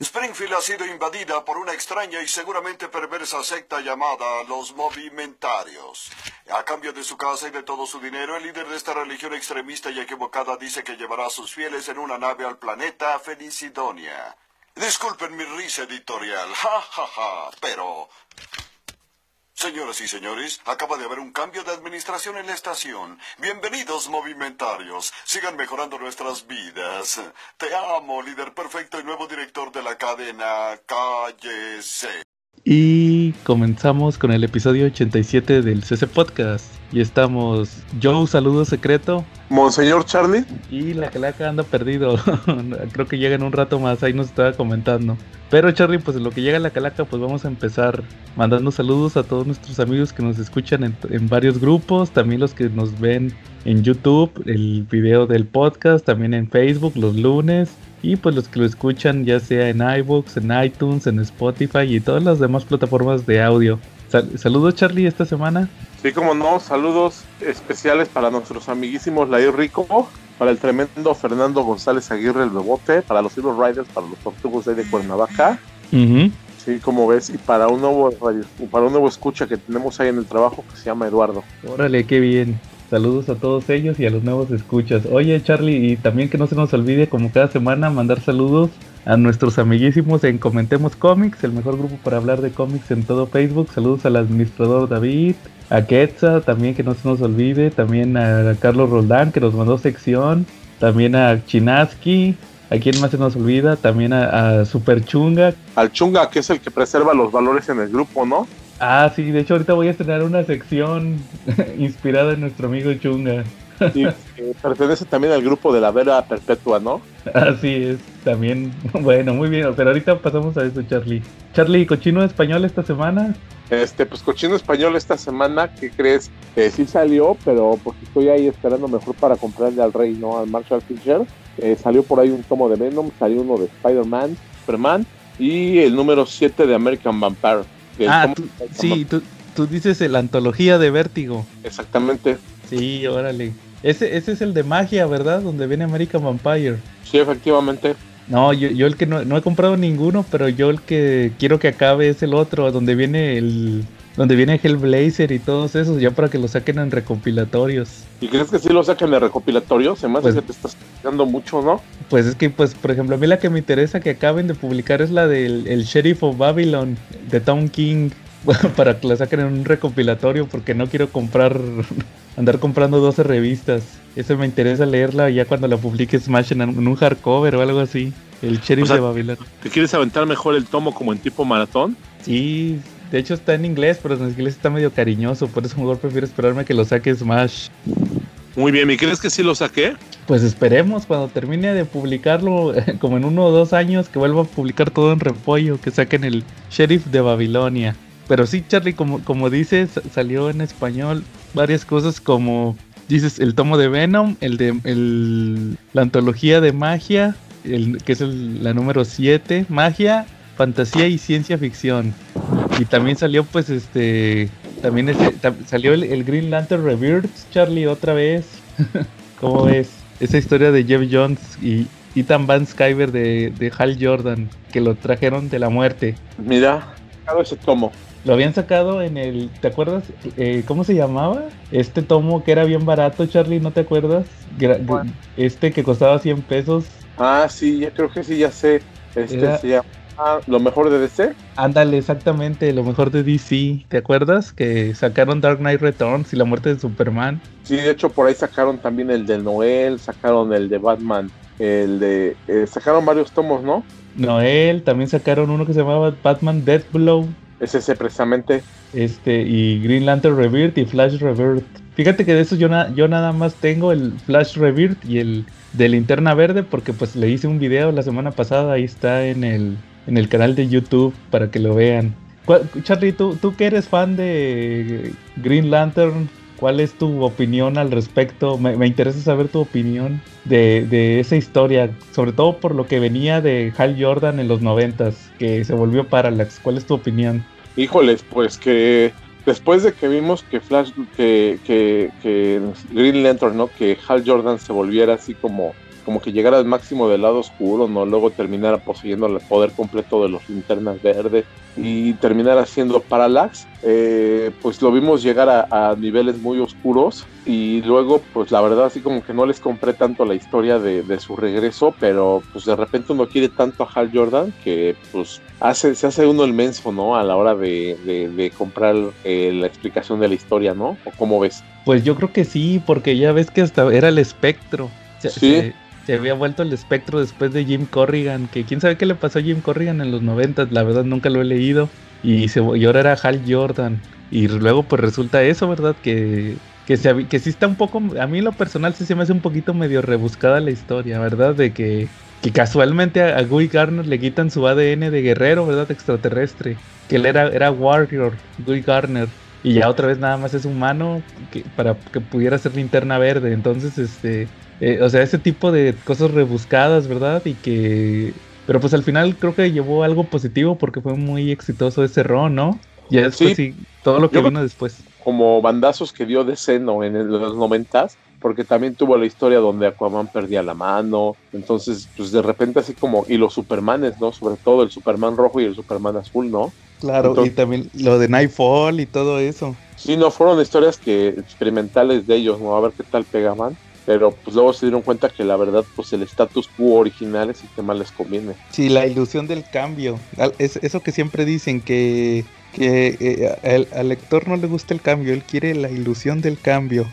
Springfield ha sido invadida por una extraña y seguramente perversa secta llamada los movimentarios. A cambio de su casa y de todo su dinero, el líder de esta religión extremista y equivocada dice que llevará a sus fieles en una nave al planeta Felicidonia. Disculpen mi risa editorial, ja, ja, ja, pero Señoras y señores, acaba de haber un cambio de administración en la estación. Bienvenidos, movimentarios. Sigan mejorando nuestras vidas. Te amo, líder perfecto y nuevo director de la cadena Calle C. Y comenzamos con el episodio 87 del CC Podcast. Y estamos Joe, saludo secreto. Monseñor Charlie. Y la calaca anda perdido. Creo que llega en un rato más, ahí nos estaba comentando. Pero Charlie, pues en lo que llega la calaca, pues vamos a empezar mandando saludos a todos nuestros amigos que nos escuchan en, en, varios grupos, también los que nos ven en YouTube, el video del podcast, también en Facebook los lunes, y pues los que lo escuchan ya sea en iVoox, en iTunes, en Spotify y todas las demás plataformas de audio. saludos Charlie esta semana. Sí, como no, saludos especiales para nuestros amiguísimos Lair Rico, para el tremendo Fernando González Aguirre el Bebote, para los Hero Riders, para los Tortugos de Cuernavaca. Sí, como ves, y para un nuevo para un nuevo escucha que tenemos ahí en el trabajo que se llama Eduardo. Órale, qué bien. Saludos a todos ellos y a los nuevos escuchas. Oye, Charlie, y también que no se nos olvide, como cada semana, mandar saludos a nuestros amiguísimos en Comentemos Comics, el mejor grupo para hablar de cómics en todo Facebook. Saludos al administrador David, a Quetza, también que no se nos olvide, también a Carlos Roldán, que nos mandó sección, también a Chinaski, a quien más se nos olvida, también a, a Super Chunga. Al Chunga, que es el que preserva los valores en el grupo, ¿no? Ah, sí, de hecho ahorita voy a estrenar una sección inspirada en nuestro amigo Chunga. Y pertenece también al grupo de la Vera Perpetua, ¿no? Así es, también. Bueno, muy bien, pero ahorita pasamos a eso, Charlie. Charlie, cochino español esta semana. Este, pues cochino español esta semana, ¿qué crees? Eh, sí salió, pero porque estoy ahí esperando mejor para comprarle al rey, ¿no? Al Marshall Fisher. Eh, salió por ahí un tomo de Venom, salió uno de Spider-Man, Superman y el número 7 de American Vampire. Ah, sí, tú, dices la antología de Vértigo. Exactamente. Sí, órale. Ese, ese es el de magia, ¿verdad? Donde viene American Vampire. Sí, efectivamente. No, yo, yo el que no, he comprado ninguno, pero yo el que quiero que acabe es el otro, donde viene el donde viene Hellblazer y todos esos, ya para que lo saquen en recompilatorios. ¿Y crees que sí lo saquen en recopilatorios? Se me hace pues que te estás dando mucho, ¿no? Pues es que, pues, por ejemplo, a mí la que me interesa que acaben de publicar es la del el Sheriff of Babylon, de Tom King, para que la saquen en un recopilatorio, porque no quiero comprar, andar comprando 12 revistas. Eso me interesa leerla ya cuando la publique Smash en, un hardcover o algo así. El Sheriff de Babylon. ¿Te quieres aventar mejor el tomo como en tipo maratón? Sí, de hecho está en inglés, pero en inglés está medio cariñoso, por eso mejor prefiero esperarme que lo saque Smash. Muy bien, ¿y crees que sí lo saqué? Pues esperemos cuando termine de publicarlo, como en uno o dos años, que vuelva a publicar todo en repollo, que saquen el Sheriff de Babilonia. Pero sí, Charlie, como, como dices, salió en español varias cosas como, dices, el tomo de Venom, el de el, la antología de magia, el, que es la número 7, magia, fantasía y ciencia ficción. Y también salió, pues, este. También salió el, Green Lantern Rebirth, Charlie, otra vez. ¿Cómo ves? Esa historia de Jeff Jones y Ethan Van Skyver de, de Hal Jordan, que lo trajeron de la muerte. Mira, ese tomo. Lo habían sacado en el. ¿Te acuerdas? Eh, ¿Cómo se llamaba? Este tomo que era bien barato, Charlie, ¿no te acuerdas? Este que costaba 100 pesos. Ah, sí, ya creo que sí, ya sé. Este se llama lo mejor de DC. Ándale, exactamente, lo mejor de DC. ¿Te acuerdas? Que sacaron Dark Knight Returns y la muerte de Superman. Sí, de hecho por ahí sacaron también el de Noel, sacaron el de Batman, el de... Eh, sacaron varios tomos, ¿no? Noel, también sacaron uno que se llamaba Batman Deathblow. Es ese precisamente. Este, y Green Lantern Rebirth y Flash Rebirth. Fíjate que de esos yo, yo nada más tengo el Flash Rebirth y el de Linterna Verde porque pues le hice un video la semana pasada, ahí está en el en el canal de YouTube para que lo vean. Charlie, ¿tú, tú que eres fan de Green Lantern, ¿cuál es tu opinión al respecto? Me, interesa saber tu opinión de, de, esa historia, sobre todo por lo que venía de Hal Jordan en los noventas, que se volvió Parallax. ¿Cuál es tu opinión? Híjoles, pues que después de que vimos que Flash, que, que, que Green Lantern, ¿no? Que Hal Jordan se volviera así como como que llegara al máximo del lado oscuro, ¿no? Luego terminara poseyendo el poder completo de los linternas verdes y terminara siendo Parallax, eh, pues lo vimos llegar a, niveles muy oscuros y luego pues la verdad así como que no les compré tanto la historia de, su regreso, pero pues de repente uno quiere tanto a Hal Jordan que pues hace, se hace uno el menso, ¿no? A la hora de, comprar eh, la explicación de la historia, ¿no? ¿O cómo ves? Pues yo creo que sí, porque ya ves que hasta era el espectro. sí se había vuelto el espectro después de Jim Corrigan, que quién sabe qué le pasó a Jim Corrigan en los 90, la verdad nunca lo he leído, y, se, y ahora era Hal Jordan, y luego pues resulta eso, ¿verdad? Que, que, se, que sí está un poco, a mí lo personal sí se me hace un poquito medio rebuscada la historia, ¿verdad? De que, que casualmente a, Guy Garner le quitan su ADN de guerrero, ¿verdad? Extraterrestre, que él era, era Warrior, Guy Garner. Y ya otra vez nada más es humano para que pudiera ser linterna verde. Entonces, este, eh, o sea, ese tipo de cosas rebuscadas, ¿verdad? Y que... Pero pues al final creo que llevó algo positivo porque fue muy exitoso ese ron, ¿no? Ya después sí, todo lo que vino después. Como bandazos que dio de seno en los noventas, porque también tuvo la historia donde Aquaman perdía la mano, entonces pues de repente así como, y los Supermanes, ¿no? Sobre todo el Superman rojo y el Superman azul, ¿no? Claro, y también lo de Nightfall y todo eso. Sí, no, fueron historias que experimentales de ellos, ¿no? A ver qué tal pegaban pero pues luego se dieron cuenta que la verdad pues el status quo original es el que más les conviene. Sí, la ilusión del cambio, es eso que siempre dicen que, que eh, al, lector no le gusta el cambio, él quiere la ilusión del cambio.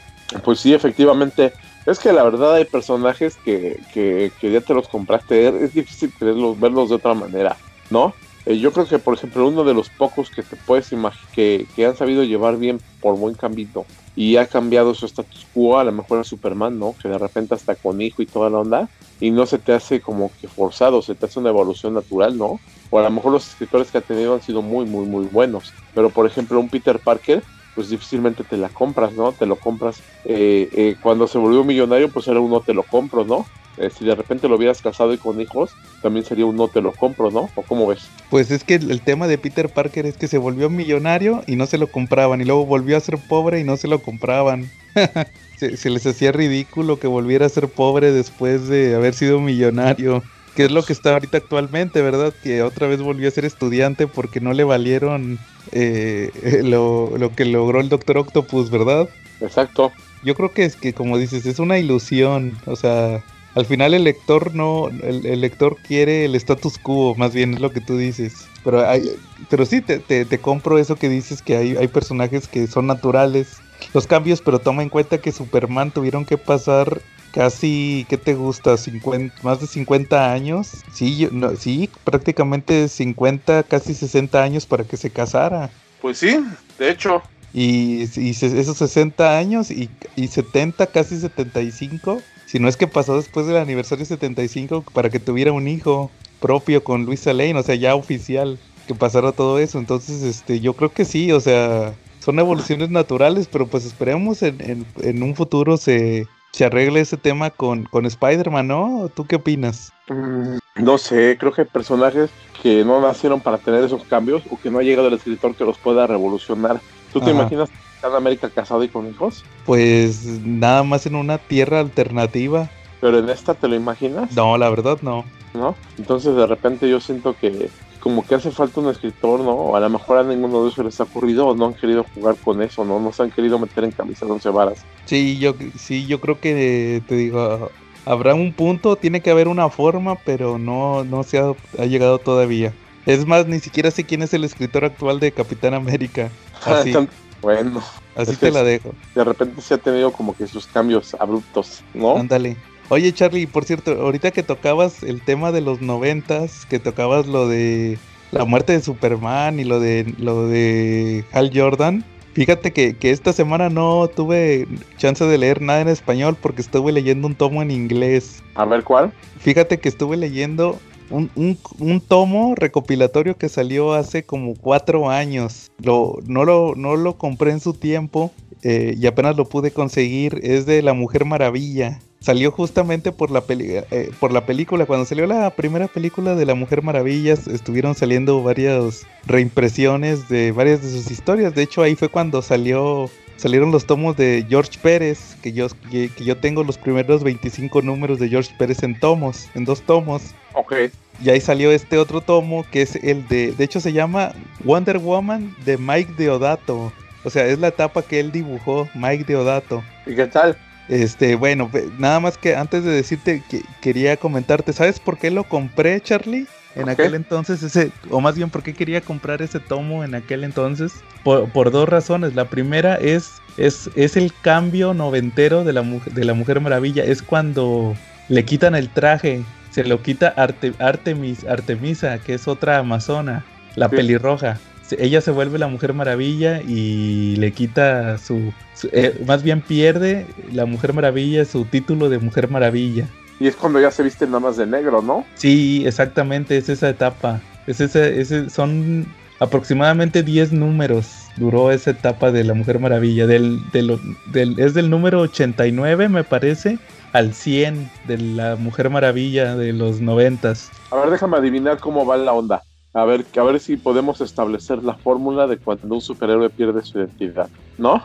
Pues sí, efectivamente, es que la verdad hay personajes que, que, que ya te los compraste, es difícil verlos, verlos de otra manera, ¿no? Eh, yo creo que, por ejemplo, uno de los pocos que te puedes imaginar que, que han sabido llevar bien por buen camino y ha cambiado su status quo, a lo mejor a Superman, ¿no? Que de repente hasta con hijo y toda la onda, y no se te hace como que forzado, se te hace una evolución natural, ¿no? O a lo mejor los escritores que ha tenido han sido muy, muy, muy buenos. Pero por ejemplo, un Peter Parker, pues difícilmente te la compras, ¿no? Te lo compras. Eh, eh, cuando se volvió millonario, pues era uno te lo compro, ¿no? Eh, si de repente lo hubieras casado y con hijos, también sería un no te lo compro, ¿no? ¿O cómo ves? Pues es que el, tema de Peter Parker es que se volvió millonario y no se lo compraban, y luego volvió a ser pobre y no se lo compraban. se, les hacía ridículo que volviera a ser pobre después de haber sido millonario. Que es lo que está ahorita actualmente, ¿verdad? Que otra vez volvió a ser estudiante porque no le valieron eh, lo, lo que logró el Doctor Octopus, ¿verdad? Exacto. Yo creo que es que, como dices, es una ilusión. O sea, al final el lector no, el, lector quiere el status quo, más bien es lo que tú dices. Pero hay, pero sí te, te, compro eso que dices que hay, hay personajes que son naturales. Los cambios, pero toma en cuenta que Superman tuvieron que pasar casi, ¿qué te gusta? 50, más de 50 años. Sí, no, sí, prácticamente 50, casi 60 años para que se casara. Pues sí, de hecho. Y, y esos 60 años y, y 70, casi 75 si no es que pasó después del aniversario 75 para que tuviera un hijo propio con Luisa Lane, o sea, ya oficial, que pasara todo eso. Entonces, este, yo creo que sí, o sea, son evoluciones naturales, pero pues esperemos en, en, un futuro se, se arregle ese tema con, con Spider-Man, ¿no? ¿Tú qué opinas? Mm, no sé, creo que hay personajes que no nacieron para tener esos cambios o que no ha llegado el escritor que los pueda revolucionar. ¿Tú te imaginas en América casado y con hijos? Pues nada más en una tierra alternativa. ¿Pero en esta te lo imaginas? No, la verdad no. ¿No? Entonces de repente yo siento que como que hace falta un escritor, ¿no? O a lo mejor a ninguno de ellos les ha ocurrido o no han querido jugar con eso, ¿no? No se han querido meter en camisa de once varas. Sí, yo, sí, yo creo que te digo, habrá un punto, tiene que haber una forma, pero no, no se ha, ha llegado todavía. Es más, ni siquiera sé quién es el escritor actual de Capitán América. Así. Bueno. Así te la dejo. De repente se ha tenido como que sus cambios abruptos, ¿no? Ándale. Oye, Charlie, por cierto, ahorita que tocabas el tema de los noventas, que tocabas lo de la muerte de Superman y lo de lo de Hal Jordan, fíjate que, que esta semana no tuve chance de leer nada en español porque estuve leyendo un tomo en inglés. A ver cuál. Fíjate que estuve leyendo un, un, tomo recopilatorio que salió hace como cuatro años. Lo, no, lo, no lo compré en su tiempo eh, y apenas lo pude conseguir. Es de La Mujer Maravilla. Salió justamente por la, eh, por la película. Cuando salió la primera película de La Mujer Maravilla, estuvieron saliendo varias reimpresiones de varias de sus historias. De hecho, ahí fue cuando salió salieron los tomos de George Pérez, que yo, que, yo tengo los primeros 25 números de George Pérez en tomos, en dos tomos. Ok. Y ahí salió este otro tomo que es el de, de hecho se llama Wonder Woman de Mike Deodato. O sea, es la etapa que él dibujó, Mike Deodato. ¿Y qué tal? Este, bueno, nada más que antes de decirte que quería comentarte, ¿sabes por qué lo compré, Charlie? En aquel entonces, ese, o más bien, ¿por qué quería comprar ese tomo en aquel entonces? Por, dos razones. La primera es, es, es el cambio noventero de la, de la Mujer Maravilla. Es cuando le quitan el traje, se lo quita Artemis, Artemisa, que es otra amazona, la pelirroja ella se vuelve la Mujer Maravilla y le quita su, eh, más bien pierde la Mujer Maravilla su título de Mujer Maravilla. Y es cuando ya se viste nada más de negro, ¿no? Sí, exactamente, es esa etapa. Es ese, ese, son aproximadamente 10 números duró esa etapa de la Mujer Maravilla. Del, del, es del número 89, me parece, al 100 de la Mujer Maravilla de los 90. A ver, déjame adivinar cómo va la onda a ver, a ver si podemos establecer la fórmula de cuando un superhéroe pierde su identidad, ¿no?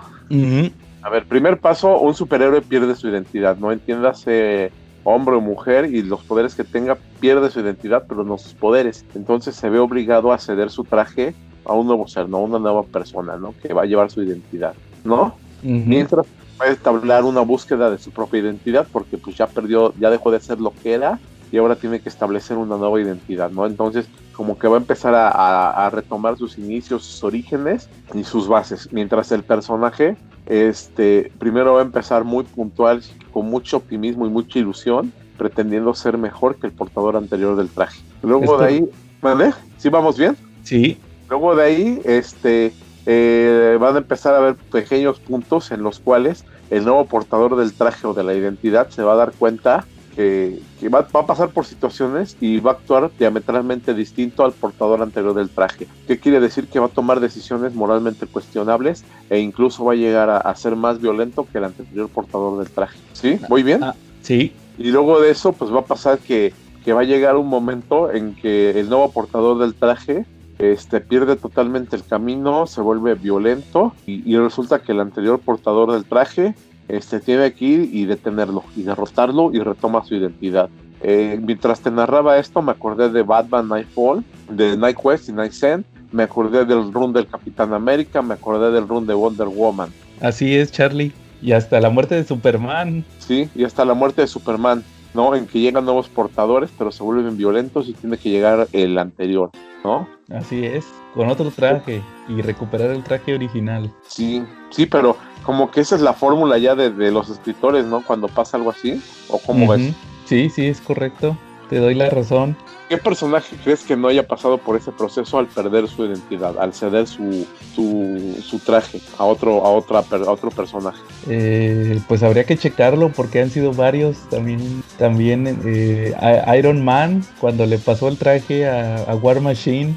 A ver, primer paso, un superhéroe pierde su identidad, no entiéndase hombre o mujer y los poderes que tenga pierde su identidad, pero no sus poderes. Entonces se ve obligado a ceder su traje a un nuevo ser, no a una nueva persona, ¿no? Que va a llevar su identidad, ¿no? Mientras establecer una búsqueda de su propia identidad porque pues ya perdió, ya dejó de ser lo que era y ahora tiene que establecer una nueva identidad, ¿no? Entonces como que va a empezar a, retomar sus inicios, sus orígenes y sus bases, mientras el personaje este, primero va a empezar muy puntual, con mucho optimismo y mucha ilusión, pretendiendo ser mejor que el portador anterior del traje. Luego de ahí, ¿vale? ¿Sí vamos bien? Sí. Luego de ahí, este, eh, van a empezar a ver pequeños puntos en los cuales el nuevo portador del traje o de la identidad se va a dar cuenta que, va, a pasar por situaciones y va a actuar diametralmente distinto al portador anterior del traje. ¿Qué quiere decir? Que va a tomar decisiones moralmente cuestionables e incluso va a llegar a, ser más violento que el anterior portador del traje. ¿Sí? ¿Muy bien? Ah, sí. Y luego de eso, pues va a pasar que, va a llegar un momento en que el nuevo portador del traje este, pierde totalmente el camino, se vuelve violento y, resulta que el anterior portador del traje este, tiene que ir y detenerlo y derrotarlo y retoma su identidad. Eh, mientras te narraba esto, me acordé de Batman Nightfall, de Night Quest y Night Send, me acordé del run del Capitán América, me acordé del run de Wonder Woman. Así es, Charlie. Y hasta la muerte de Superman. Sí, y hasta la muerte de Superman, ¿no? En que llegan nuevos portadores, pero se vuelven violentos y tiene que llegar el anterior, ¿no? Así es, con otro traje y recuperar el traje original. Sí, sí, pero como que esa es la fórmula ya de, los escritores, ¿no? Cuando pasa algo así, ¿o cómo ves? Sí, sí, es correcto. Te doy la razón. ¿Qué personaje crees que no haya pasado por ese proceso al perder su identidad, al ceder su, su, traje a otro, a, otra, a otro personaje? Eh, pues habría que checarlo porque han sido varios. También, también eh, Iron Man, cuando le pasó el traje a, War Machine.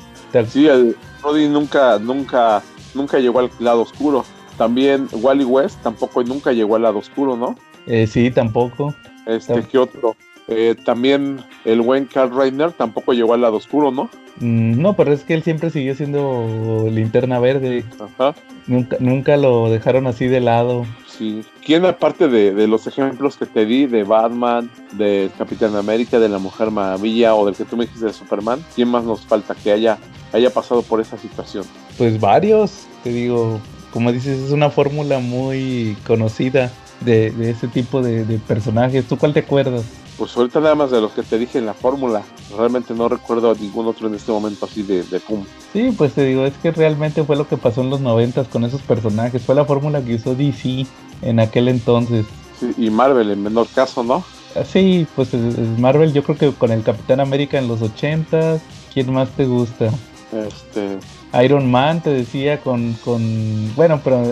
Sí, el Roddy nunca, nunca, nunca llegó al lado oscuro. También Wally West tampoco nunca llegó al lado oscuro, ¿no? Eh, sí, tampoco. Este, ¿qué otro? Eh, también el buen Carl Reiner tampoco llegó al lado oscuro, ¿no? Mm, no, pero es que él siempre siguió siendo linterna verde. Ajá. Nunca, nunca lo dejaron así de lado. Sí. ¿Quién aparte de, los ejemplos que te di de Batman, de Capitán América, de la Mujer Maravilla o del que tú me dijiste de Superman, quién más nos falta que haya, haya pasado por esa situación? Pues varios, te digo, como dices, es una fórmula muy conocida de, ese tipo de, personajes. ¿Tú cuál te acuerdas? Pues ahorita nada más de los que te dije en la fórmula. Realmente no recuerdo a ningún otro en este momento así de, de pum. Sí, pues te digo, es que realmente fue lo que pasó en los noventas con esos personajes. Fue la fórmula que usó DC en aquel entonces. Sí, y Marvel en menor caso, ¿no? Ah, sí, pues Marvel yo creo que con el Capitán América en los ochentas. ¿Quién más te gusta? Este, Iron Man, te decía, con, con bueno, pero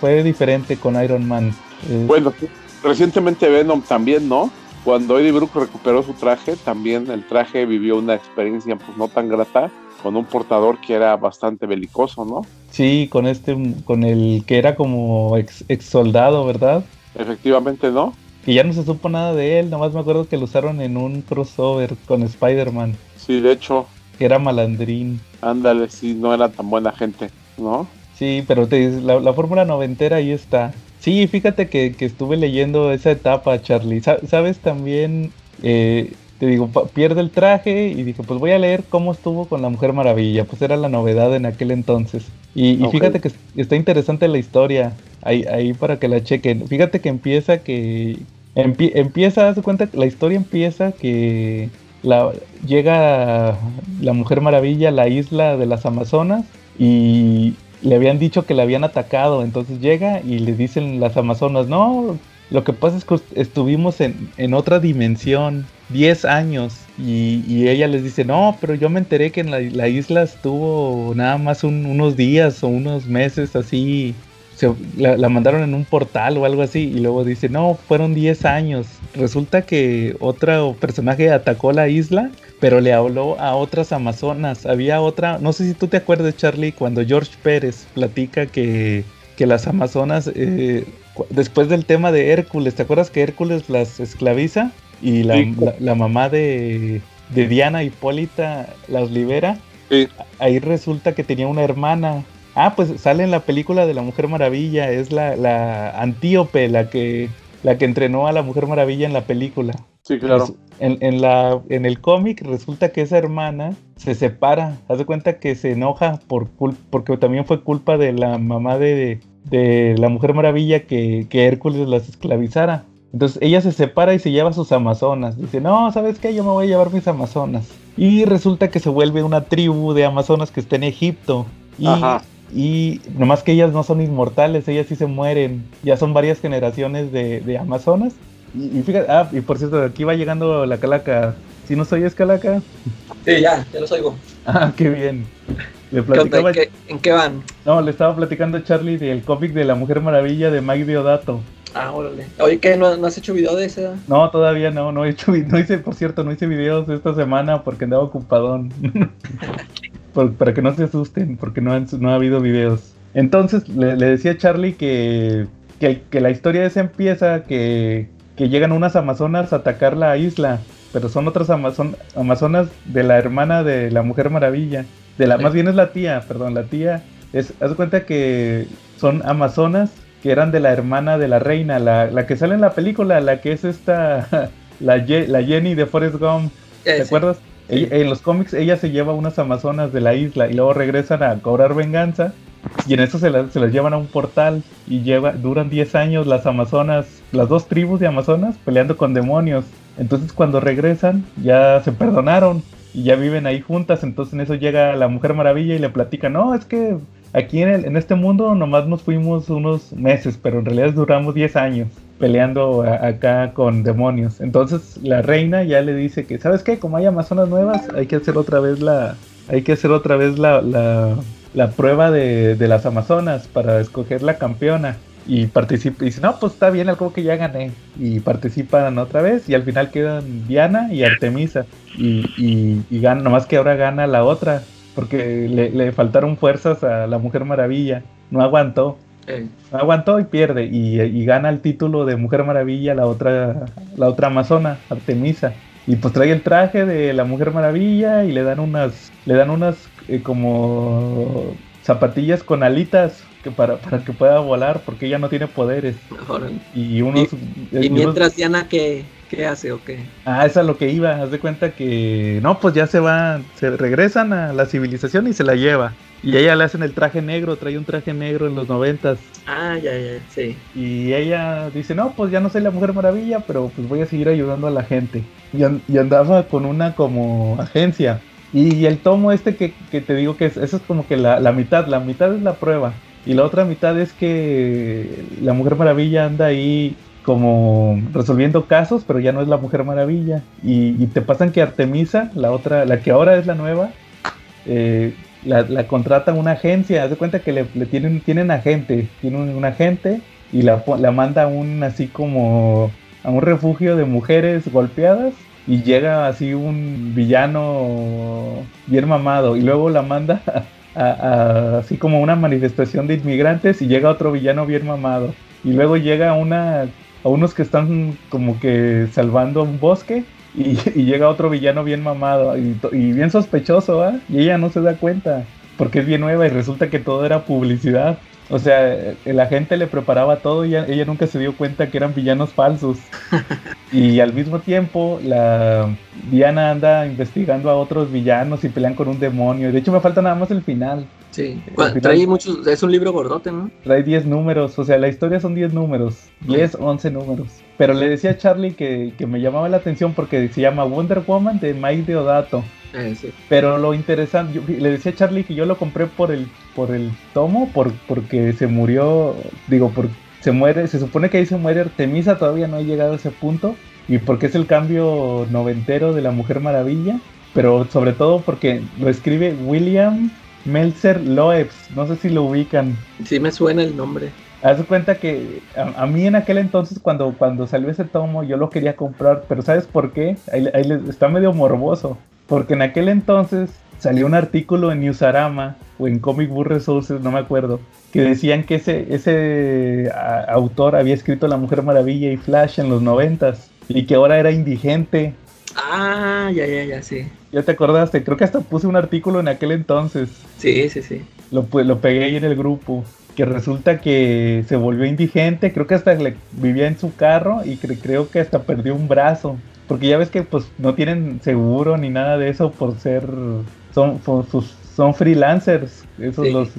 fue diferente con Iron Man. Bueno, recientemente Venom también, ¿no? Cuando Eddie Brooke recuperó su traje, también el traje vivió una experiencia pues no tan grata con un portador que era bastante belicoso, ¿no? Sí, con este, con el que era como ex, ex soldado, ¿verdad? Efectivamente, ¿no? Que ya no se supo nada de él, nomás me acuerdo que lo usaron en un crossover con Spider-Man. Sí, de hecho. Que era malandrín. Ándale, sí, no era tan buena gente, ¿no? Sí, pero te, la, la fórmula noventera ahí está. Sí, fíjate que, que, estuve leyendo esa etapa, Charlie. ¿Sabes también? Eh, te digo, pierde el traje y dije, pues voy a leer cómo estuvo con la Mujer Maravilla. Pues era la novedad en aquel entonces. Y, fíjate que está interesante la historia. Ahí, ahí para que la chequen. Fíjate que empieza que... empieza, haz cuenta, la historia empieza que la, llega la Mujer Maravilla a la isla de las Amazonas y le habían dicho que le habían atacado. Entonces llega y le dicen las Amazonas, no, lo que pasa es que estuvimos en, en otra dimensión 10 años y, ella les dice, no, pero yo me enteré que en la, isla estuvo nada más unos días o unos meses así, la, mandaron en un portal o algo así y luego dice, no, fueron 10 años. Resulta que otro personaje atacó la isla, pero le habló a otras amazonas. Había otra, no sé si tú te acuerdas, Charlie, cuando George Pérez platica que, que las amazonas... Eh, después del tema de Hércules, ¿te acuerdas que Hércules las esclaviza? y la, mamá de, Diana Hipólita las libera. Ahí resulta que tenía una hermana. Ah, pues sale en la película de la Mujer Maravilla, es la, la Antíope la que, la que entrenó a la Mujer Maravilla en la película. Sí, claro. en, en, la, en el cómic resulta que esa hermana se separa. Haz de cuenta que se enoja por porque también fue culpa de la mamá de, de la Mujer Maravilla que, que Hércules las esclavizara. Entonces ella se separa y se lleva a sus amazonas. Dice, no, ¿sabes qué? Yo me voy a llevar mis amazonas. Y resulta que se vuelve una tribu de amazonas que está en Egipto. Y, Ajá. Y nomás que ellas no son inmortales, ellas sí se mueren. Ya son varias generaciones de, amazonas. Y, fíjate, ah, y por cierto, aquí va llegando la calaca. ¿Si no soy calaca? Sí, ya, ya los oigo. Ah, qué bien. Le platicaba... ¿En, qué, van? No, le estaba platicando a Charlie del cómic de la Mujer Maravilla de Mike Diodato. Ah, órale. Oye, ¿qué? ¿No, has hecho video de ese? No, todavía no, no he hecho, no hice, por cierto, no hice videos esta semana porque andaba ocupadón. para que no se asusten, porque no, no ha habido videos. Entonces, le, decía a Charlie que, que, la historia esa empieza que, que llegan unas amazonas a atacar la isla, pero son otras amazonas de la hermana de la Mujer Maravilla. De la, más bien es la tía, perdón, la tía. Es, haz cuenta que son amazonas que eran de la hermana de la reina, la, que sale en la película, la que es esta, la, la Jenny de Forrest Gump, ¿te acuerdas? en los cómics ella se lleva unas amazonas de la isla y luego regresan a cobrar venganza y en eso se, se las llevan a un portal y lleva, duran 10 años las amazonas, las dos tribus de amazonas peleando con demonios. Entonces cuando regresan ya se perdonaron y ya viven ahí juntas, entonces en eso llega la Mujer Maravilla y le platica, no, es que Aquí en, el, en este mundo nomás nos fuimos unos meses, pero en realidad duramos 10 años peleando acá con demonios. Entonces la reina ya le dice que, ¿sabes qué? Como hay amazonas nuevas, hay que hacer otra vez la, hay que hacer otra vez la, la, prueba de, de, las amazonas para escoger la campeona. Y participa, y dice, no, pues está bien, algo que ya gané. Y participan otra vez y al final quedan Diana y Artemisa. Y, y, y nomás que ahora gana la otra, porque le, faltaron fuerzas a la Mujer Maravilla, no aguantó. No aguantó y pierde y, gana el título de Mujer Maravilla la otra la otra amazona, Artemisa. Y pues trae el traje de la Mujer Maravilla y le dan unas le dan unas eh, como zapatillas con alitas que para, para que pueda volar porque ella no tiene poderes. Y unos y, mientras Diana que ¿Qué hace o qué? Ah, eso es lo que iba. Haz de cuenta que. No, pues ya se van. Se regresan a la civilización y se la lleva. Y ella le hacen el traje negro. Trae un traje negro en los noventas. Ah, ya, ya, sí. Y ella dice: No, pues ya no soy la Mujer Maravilla, pero pues voy a seguir ayudando a la gente. Y, andaba con una como agencia. Y el tomo este que, te digo que es, eso es como que la, la mitad. La mitad es la prueba. Y la otra mitad es que la Mujer Maravilla anda ahí como resolviendo casos, pero ya no es la Mujer Maravilla. Y, te pasan que Artemisa, la otra, la que ahora es la nueva, eh, la, la, contrata una agencia. Haz de cuenta que le, tienen, tienen agente, tienen un, agente y la, la manda a un así como a un refugio de mujeres golpeadas y llega así un villano bien mamado y luego la manda así como una manifestación de inmigrantes y llega otro villano bien mamado y luego llega una a unos que están como que salvando un bosque y, llega otro villano bien mamado y, bien sospechoso, ¿ah? Y ella no se da cuenta. porque es bien nueva y resulta que todo era publicidad. O sea, la gente le preparaba todo y ella, nunca se dio cuenta que eran villanos falsos. y al mismo tiempo, la Diana anda investigando a otros villanos y pelean con un demonio. De hecho, me falta nada más el final. Sí, trae muchos, es un libro gordote, ¿no? Trae 10 números, o sea, la historia son 10 números, 10, 11 números. Pero le decía a Charlie que, que, me llamaba la atención porque se llama Wonder Woman de Mike Deodato. Eh, Pero lo interesante, le decía a Charlie que yo lo compré por el, por el tomo, por, porque se murió, digo, por, se muere, se supone que ahí se muere Artemisa, todavía no ha llegado a ese punto, y porque es el cambio noventero de la Mujer Maravilla, pero sobre todo porque lo escribe William Meltzer Loebs, no sé si lo ubican. Sí me suena el nombre. Haz cuenta que a, mí en aquel entonces cuando, cuando salió ese tomo yo lo quería comprar, pero ¿sabes por qué? Ahí, ahí está medio morboso. Porque en aquel entonces salió un artículo en Newsarama o en Comic Book Resources, no me acuerdo, que decían que ese, ese autor había escrito La Mujer Maravilla y Flash en los noventas y que ahora era indigente. Ah, ya, ya, ya, sí. Ya te acordaste, creo que hasta puse un artículo en aquel entonces. Sí, sí, sí. Lo, lo pegué ahí en el grupo. Que resulta que se volvió indigente, creo que hasta le, vivía en su carro y creo que hasta perdió un brazo. Porque ya ves que pues no tienen seguro ni nada de eso por ser son son, freelancers, esos los,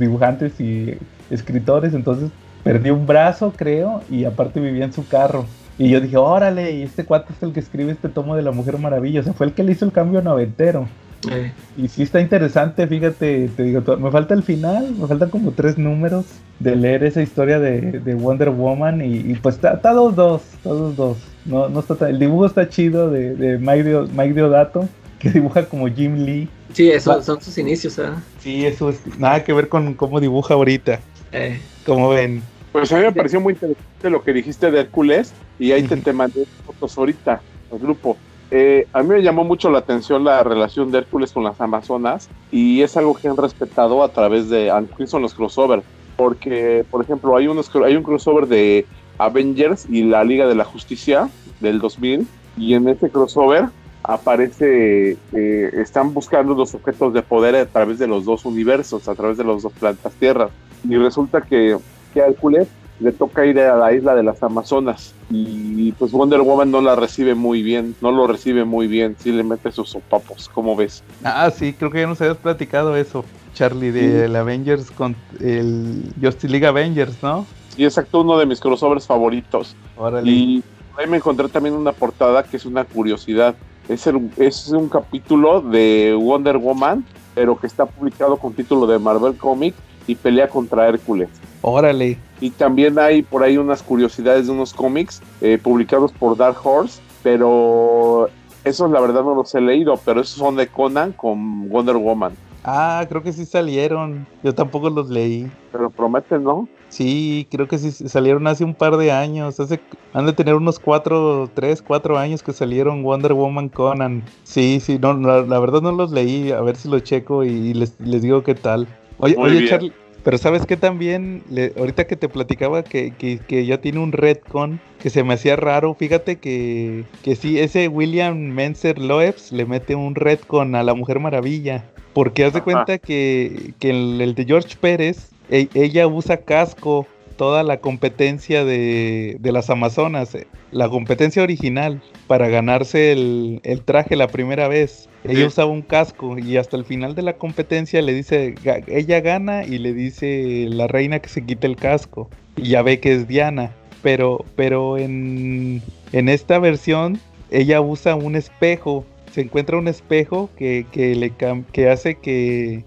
dibujantes y escritores, entonces perdió un brazo, creo, y aparte vivía en su carro. Y yo dije, órale, y este cuate es el que escribe este tomo de la Mujer Maravilla. O sea, fue el que le hizo el cambio noventero. Eh. Y sí está interesante, fíjate, te digo, me falta el final, me faltan como tres números de leer esa historia de, Wonder Woman y, pues está, está dos, dos, todos dos. No, no está el dibujo está chido de, de Mike, Mike Deodato, que dibuja como Jim Lee. Sí, eso son sus inicios, ¿eh? Sí, eso es nada que ver con cómo dibuja ahorita. Eh. Como ven. Pues a mí me pareció muy interesante lo que dijiste de Hércules y ahí te, mandé fotos ahorita al grupo. Eh, a mí me llamó mucho la atención la relación de Hércules con las Amazonas y es algo que han respetado a través de son los crossover. Porque, por ejemplo, hay, un crossover de Avengers y la Liga de la Justicia del 2000 y en ese crossover aparece, eh, están buscando los objetos de poder a través de los dos universos, a través de los dos planetas Tierra. Y resulta que, que Hércules le toca ir a la isla de las Amazonas y pues Wonder Woman no la recibe muy bien, no lo recibe muy bien, sí le mete sus sopapos, ¿cómo ves? Ah, sí, creo que ya nos habías platicado eso, Charlie, de Avengers con el Justice League Avengers, ¿no? Y exacto, uno de mis crossovers favoritos. Y ahí me encontré también una portada que es una curiosidad. Es, es un capítulo de Wonder Woman, pero que está publicado con título de Marvel Comics y pelea contra Hércules. Órale. Y también hay por ahí unas curiosidades de unos cómics eh, publicados por Dark Horse, pero esos la verdad no los he leído, pero esos son de Conan con Wonder Woman. Ah, creo que sí salieron. Yo tampoco los leí. Pero prometen, ¿no? Sí, creo que sí salieron hace un par de años. Hace, han de tener unos cuatro, tres, cuatro años que salieron Wonder Woman Conan. Sí, sí, no, la, verdad no los leí. A ver si los checo y, les, digo qué tal. Oye, oye Charlie, pero sabes que también, ahorita que te platicaba que, que, ya tiene un Redcon que se me hacía raro, fíjate que, que sí, ese William Menzer Loebs le mete un Redcon a la Mujer Maravilla. Porque haz de cuenta que, que el de George Pérez e, ella usa casco toda la competencia de, las Amazonas, eh, la competencia original, para ganarse el, traje la primera vez. Ella usaba un casco y hasta el final de la competencia le dice, ella gana y le dice la reina que se quite el casco. Y ya ve que es Diana. Pero, pero en, en esta versión ella usa un espejo se encuentra un espejo que, le que hace que,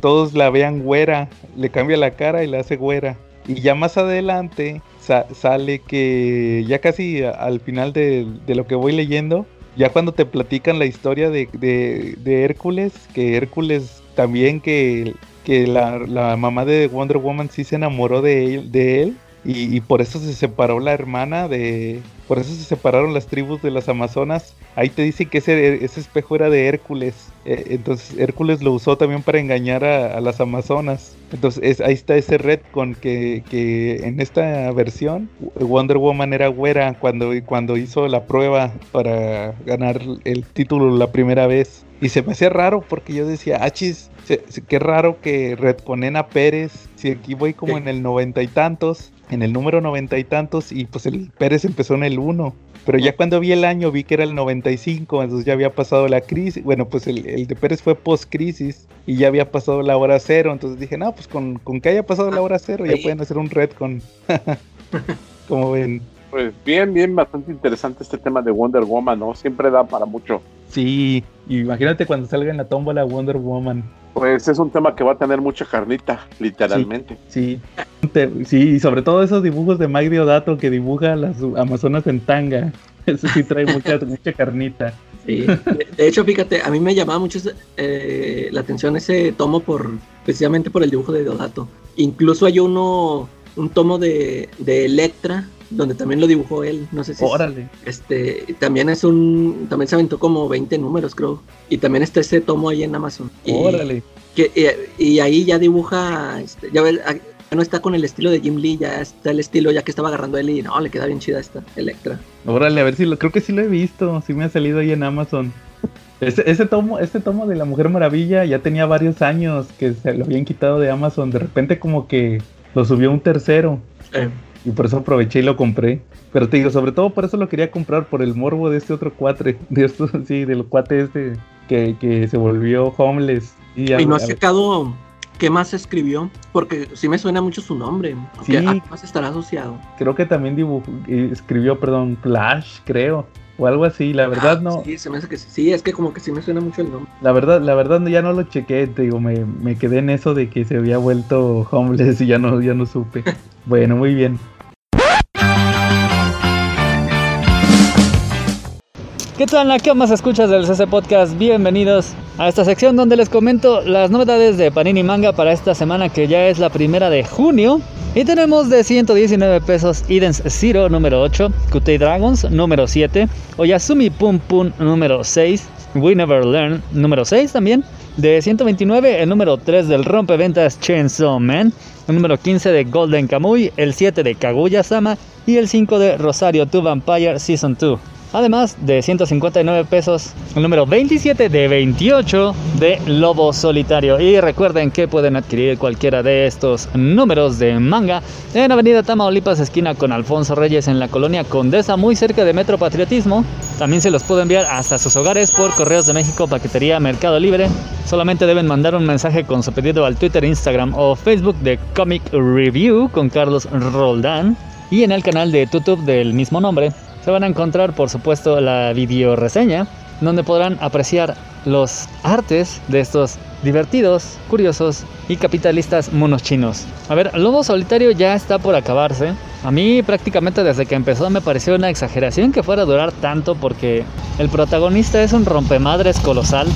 todos la vean güera, le cambia la cara y la hace güera. Y ya más adelante sale que ya casi al final de, lo que voy leyendo, ya cuando te platican la historia de, Hércules, que Hércules también que, que la, la, mamá de Wonder Woman sí se enamoró de él, de él y, por eso se separó la hermana de... Por eso se separaron las tribus de las Amazonas. Ahí te dice que ese, ese espejo era de Hércules. E, entonces Hércules lo usó también para engañar a, las Amazonas. Entonces ahí está ese red con que, que en esta versión Wonder Woman era güera cuando, cuando hizo la prueba para ganar el título la primera vez. Y se me hacía raro porque yo decía, achis, qué raro que redponen a Pérez, si aquí voy como en el noventa y tantos, en el número noventa y tantos, y pues el Pérez empezó en el uno. Pero ya cuando vi el año vi que era el 95, entonces ya había pasado la crisis. Bueno, pues el, de Pérez fue post-crisis y ya había pasado la hora cero. Entonces dije, no, pues con, que haya pasado la hora cero ya pueden hacer un red con... Como ven. Pues bien, bien, bastante interesante este tema de Wonder Woman, ¿no? Siempre da para mucho. Sí, imagínate cuando salga en la tómbola Wonder Woman. Pues es un tema que va a tener mucha carnita, literalmente. Sí, sí, y sobre todo esos dibujos de Mike Diodato que dibuja las Amazonas en tanga. Eso sí trae mucha, mucha carnita. Sí. De, hecho, fíjate, a mí me llamaba mucho eh, la atención ese tomo por precisamente por el dibujo de Diodato. Incluso hay uno, un tomo de, de Electra donde también lo dibujó él, no sé si Órale. este también es un también se aventó como 20 números, creo, y también está ese tomo ahí en Amazon. Órale. Que, y, ahí ya dibuja este, ya ves, no está con el estilo de Jim Lee, ya está el estilo ya que estaba agarrando él y no, le queda bien chida esta Electra. Órale, a ver si lo creo que sí lo he visto, sí me ha salido ahí en Amazon. Ese, ese, tomo, este tomo de la Mujer Maravilla ya tenía varios años que se lo habían quitado de Amazon. De repente como que lo subió un tercero. Y por eso aproveché y lo compré. Pero te digo, sobre todo por eso lo quería comprar, por el morbo de este otro cuatre. De esto, sí, del cuate este que, que se volvió homeless. Y, no ha sacado qué más escribió, porque sí me suena mucho su nombre. Sí, ¿A más estará asociado? Creo que también dibujó, escribió, perdón, Flash, creo o algo así, la verdad ah, no. Sí, se me hace que sí, es que como que sí me suena mucho el nombre. La verdad, la verdad ya no lo chequé, te digo, me, me quedé en eso de que se había vuelto homeless y ya no, ya no supe. bueno, muy bien. ¿Qué tal? ¿Qué más escuchas del CC Podcast? Bienvenidos a esta sección donde les comento las novedades de Panini Manga para esta semana que ya es la primera de junio. Y tenemos de 119 pesos Eden's Zero número 8, Kutei Dragons número 7, Oyasumi Pum Pum número 6, We Never Learn número 6 también. De 129 el número 3 del rompeventas Chainsaw Man, el número 15 de Golden Kamuy, el 7 de Kaguya Sama y el 5 de Rosario 2 Vampire Season 2. Además de 159 pesos, el número 27 de 28 de Lobo Solitario. Y recuerden que pueden adquirir cualquiera de estos números de manga en Avenida Tamaulipas, esquina con Alfonso Reyes en la colonia Condesa, muy cerca de Metro Patriotismo. También se los puede enviar hasta sus hogares por Correos de México, Paquetería Mercado Libre. Solamente deben mandar un mensaje con su pedido al Twitter, Instagram o Facebook de Comic Review con Carlos Roldán y en el canal de YouTube del mismo nombre se van a encontrar por supuesto la video reseña donde podrán apreciar los artes de estos divertidos, curiosos y capitalistas monos chinos. A ver, Lobo Solitario ya está por acabarse. A mí prácticamente desde que empezó me pareció una exageración que fuera a durar tanto porque el protagonista es un rompemadres colosal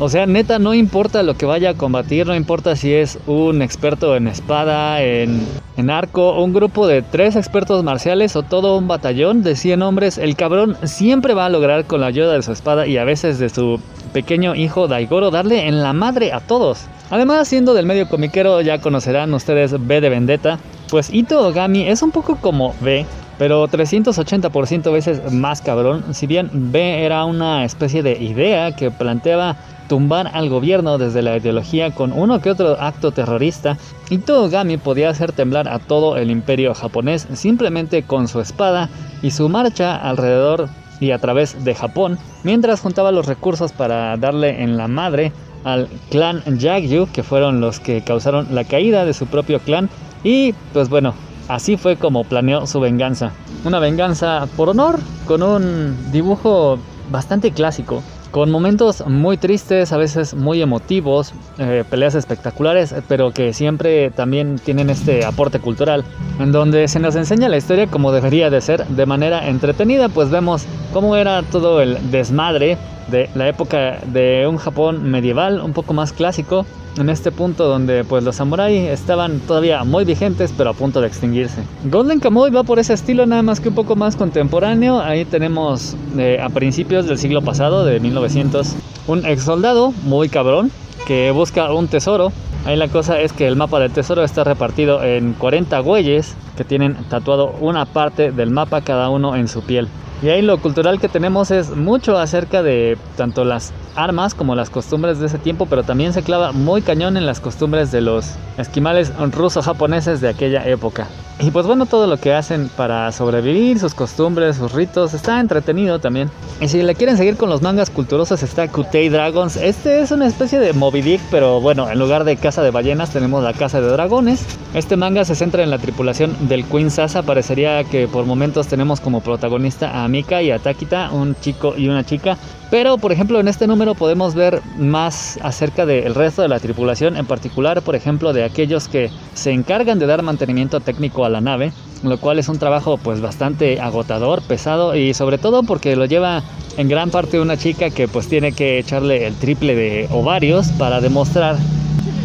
o sea, neta, no importa lo que vaya a combatir, no importa si es un experto en espada, en, arco, un grupo de tres expertos marciales o todo un batallón de 100 hombres, el cabrón siempre va a lograr con la ayuda de su espada y a veces de su pequeño hijo Daigoro darle en la madre a todos. Además, siendo del medio comiquero, ya conocerán ustedes B de Vendetta, pues Ito Ogami es un poco como B, pero 380% veces más cabrón, si bien B era una especie de idea que planteaba tumbar al gobierno desde la ideología con uno que otro acto terrorista, y Togami podía hacer temblar a todo el imperio japonés simplemente con su espada y su marcha alrededor y a través de Japón, mientras juntaba los recursos para darle en la madre al clan Yagyu, que fueron los que causaron la caída de su propio clan, y pues bueno, así fue como planeó su venganza. Una venganza por honor, con un dibujo bastante clásico, con momentos muy tristes, a veces muy emotivos, eh, peleas espectaculares, pero que siempre también tienen este aporte cultural, en donde se nos enseña la historia como debería de ser, de manera entretenida, pues vemos cómo era todo el desmadre de la época de un Japón medieval, un poco más clásico, en este punto donde pues los samuráis estaban todavía muy vigentes pero a punto de extinguirse. Golden Kamuy va por ese estilo nada más que un poco más contemporáneo, ahí tenemos eh, a principios del siglo pasado, de 1900, un ex soldado muy cabrón que busca un tesoro Ahí la cosa es que el mapa del tesoro está repartido en 40 güeyes que tienen tatuado una parte del mapa cada uno en su piel. Y ahí lo cultural que tenemos es mucho acerca de tanto las armas como las costumbres de ese tiempo, pero también se clava muy cañón en las costumbres de los esquimales ruso-japoneses de aquella época. Y pues bueno, todo lo que hacen para sobrevivir, sus costumbres, sus ritos, está entretenido también. Y si le quieren seguir con los mangas culturosos está Kutei Dragons. Este es una especie de Moby Dick, pero bueno, en lugar de casa de ballenas tenemos la casa de dragones. Este manga se centra en la tripulación del Queen Sasa. Parecería que por momentos tenemos como protagonista a Mika y a Takita, un chico y una chica. Pero por ejemplo en este número podemos ver más acerca del resto de la tripulación, en particular por ejemplo de aquellos que se encargan de dar mantenimiento técnico a la nave, lo cual es un trabajo pues bastante agotador, pesado y sobre todo porque lo lleva en gran parte una chica que pues tiene que echarle el triple de ovarios para demostrar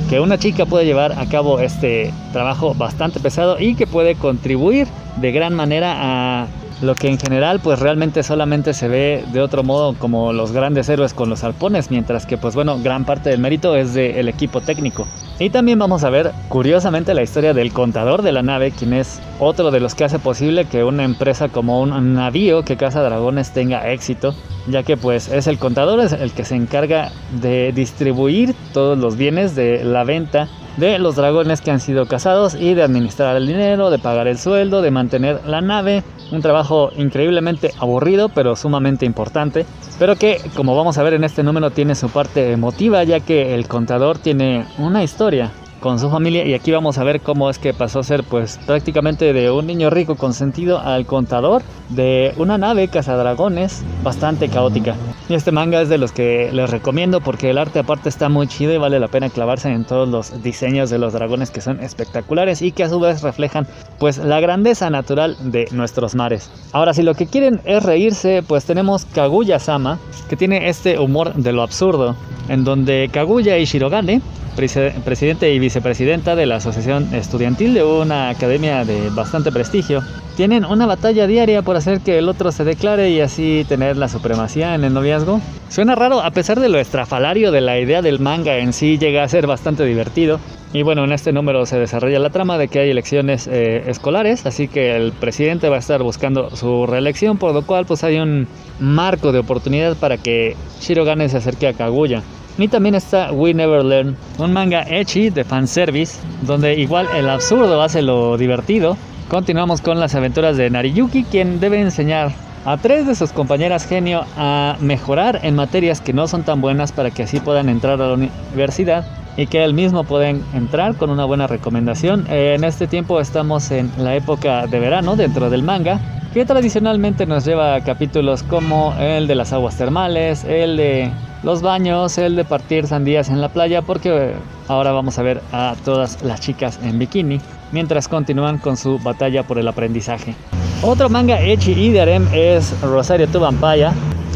que una chica puede llevar a cabo este trabajo bastante pesado y que puede contribuir de gran manera a lo que en general pues realmente solamente se ve de otro modo como los grandes héroes con los alpones, mientras que pues bueno, gran parte del mérito es del equipo técnico. Y también vamos a ver curiosamente la historia del contador de la nave, quien es otro de los que hace posible que una empresa como un navío que caza dragones tenga éxito, ya que pues es el contador es el que se encarga de distribuir todos los bienes de la venta de los dragones que han sido cazados y de administrar el dinero, de pagar el sueldo, de mantener la nave. Un trabajo increíblemente aburrido pero sumamente importante, pero que como vamos a ver en este número tiene su parte emotiva ya que el contador tiene una historia con su familia y aquí vamos a ver cómo es que pasó a ser pues prácticamente de un niño rico consentido al contador de una nave cazadragones bastante caótica. Y este manga es de los que les recomiendo porque el arte aparte está muy chido y vale la pena clavarse en todos los diseños de los dragones que son espectaculares y que a su vez reflejan pues la grandeza natural de nuestros mares. Ahora si lo que quieren es reírse pues tenemos Kaguya Sama que tiene este humor de lo absurdo en donde Kaguya y Shirogane presidente y vicepresidenta de la Asociación Estudiantil de una academia de bastante prestigio, tienen una batalla diaria por hacer que el otro se declare y así tener la supremacía en el noviazgo. Suena raro, a pesar de lo estrafalario de la idea del manga en sí, llega a ser bastante divertido. Y bueno, en este número se desarrolla la trama de que hay elecciones eh, escolares, así que el presidente va a estar buscando su reelección, por lo cual pues hay un marco de oportunidad para que Shirogane se acerque a Kaguya. Y también está We Never Learn, un manga ecchi de fanservice, donde igual el absurdo hace lo divertido. Continuamos con las aventuras de Nariyuki, quien debe enseñar a tres de sus compañeras genio a mejorar en materias que no son tan buenas para que así puedan entrar a la universidad y que él mismo pueden entrar con una buena recomendación. En este tiempo estamos en la época de verano dentro del manga, que tradicionalmente nos lleva a capítulos como el de las aguas termales, el de los baños, el de partir sandías en la playa, porque ahora vamos a ver a todas las chicas en bikini, mientras continúan con su batalla por el aprendizaje. Otro manga Echi y de Arem es Rosario tu Vampaya.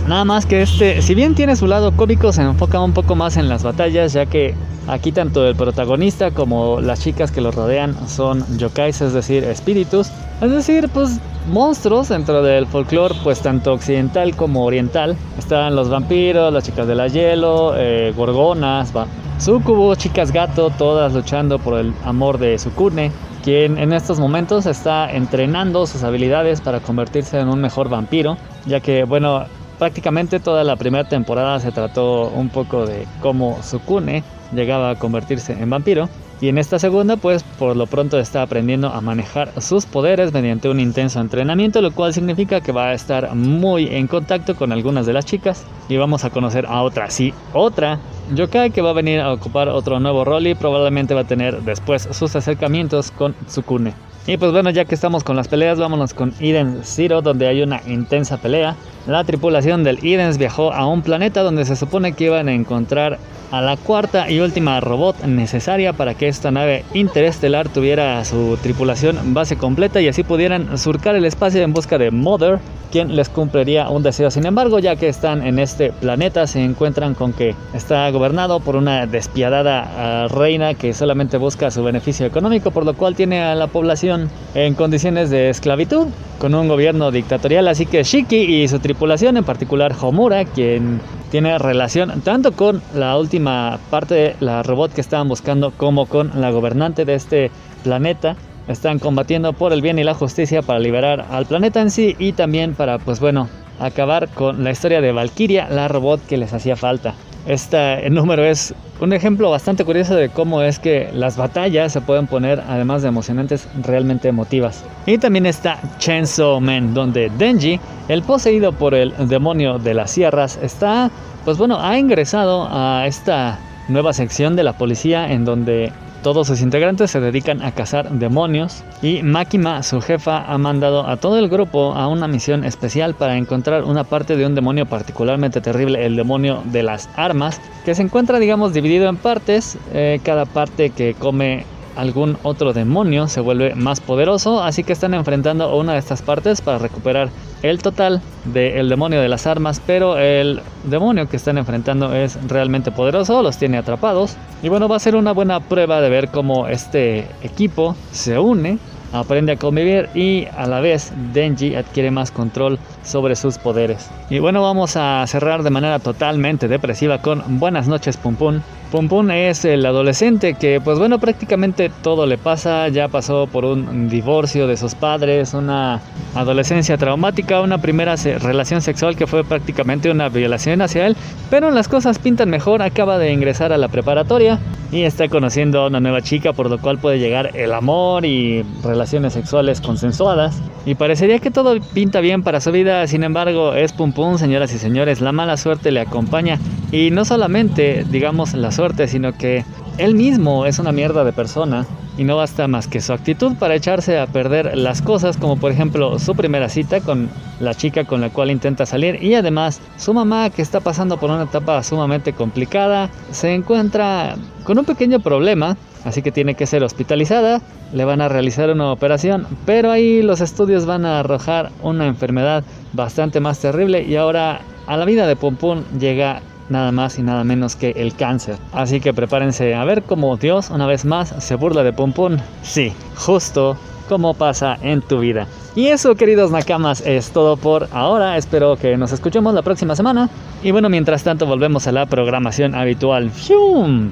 Nada más que este, si bien tiene su lado cómico, se enfoca un poco más en las batallas, ya que aquí tanto el protagonista como las chicas que lo rodean son yokais, es decir, espíritus. Es decir, pues monstruos dentro del folclore, pues tanto occidental como oriental. Están los vampiros, las chicas de la hielo, eh, gorgonas, sucubos, chicas gato, todas luchando por el amor de Sukune, quien en estos momentos está entrenando sus habilidades para convertirse en un mejor vampiro, ya que, bueno, prácticamente toda la primera temporada se trató un poco de cómo Sukune llegaba a convertirse en vampiro. Y en esta segunda, pues por lo pronto está aprendiendo a manejar sus poderes mediante un intenso entrenamiento, lo cual significa que va a estar muy en contacto con algunas de las chicas. Y vamos a conocer a otra, sí, otra yokai que va a venir a ocupar otro nuevo rol y probablemente va a tener después sus acercamientos con Tsukune. Y pues bueno, ya que estamos con las peleas, vámonos con Eden Zero, donde hay una intensa pelea. La tripulación del Eden viajó a un planeta donde se supone que iban a encontrar a la cuarta y última robot necesaria para que esta nave interestelar tuviera su tripulación base completa y así pudieran surcar el espacio en busca de Mother, quien les cumpliría un deseo. Sin embargo, ya que están en este planeta, se encuentran con que está gobernado por una despiadada ah, reina que solamente busca su beneficio económico, por lo cual tiene a la población en condiciones de esclavitud, con un gobierno dictatorial. Así que Shiki y su tripulación, en particular Homura, quien tiene relación tanto con la última parte de la robot que estaban buscando como con la gobernante de este planeta. Están combatiendo por el bien y la justicia para liberar al planeta en sí y también para, pues bueno, acabar con la historia de Valkyria, la robot que les hacía falta. Este número es un ejemplo bastante curioso de cómo es que las batallas se pueden poner, además de emocionantes, realmente emotivas. Y también está Chainsaw Man, donde Denji, el poseído por el demonio de las sierras, está, pues bueno, ha ingresado a esta nueva sección de la policía en donde todos sus integrantes se dedican a cazar demonios y Makima, su jefa, ha mandado a todo el grupo a una misión especial para encontrar una parte de un demonio particularmente terrible, el demonio de las armas, que se encuentra, digamos, dividido en partes. Eh, cada parte que come algún otro demonio se vuelve más poderoso, así que están enfrentando una de estas partes para recuperar el total del demonio de las armas, pero el demonio que están enfrentando es realmente poderoso, los tiene atrapados. Y bueno, va a ser una buena prueba de ver cómo este equipo se une aprende a convivir y a la vez Denji adquiere más control sobre sus poderes. Y bueno, vamos a cerrar de manera totalmente depresiva con Buenas noches Pum Pum. Pum es el adolescente que pues bueno prácticamente todo le pasa, ya pasó por un divorcio de sus padres, una adolescencia traumática, una primera relación sexual que fue prácticamente una violación hacia él, pero las cosas pintan mejor, acaba de ingresar a la preparatoria y está conociendo a una nueva chica por lo cual puede llegar el amor y relaciones sexuales consensuadas. Y parecería que todo pinta bien para su vida, sin embargo es pum señoras y señores, la mala suerte le acompaña. Y no solamente digamos la suerte sino que él mismo es una mierda de persona y no basta más que su actitud para echarse a perder las cosas, como por ejemplo su primera cita con la chica con la cual intenta salir. Y además su mamá que está pasando por una etapa sumamente complicada se encuentra con un pequeño problema, así que tiene que ser hospitalizada, le van a realizar una operación, pero ahí los estudios van a arrojar una enfermedad bastante más terrible. Y ahora a la vida de Pum llega nada más y nada menos que el cáncer. Así que prepárense a ver cómo Dios una vez más se burla de Pum Pum. Sí, justo como pasa en tu vida. Y eso, queridos nakamas, es todo por ahora. Espero que nos escuchemos la próxima semana. Y bueno, mientras tanto, volvemos a la programación habitual. ¡Fium!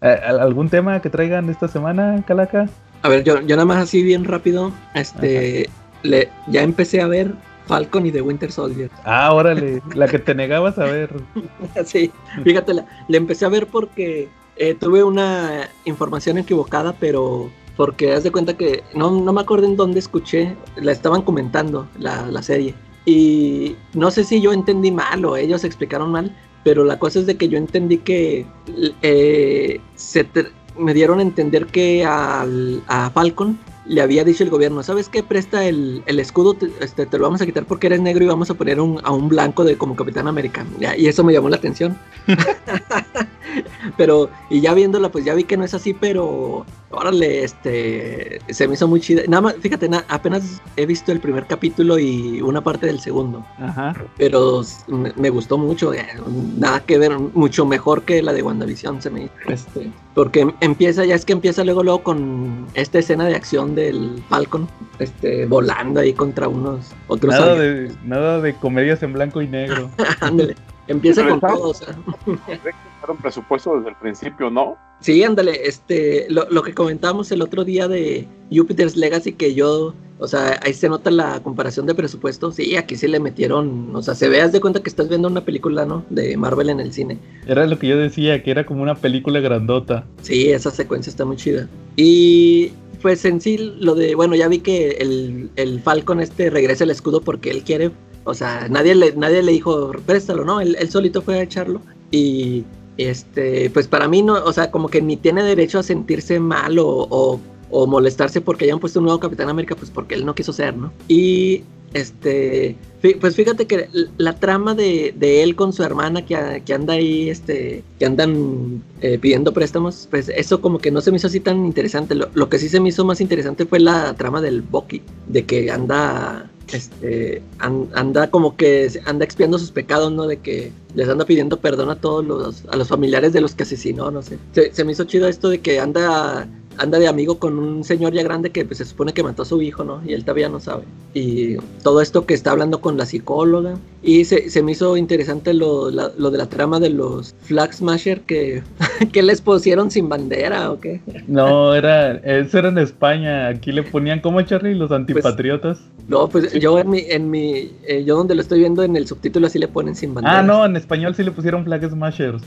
Eh, ¿Algún tema que traigan esta semana, Calaca? A ver, yo, yo nada más así bien rápido. Este, le, ya empecé a ver Falcon y The Winter Soldier. Ah, órale, la que te negabas a ver. sí, fíjate, la, le empecé a ver porque eh, tuve una información equivocada, pero porque haz de cuenta que no, no me acuerdo en dónde escuché, la estaban comentando la, la serie. Y no sé si yo entendí mal o ellos explicaron mal, pero la cosa es de que yo entendí que eh, se me dieron a entender que al, a Falcon le había dicho el gobierno, ¿sabes qué? Presta el, escudo, te, este, te lo vamos a quitar porque eres negro y vamos a poner un, a un blanco de como Capitán América. Y eso me llamó la atención. pero, y ya viéndola, pues ya vi que no es así, pero órale, este, se me hizo muy chida. Nada más, fíjate, apenas he visto el primer capítulo y una parte del segundo. Ajá. Pero me, gustó mucho, eh, nada que ver, mucho mejor que la de WandaVision se me hizo. Este, porque empieza, ya es que empieza luego, luego con esta escena de acción del Falcon, este, volando ahí contra unos otros. Nada, de, nada de comedias en blanco y negro. Ándale. Empieza con todo, o sea. un presupuesto desde el principio, ¿no? Sí, ándale, este, lo, lo, que comentábamos el otro día de Jupiter's Legacy, que yo, o sea, ahí se nota la comparación de presupuesto, sí, aquí sí le metieron, o sea, se veas de cuenta que estás viendo una película, ¿no? De Marvel en el cine. Era lo que yo decía, que era como una película grandota. Sí, esa secuencia está muy chida. Y pues en sí, lo de, bueno, ya vi que el, el Falcon este regresa el escudo porque él quiere, o sea, nadie le, nadie le dijo, préstalo, ¿no? Él, él solito fue a echarlo. Y este, pues para mí no, o sea, como que ni tiene derecho a sentirse mal o, o, molestarse porque hayan puesto un nuevo Capitán América, pues porque él no quiso ser, ¿no? Y este, pues fíjate que la trama de, de él con su hermana que, que, anda ahí, este, que andan eh, pidiendo préstamos, pues eso como que no se me hizo así tan interesante. Lo, lo, que sí se me hizo más interesante fue la trama del Bucky, de que anda este, anda como que anda expiando sus pecados, ¿no? De que les anda pidiendo perdón a todos los, a los familiares de los que asesinó, no sé. Se, me hizo chido esto de que anda anda de amigo con un señor ya grande que pues, se supone que mató a su hijo, ¿no? Y él todavía no sabe. Y todo esto que está hablando con la psicóloga. Y se, se me hizo interesante lo, lo, de la trama de los Flag Smasher que, que les pusieron sin bandera o qué. No, era, eso era en España. Aquí le ponían como Charlie los pues, antipatriotas. no, pues yo en mi, en mi, eh, yo donde lo estoy viendo en el subtítulo así le ponen sin bandera. Ah, no, en español sí le pusieron Flag Smashers.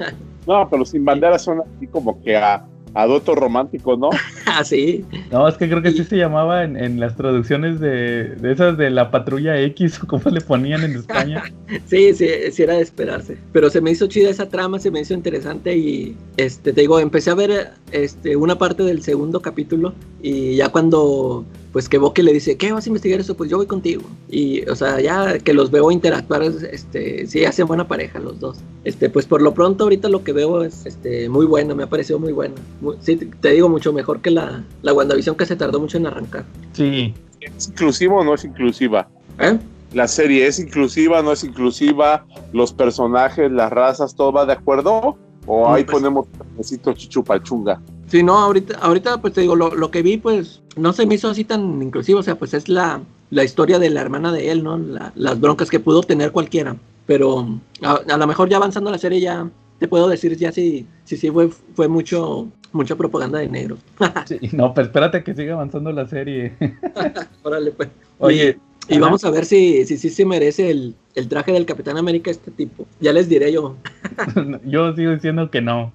no, pero sin bandera son así como que a Adoto romántico, ¿no? ah, sí. No, es que creo que sí se llamaba en, las traducciones de, esas de la patrulla X o como le ponían en España. sí, sí, sí era de esperarse. Pero se me hizo chida esa trama, se me hizo interesante y este te digo, empecé a ver este una parte del segundo capítulo y ya cuando pues que Boque le dice, ¿qué vas a investigar eso? Pues yo voy contigo. Y, o sea, ya que los veo interactuar, este, sí hacen buena pareja los dos. Este, pues por lo pronto ahorita lo que veo es, este, muy bueno, me ha parecido muy bueno. sí, te digo mucho mejor que la, la WandaVision que se tardó mucho en arrancar. Sí. ¿Es inclusivo o no es inclusiva? ¿Eh? La serie es inclusiva, no es inclusiva, los personajes, las razas, todo va de acuerdo. O ahí pues, ponemos necesito chichupachunga. Sí, no, ahorita, ahorita pues te digo, lo, lo, que vi pues no se me hizo así tan inclusivo, o sea, pues es la, la historia de la hermana de él, ¿no? las broncas que pudo tener cualquiera. Pero a, lo mejor ya avanzando la serie ya te puedo decir ya si sí si, fue, fue mucho mucha propaganda de negro. sí, no, pero espérate que siga avanzando la serie. Órale, pues. Oye. Y, vamos a ver si sí si, si, merece el, el traje del Capitán América este tipo. Ya les diré yo. yo sigo diciendo que no.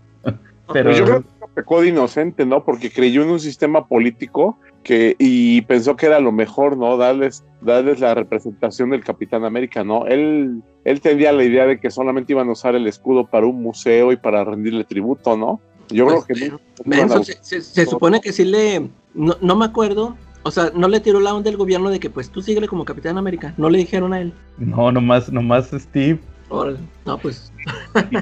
Pero pues yo creo pecó de inocente, ¿no? Porque creyó en un sistema político que y pensó que era lo mejor, ¿no? Darles, darles la representación del Capitán América, ¿no? Él, él tenía la idea de que solamente iban a usar el escudo para un museo y para rendirle tributo, ¿no? Yo creo pues, que se, supone que sí le, no, no me acuerdo, o sea, no le tiró la onda del gobierno de que pues tú síguele como Capitán América. No le dijeron a él. No, nomás, nomás Steve no, pues.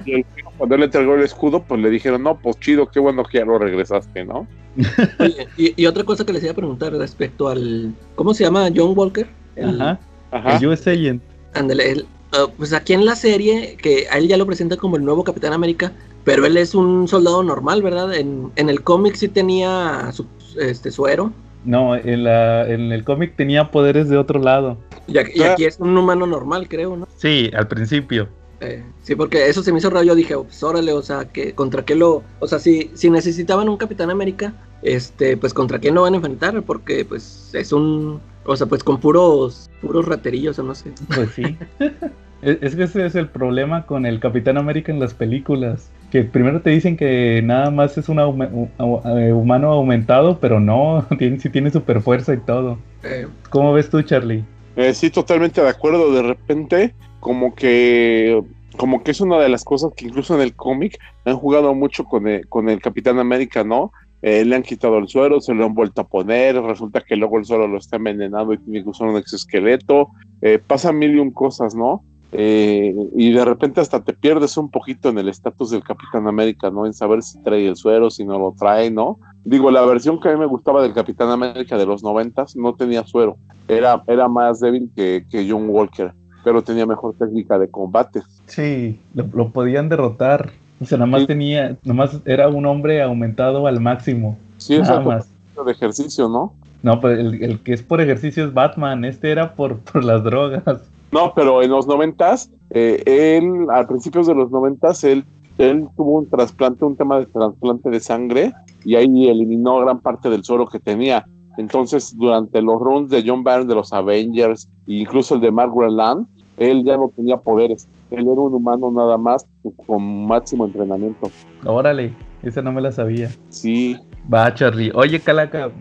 y cuando él le entregó el escudo, pues le dijeron, no, pues chido, qué bueno que ya lo regresaste, ¿no? y, otra cosa que les iba a preguntar respecto al. ¿Cómo se llama? John Walker. Ajá. Ajá. El US Agent. Ándale, ah, pues aquí en la serie, que a él ya lo presenta como el nuevo Capitán América, pero él es un soldado normal, ¿verdad? En, en el cómic sí tenía su, este, suero. No, en, la, en el cómic tenía poderes de otro lado. Y aquí, es un humano normal, creo, ¿no? Sí, al principio. Eh, sí, porque eso se me hizo raro. Yo dije, pues órale, o sea, que contra qué lo. O sea, si, si necesitaban un Capitán América, este, pues contra quién lo van a enfrentar, porque pues es un. O sea, pues con puros, puros raterillos o no sé. Pues sí. es que ese es el problema con el Capitán América en las películas. Que primero te dicen que nada más es un eh, humano aumentado, pero no, tiene, sí tiene super fuerza y todo. Eh. ¿Cómo ves tú, Charlie? Eh, sí, totalmente de acuerdo. De repente, como que como que es una de las cosas que incluso en el cómic han jugado mucho con el, con el Capitán América, ¿no? Eh, le han quitado el suero, se lo han vuelto a poner, resulta que luego el suero lo está envenenando y tiene que usar un exoesqueleto, eh, pasan mil y un cosas, ¿no? Eh, y de repente hasta te pierdes un poquito en el estatus del Capitán América, ¿no? En saber si trae el suero, si no lo trae, ¿no? Digo, la versión que a mí me gustaba del Capitán América de los noventas no tenía suero, era, era más débil que, John Walker, pero tenía mejor técnica de combate. Sí, lo, podían derrotar. O sea, nada más tenía, nada más era un hombre aumentado al máximo. Sí, nada más. de ejercicio, ¿no? No, pero el, que es por ejercicio es Batman, este era por, por las drogas. No, pero en los noventas, eh, él, a principios de los noventas, él, él tuvo un trasplante, un tema de trasplante de sangre, y ahí eliminó gran parte del suero que tenía. Entonces, durante los runs de John Byrne de los Avengers, e incluso el de Margaret Land, él ya no tenía poderes. Él era un humano nada más con máximo entrenamiento. Órale, esa no me la sabía. Sí. Va, Charlie. Oye, Calaca,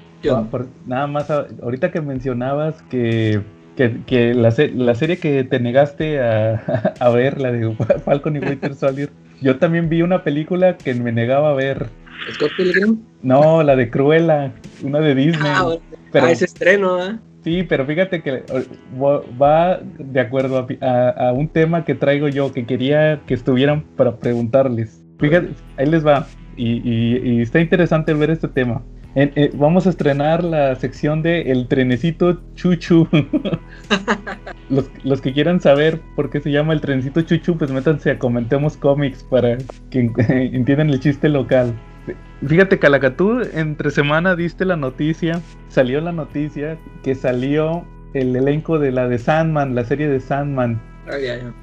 nada más, ahorita que mencionabas que que, la, la, serie que te negaste a, a, ver, la de Falcon y Winter Soldier, yo también vi una película que me negaba a ver. ¿Scott Pilgrim? No, la de Cruella, una de Disney. Ah, pero, ah, ese estreno, ¿eh? Sí, pero fíjate que va de acuerdo a, a, un tema que traigo yo, que quería que estuvieran para preguntarles. Fíjate, ahí les va. Y, y, y está interesante ver este tema. Eh, vamos a estrenar la sección de El trenecito Chuchu. los, que quieran saber por qué se llama el trenecito Chuchu, pues métanse a Comentemos Cómics para que entiendan el chiste local. Fíjate, Calacatú, entre semana diste la noticia, salió la noticia que salió el elenco de la de Sandman, la serie de Sandman.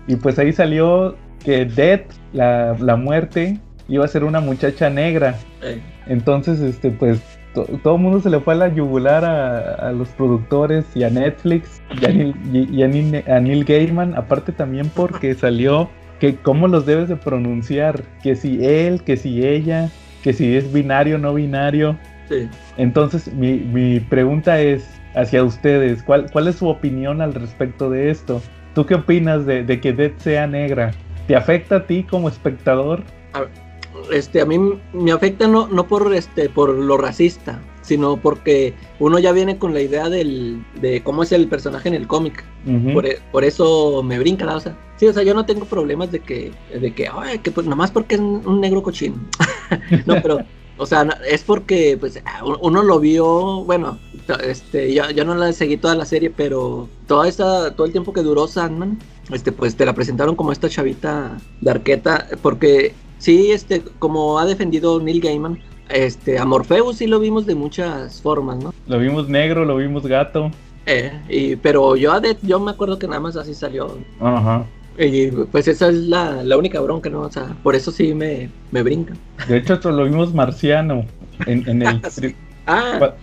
Y pues ahí salió que Death, la, la muerte, iba a ser una muchacha negra. Entonces, este, pues todo el mundo se le fue a la yugular a, los productores y a Netflix y, a Neil, Gaiman, aparte también porque salió que cómo los debes de pronunciar, que si él, que si ella, que si es binario o no binario. Entonces mi, pregunta es hacia ustedes, ¿cuál, ¿cuál es su opinión al respecto de esto? ¿Tú qué opinas de, de que Dead sea negra? ¿Te afecta a ti como espectador? Este, a mí me afecta no, no por, este, por lo racista, sino porque uno ya viene con la idea del, de cómo es el personaje en el cómic. E, por, eso me brinca, la O sea, sí, o sea, yo no tengo problemas de que, de que, ay, que pues nomás porque es un negro cochino. no, pero, o sea, es porque, pues, uno lo vio, bueno, este, yo, yo no la seguí toda la serie, pero toda esta, todo el tiempo que duró Sandman, este, pues te la presentaron como esta chavita de arqueta, porque Sí, este, como ha defendido Neil Gaiman, este, a Morpheus sí lo vimos de muchas formas, ¿no? Lo vimos negro, lo vimos gato. Eh, y, pero yo, yo me acuerdo que nada más así salió. Ajá. Y pues esa es la, única bronca, ¿no? O sea, por eso sí me, me brinca. De hecho, lo vimos marciano en, el... ah,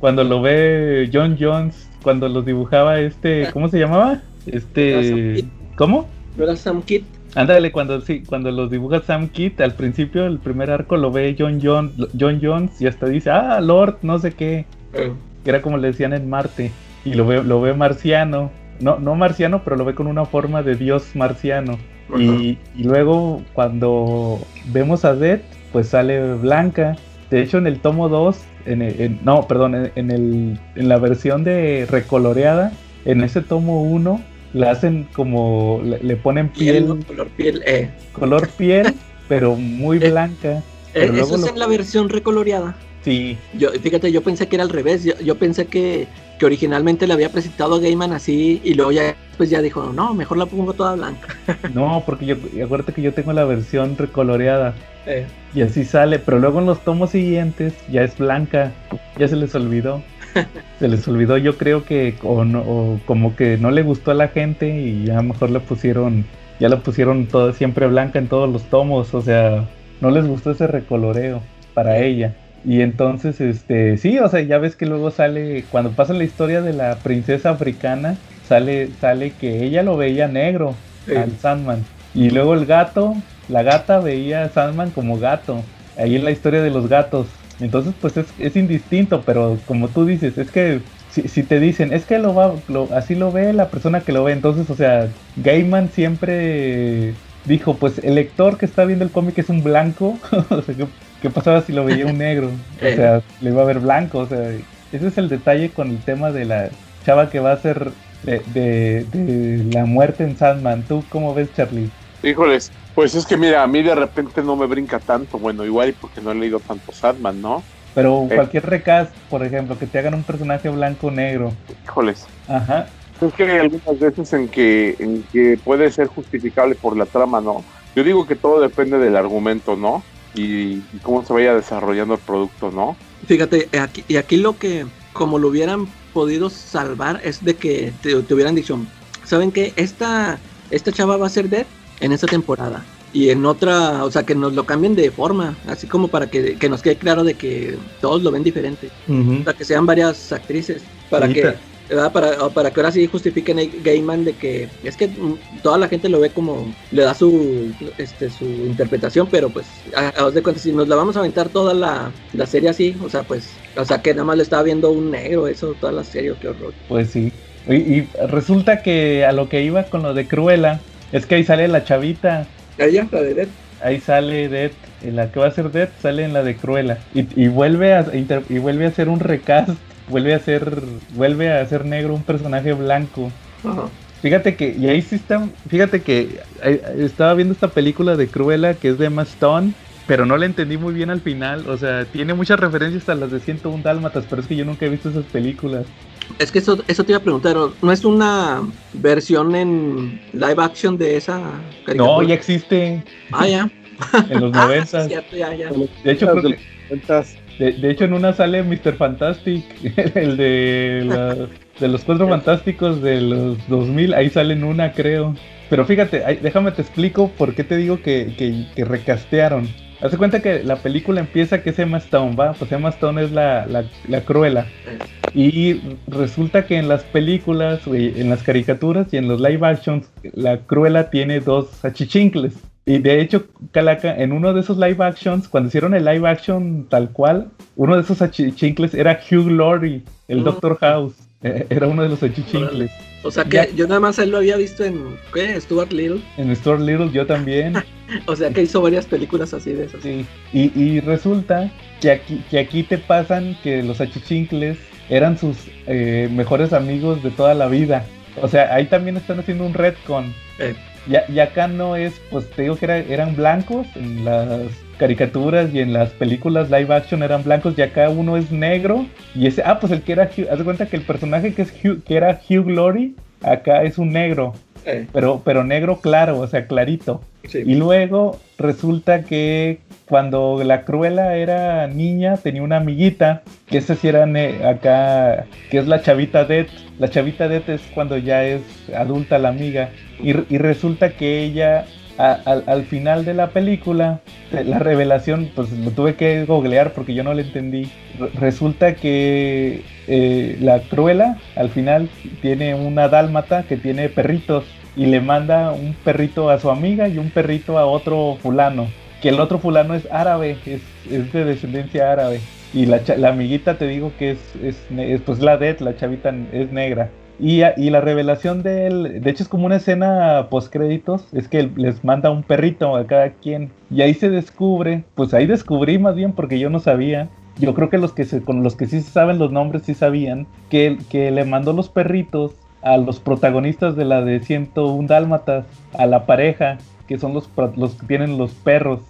cuando lo ve John Jones, cuando lo dibujaba este, ah. ¿cómo se llamaba? Este... ¿Cómo? ¿No era Sam Kidd? Ándale, cuando sí, cuando los dibuja Sam Kidd, al principio el primer arco lo ve John, John, John Jones y hasta dice, ah, Lord, no sé qué. Que era como le decían en Marte. Y lo ve, lo ve marciano. No, no marciano, pero lo ve con una forma de dios marciano. y, luego cuando vemos a Death, pues sale blanca. De hecho, en el tomo 2, en, no, perdón, en, el, en la versión de recoloreada, en ese tomo 1 la hacen como le, ponen piel, color piel eh. color piel pero muy eh, blanca. eh, eso es en la versión recoloreada. Sí. Yo fíjate yo pensé que era al revés. Yo, pensé que, que originalmente le había presentado a Gaiman así y luego ya pues ya dijo no mejor la pongo toda blanca no porque yo acuérdate que yo tengo la versión recoloreada. Eh. y así sale pero luego en los tomos siguientes ya es blanca ya se les olvidó se les olvidó, yo creo que, o, como que no le gustó a la gente y ya mejor le pusieron, ya lo pusieron todo siempre blanca en todos los tomos, o sea, no les gustó ese recoloreo para ella. Y entonces, este, sí, o sea, ya ves que luego sale, cuando pasa la historia de la princesa africana, sale, sale que ella lo veía negro al Sandman. Y luego el gato, la gata veía a Sandman como gato. Ahí en la historia de los gatos. Entonces, pues es, indistinto, pero como tú dices, es que si, te dicen, es que lo va, así lo ve la persona que lo ve, entonces, o sea, Gaiman siempre dijo, pues el lector que está viendo el cómic es un blanco, o sea, ¿qué, pasaba si lo veía un negro? O sea, le iba a ver blanco, o sea, ese es el detalle con el tema de la chava que va a ser de, de la muerte en Sandman. ¿Tú cómo ves, Charlie? Híjoles, pues es que mira, a mí de repente no me brinca tanto, bueno, igual porque no he leído tanto Sandman, ¿no? Pero eh. cualquier recast, por ejemplo, que te hagan un personaje blanco o negro. Híjoles. Ajá. Es que hay algunas veces en que, en que puede ser justificable por la trama, ¿no? Yo digo que todo depende del argumento, ¿no? Y, cómo se vaya desarrollando el producto, ¿no? Fíjate, aquí, y aquí lo que, como lo hubieran podido salvar, es de que te, te hubieran dicho, ¿saben qué? Esta, esta chava va a ser Dead en esta temporada. Y en otra, o sea, que nos lo cambien de forma, así como para que, nos quede claro de que todos lo ven diferente. Para que sean varias actrices, para que Para, para que ahora sí justifiquen a Gaiman de que es que toda la gente lo ve como le da su este su interpretación, pero pues a, a de cuenta si nos la vamos a aventar toda la, la, serie así, o sea, pues o sea que nada más le estaba viendo un negro, eso toda la serie, qué horror. Pues sí. Y, y resulta que a lo que iba con lo de Cruella, es que ahí sale la chavita. Ahí la de Dead. Ahí sale Dead. En la que va a ser Dead sale en la de Cruella. Y, vuelve a y vuelve a ser un recast. Vuelve a ser. Vuelve a ser negro un personaje blanco. Fíjate que, y ahí sí está, fíjate que eh, estaba viendo esta película de Cruella que es de Emma Stone, pero no la entendí muy bien al final, o sea, tiene muchas referencias a las de 101 Dálmatas, pero es que yo nunca he visto esas películas. Es que eso, eso te iba a preguntar, ¿no es una versión en live action de esa caricatura? No, ya existe. Ah, ya. en los 90. Ah, de hecho, creo que, de, hecho, en una sale Mr. Fantastic, el de, de los cuatro fantásticos de los 2000, ahí sale en una, creo. Pero fíjate, déjame te explico por qué te digo que, que, que recastearon. Hace cuenta que la película empieza que es Emma Stone, ¿va? Pues Emma Stone es la, la, la cruela. Y resulta que en las películas, en las caricaturas y en los live actions, la cruela tiene dos achichincles. Y de hecho, Calaca, en uno de esos live actions, cuando hicieron el live action tal cual, uno de esos achichincles era Hugh Laurie, el mm. Doctor House. Eh, era uno de los achichincles. O sea que yo nada más él lo había visto en ¿qué? Stuart Little. En Stuart Little yo también. o sea que hizo varias películas así de esas. Sí. Y, y resulta que aquí, que aquí te pasan que los achichincles eran sus eh, mejores amigos de toda la vida. O sea, ahí también están haciendo un retcon. Eh. Y, acá no es, pues te digo que eran blancos en las caricaturas y en las películas live action eran blancos y acá uno es negro y ese, ah, pues el que era, haz de cuenta que el personaje que, es que era Hugh Glory, acá es un negro, eh. pero, pero negro claro, o sea, clarito. Y luego resulta que cuando la Cruela era niña tenía una amiguita, que esa sí era acá, que es la chavita Det. La chavita Det es cuando ya es adulta la amiga. Y, y resulta que ella al, final de la película, la revelación, pues lo tuve que googlear porque yo no lo entendí. resulta que eh, la Cruela al final tiene una dálmata que tiene perritos y le manda un perrito a su amiga y un perrito a otro fulano. Que el otro fulano es árabe, es, de descendencia árabe. Y la, amiguita te digo que es, es, pues la Det, la chavita es negra. Y, la revelación de él, de hecho es como una escena post créditos, es que les manda un perrito a cada quien y ahí se descubre, pues ahí descubrí más bien porque yo no sabía, yo creo que los que se, con los que sí saben los nombres sí sabían, que, que le mandó los perritos a los protagonistas de la de 101 Dálmatas, a la pareja, que son los, los que tienen los perros.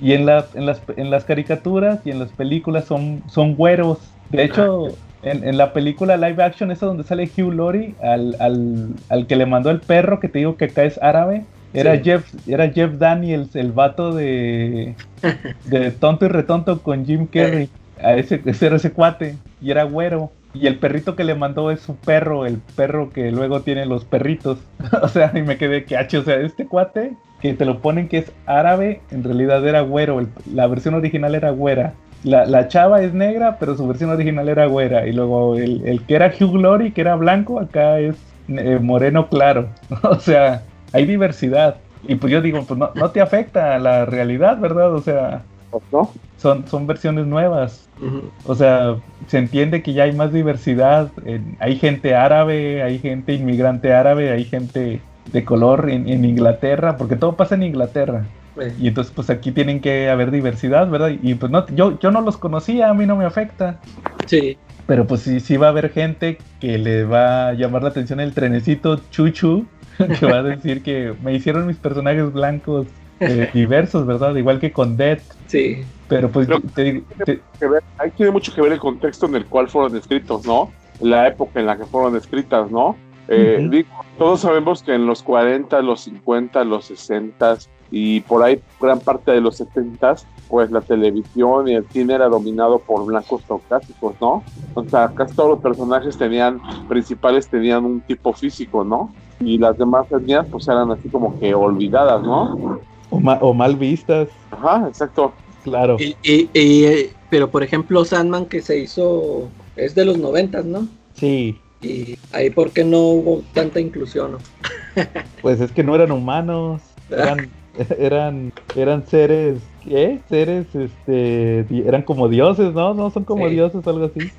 Y en, las, en, las, en las caricaturas y en las películas son, son güeros. De hecho, en, la película live action, esa donde sale Hugh Laurie, al, al, que le mandó el perro, que te digo que acá es árabe, era, Jeff, era Jeff Daniels, el vato de, de Tonto y Retonto con Jim Carrey. A ese, ese era ese cuate, y era güero. Y el perrito que le mandó es su perro, el perro que luego tiene los perritos. o sea, y me quedé que H, o sea, este cuate que te lo ponen que es árabe, en realidad era güero, la versión original era güera la, chava es negra, pero su versión original era güera. Y luego el, que era Hugh Glory, que era blanco, acá es eh, moreno claro. o sea, hay diversidad. Y pues yo digo, pues no, no te afecta la realidad, ¿verdad? O sea, ¿no? son, son versiones nuevas. O sea, se entiende que ya hay más diversidad. hay gente árabe, hay gente inmigrante árabe, hay gente de color en, en Inglaterra, porque todo pasa en Inglaterra. Y entonces pues aquí tienen que haber diversidad, ¿verdad? Y pues no, yo, yo no los conocía, a mí no me afecta. Sí. Pero pues sí, sí va a haber gente que le va a llamar la atención el trenecito chuchu, que va a decir que me hicieron mis personajes blancos eh, diversos, ¿verdad? Igual que con Death. Sí. Pero pues te, ahí tiene mucho que ver el contexto en el cual fueron escritos, ¿no? La época en la que fueron escritas, ¿no? Eh, todos sabemos que en los 40, los 50, los 60 y por ahí gran parte de los 70 pues la televisión y el cine era dominado por blancos caucásicos, ¿no? O sea, casi todos los personajes tenían, principales tenían un tipo físico, ¿no? Y las demás etnias pues eran así como que olvidadas, ¿no? O, mal vistas. Ajá, exacto. Claro. Y, y, pero por ejemplo Sandman que se hizo es de los 90, ¿no? Sí. Y ahí por qué no hubo tanta inclusión, pues es que no eran humanos, eran eran, eran seres, ¿qué? Seres, este, eran como dioses, ¿no? No son como dioses, algo así.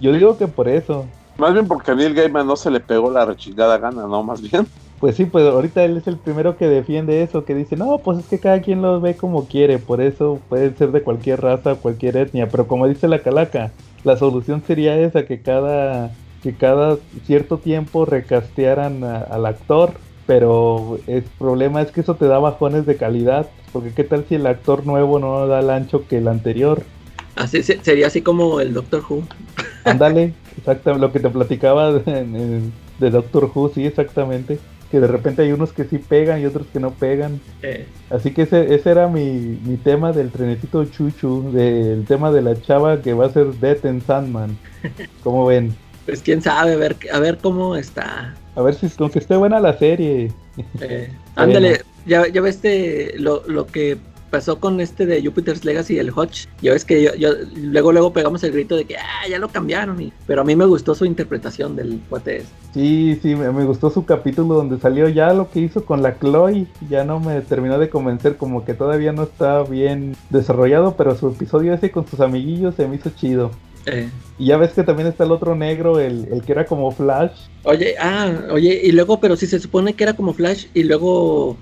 Yo digo que por eso. Más bien porque a Neil Gaiman no se le pegó la rechingada gana, ¿no? Más bien. Pues sí, pues ahorita él es el primero que defiende eso, que dice, no, pues es que cada quien lo ve como quiere, por eso pueden ser de cualquier raza, cualquier etnia, pero como dice la calaca, la solución sería esa, que cada, que cada cierto tiempo recastearan al actor pero el problema es que eso te da bajones de calidad, porque qué tal si el actor nuevo no da el ancho que el anterior. Así sería así como el Doctor Who. Ándale, exactamente lo que te platicaba de, Doctor Who, sí, exactamente. que de repente hay unos que sí pegan y otros que no pegan. Así que ese, ese era mi, mi tema del trenecito chuchu, del tema de la chava que va a ser Death en Sandman. ¿Cómo ven? Pues quién sabe, a ver, a ver cómo está. A ver si con que esté buena la serie. Eh, ándale, ya, ya ves este, lo, lo que pasó con este de Jupiter's Legacy, el Hodge. Ya ves que yo, luego luego pegamos el grito de que ah, ya lo cambiaron. Y, pero a mí me gustó su interpretación del cuate. Sí, sí, me, gustó su capítulo donde salió ya lo que hizo con la Chloe. Ya no me terminó de convencer, como que todavía no está bien desarrollado, pero su episodio ese con sus amiguillos se me hizo chido. Eh. Y ya ves que también está el otro negro, el, el, que era como Flash. Oye, ah, oye, y luego, pero si se supone que era como Flash y luego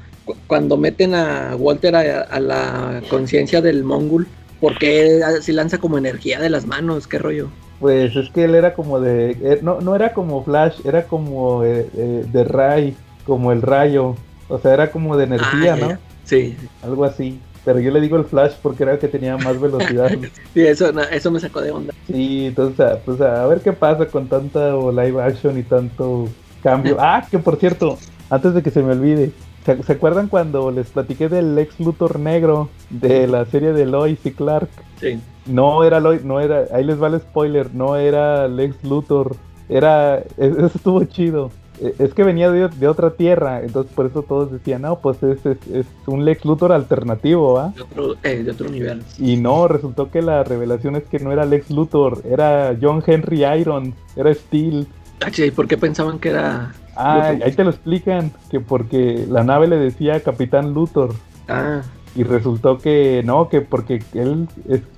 cuando meten a Walter a, la conciencia del Mongul, ¿por qué si lanza como energía de las manos? ¿Qué rollo? Pues es que él era como de. Eh, no, no era como Flash, era como eh, eh, de Ray, como el rayo. O sea, era como de energía, ah, ¿no? Sí. Algo así. Pero yo le digo el Flash porque era el que tenía más velocidad. sí, eso, eso me sacó de onda. Sí, entonces, pues a ver qué pasa con tanta live action y tanto cambio. Ah, que por cierto, antes de que se me olvide, ¿Se, acuerdan cuando les platiqué del ex Luthor negro de la serie de Lois y Clark? Sí. No era Lois, no era, ahí les va el spoiler, no era Lex Luthor, era, eso estuvo chido. E, es que venía de, otra tierra, entonces por eso todos decían, no, pues es, es, un Lex Luthor alternativo, ¿ah? De otro, eh, de otro universo. Y no, resultó que la revelación es que no era Lex Luthor, era John Henry Iron, era Steel. Ah, ¿y por qué pensaban que era Ah, ahí te lo explican, que porque la nave le decía Capitán Luthor. Ah. Y resultó que no, que porque él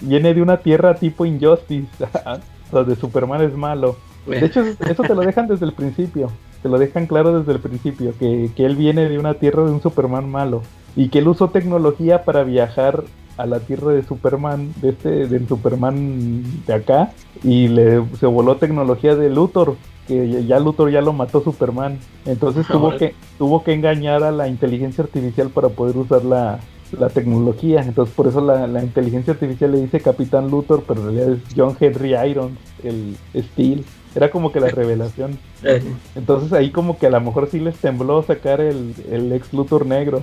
viene de una tierra tipo Injustice, donde Superman es malo. De hecho, eso te lo dejan desde el principio. Te lo dejan claro desde el principio, que, que él viene de una tierra de un Superman malo. Y que él usó tecnología para viajar a la tierra de Superman, de este, del Superman de acá, y le se voló tecnología de Luthor, que ya Luthor ya lo mató Superman. Entonces tuvo que, tuvo que engañar a la inteligencia artificial para poder usar la, tecnología. Entonces por eso la, inteligencia artificial le dice Capitán Luthor, pero en realidad es John Henry Iron, el Steel. Era como que la revelación. Eh. Entonces ahí como que a lo mejor sí les tembló sacar el, el ex Luthor negro.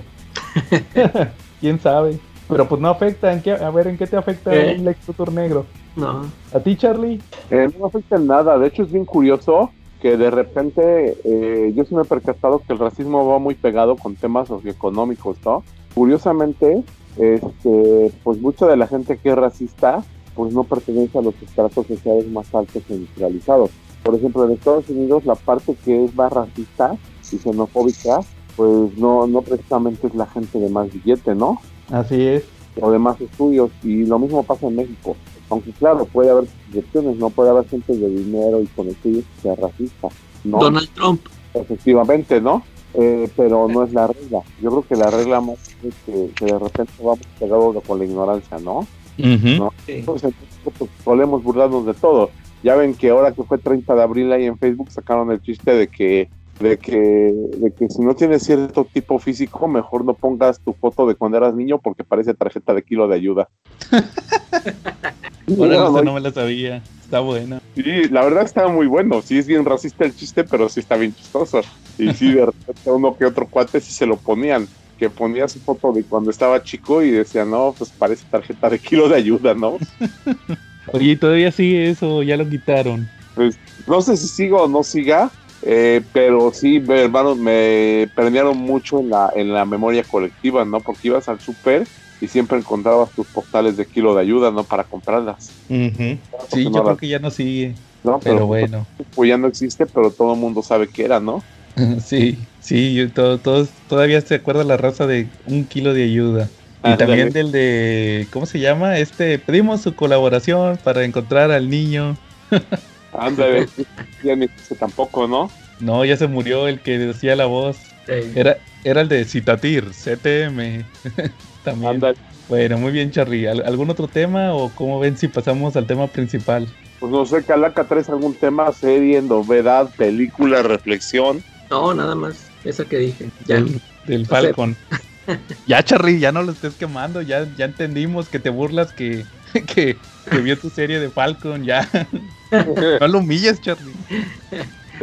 ¿Quién sabe? Pero pues no afecta. ¿en qué, a ver, ¿en qué te afecta ¿Eh? el ex Luthor negro? No. ¿A ti, Charlie? Eh, no afecta en nada. De hecho, es bien curioso que de repente eh, yo sí me he percatado que el racismo va muy pegado con temas socioeconómicos, ¿no? Curiosamente, este, pues mucha de la gente que es racista, pues no pertenece a los estratos sociales más altos e industrializados. Por ejemplo, en Estados Unidos la parte que es más racista y xenofóbica, pues no, no precisamente es la gente de más billete, ¿no? Así es. O de más estudios. Y lo mismo pasa en México. Aunque claro, puede haber excepciones, no puede haber gente de dinero y con estudios que sea racista. ¿no? Donald Trump. Efectivamente, ¿no? Eh, pero no es la regla. Yo creo que la regla más es que, de repente vamos pegados con la ignorancia, ¿no? Entonces, pues, solemos burlarnos de todo. Ya ven que ahora que fue 30 de abril ahí en Facebook sacaron el chiste de que de que, de que si no tienes cierto tipo físico, mejor no pongas tu foto de cuando eras niño porque parece tarjeta de kilo de ayuda. bueno, no, no me la sabía. Está buena. Sí, la verdad está muy bueno. Sí es bien racista el chiste, pero sí está bien chistoso. Y sí, de repente uno que otro cuate sí se lo ponían. Que ponía su foto de cuando estaba chico y decía, no, pues parece tarjeta de kilo de ayuda, ¿no? Oye, todavía sigue eso, ya lo quitaron. Pues no sé si sigo o no siga, eh, pero sí, hermano, me prendieron mucho en la, en la memoria colectiva, ¿no? Porque ibas al súper y siempre encontrabas tus postales de kilo de ayuda, ¿no? Para comprarlas. Sí, yo creo que ya no sigue. pero, bueno. Pues ya no existe, pero todo el mundo sabe que era, ¿no? sí, sí, todos todavía se acuerda la raza de un kilo de ayuda. Y también del de, ¿cómo se llama? Este, pedimos su colaboración para encontrar al niño. Ándale, ya ni tampoco, ¿no? No, ya se murió el que decía la voz. Era, era el de Citatir, CTM. También. Bueno, muy bien, Charly. ¿Algún otro tema o cómo ven si pasamos al tema principal? Pues no sé, Calaca, ¿traes algún tema, serie, novedad, película, reflexión? No, nada más. Esa que dije. Ya. Del, Falcon. ya, Charly, ya no lo estés quemando. Ya, ya entendimos que te burlas que, que, que vio tu serie de Falcon. Ya. no lo humilles, Charlie.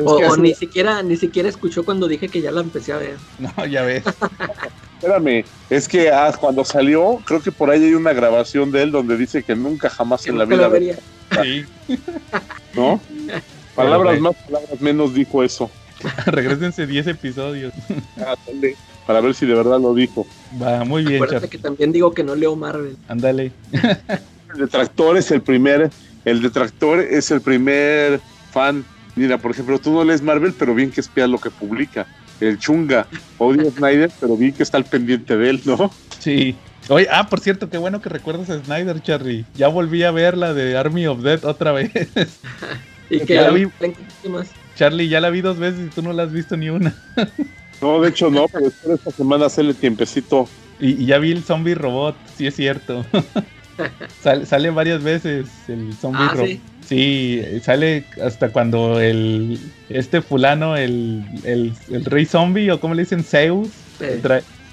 O, ni siquiera ni siquiera escuchó cuando dije que ya la empecé a ver. No, ya ves. Espérame, es que ah, cuando salió, creo que por ahí hay una grabación de él donde dice que nunca jamás en la vida. vería. Sí. ¿No? Palabras más, palabras menos dijo eso. Regrésense 10 episodios. Ah, para ver si de verdad lo dijo. Va, muy bien, Acuérdate que también digo que no leo Marvel. Ándale. el detractor es el primer, el detractor es el primer fan. Mira, por ejemplo, tú no lees Marvel, pero bien que espía lo que publica el chunga odia a Snyder, pero vi que está al pendiente de él, ¿no? Sí. Oye, ah, por cierto, qué bueno que recuerdas a Snyder, Charlie. Ya volví a ver la de Army of Dead otra vez. y que ya vi. Charlie, ya la vi dos veces y tú no la has visto ni una. no, de hecho no, pero espero esta semana hacerle tiempecito. Y, ya vi el zombie robot, sí es cierto. sale, varias veces el zombie ah, robot. Sí, sale hasta cuando el este fulano, el, el, rey zombie, o como le dicen, Zeus,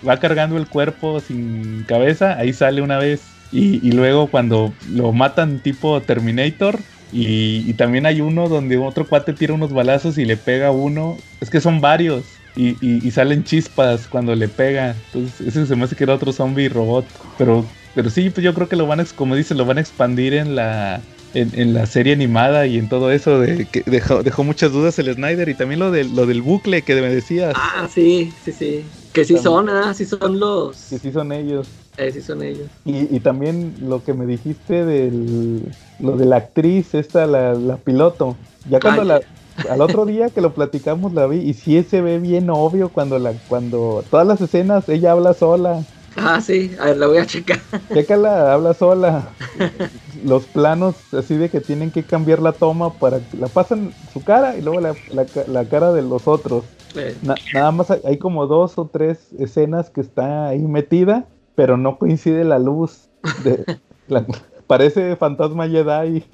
va cargando el cuerpo sin cabeza, ahí sale una vez. Y, luego cuando lo matan tipo Terminator, y, también hay uno donde otro cuate tira unos balazos y le pega uno, es que son varios. Y, y, salen chispas cuando le pega. Entonces, ese se me hace que era otro zombie robot. Pero, pero sí, pues yo creo que lo van a, como dice, lo van a expandir en la, en, la serie animada y en todo eso de que dejó, dejó muchas dudas el Snyder y también lo del lo del bucle que me decías. Ah, sí, sí, sí. Que sí son, ah, sí son los. Que sí son ellos. Eh, sí son ellos. Y, y también lo que me dijiste del lo de la actriz, esta, la, la piloto. Ya cuando la, al otro día que lo platicamos la vi y sí se ve bien obvio cuando la, cuando todas las escenas ella habla sola. Ah, sí, a ver, la voy a checar. Chécala, habla sola. Los planos así de que tienen que cambiar la toma para que la pasan su cara y luego la, la, cara de los otros. nada más hay, como dos o tres escenas que está ahí metida, pero no coincide la luz. De, parece fantasma Jedi.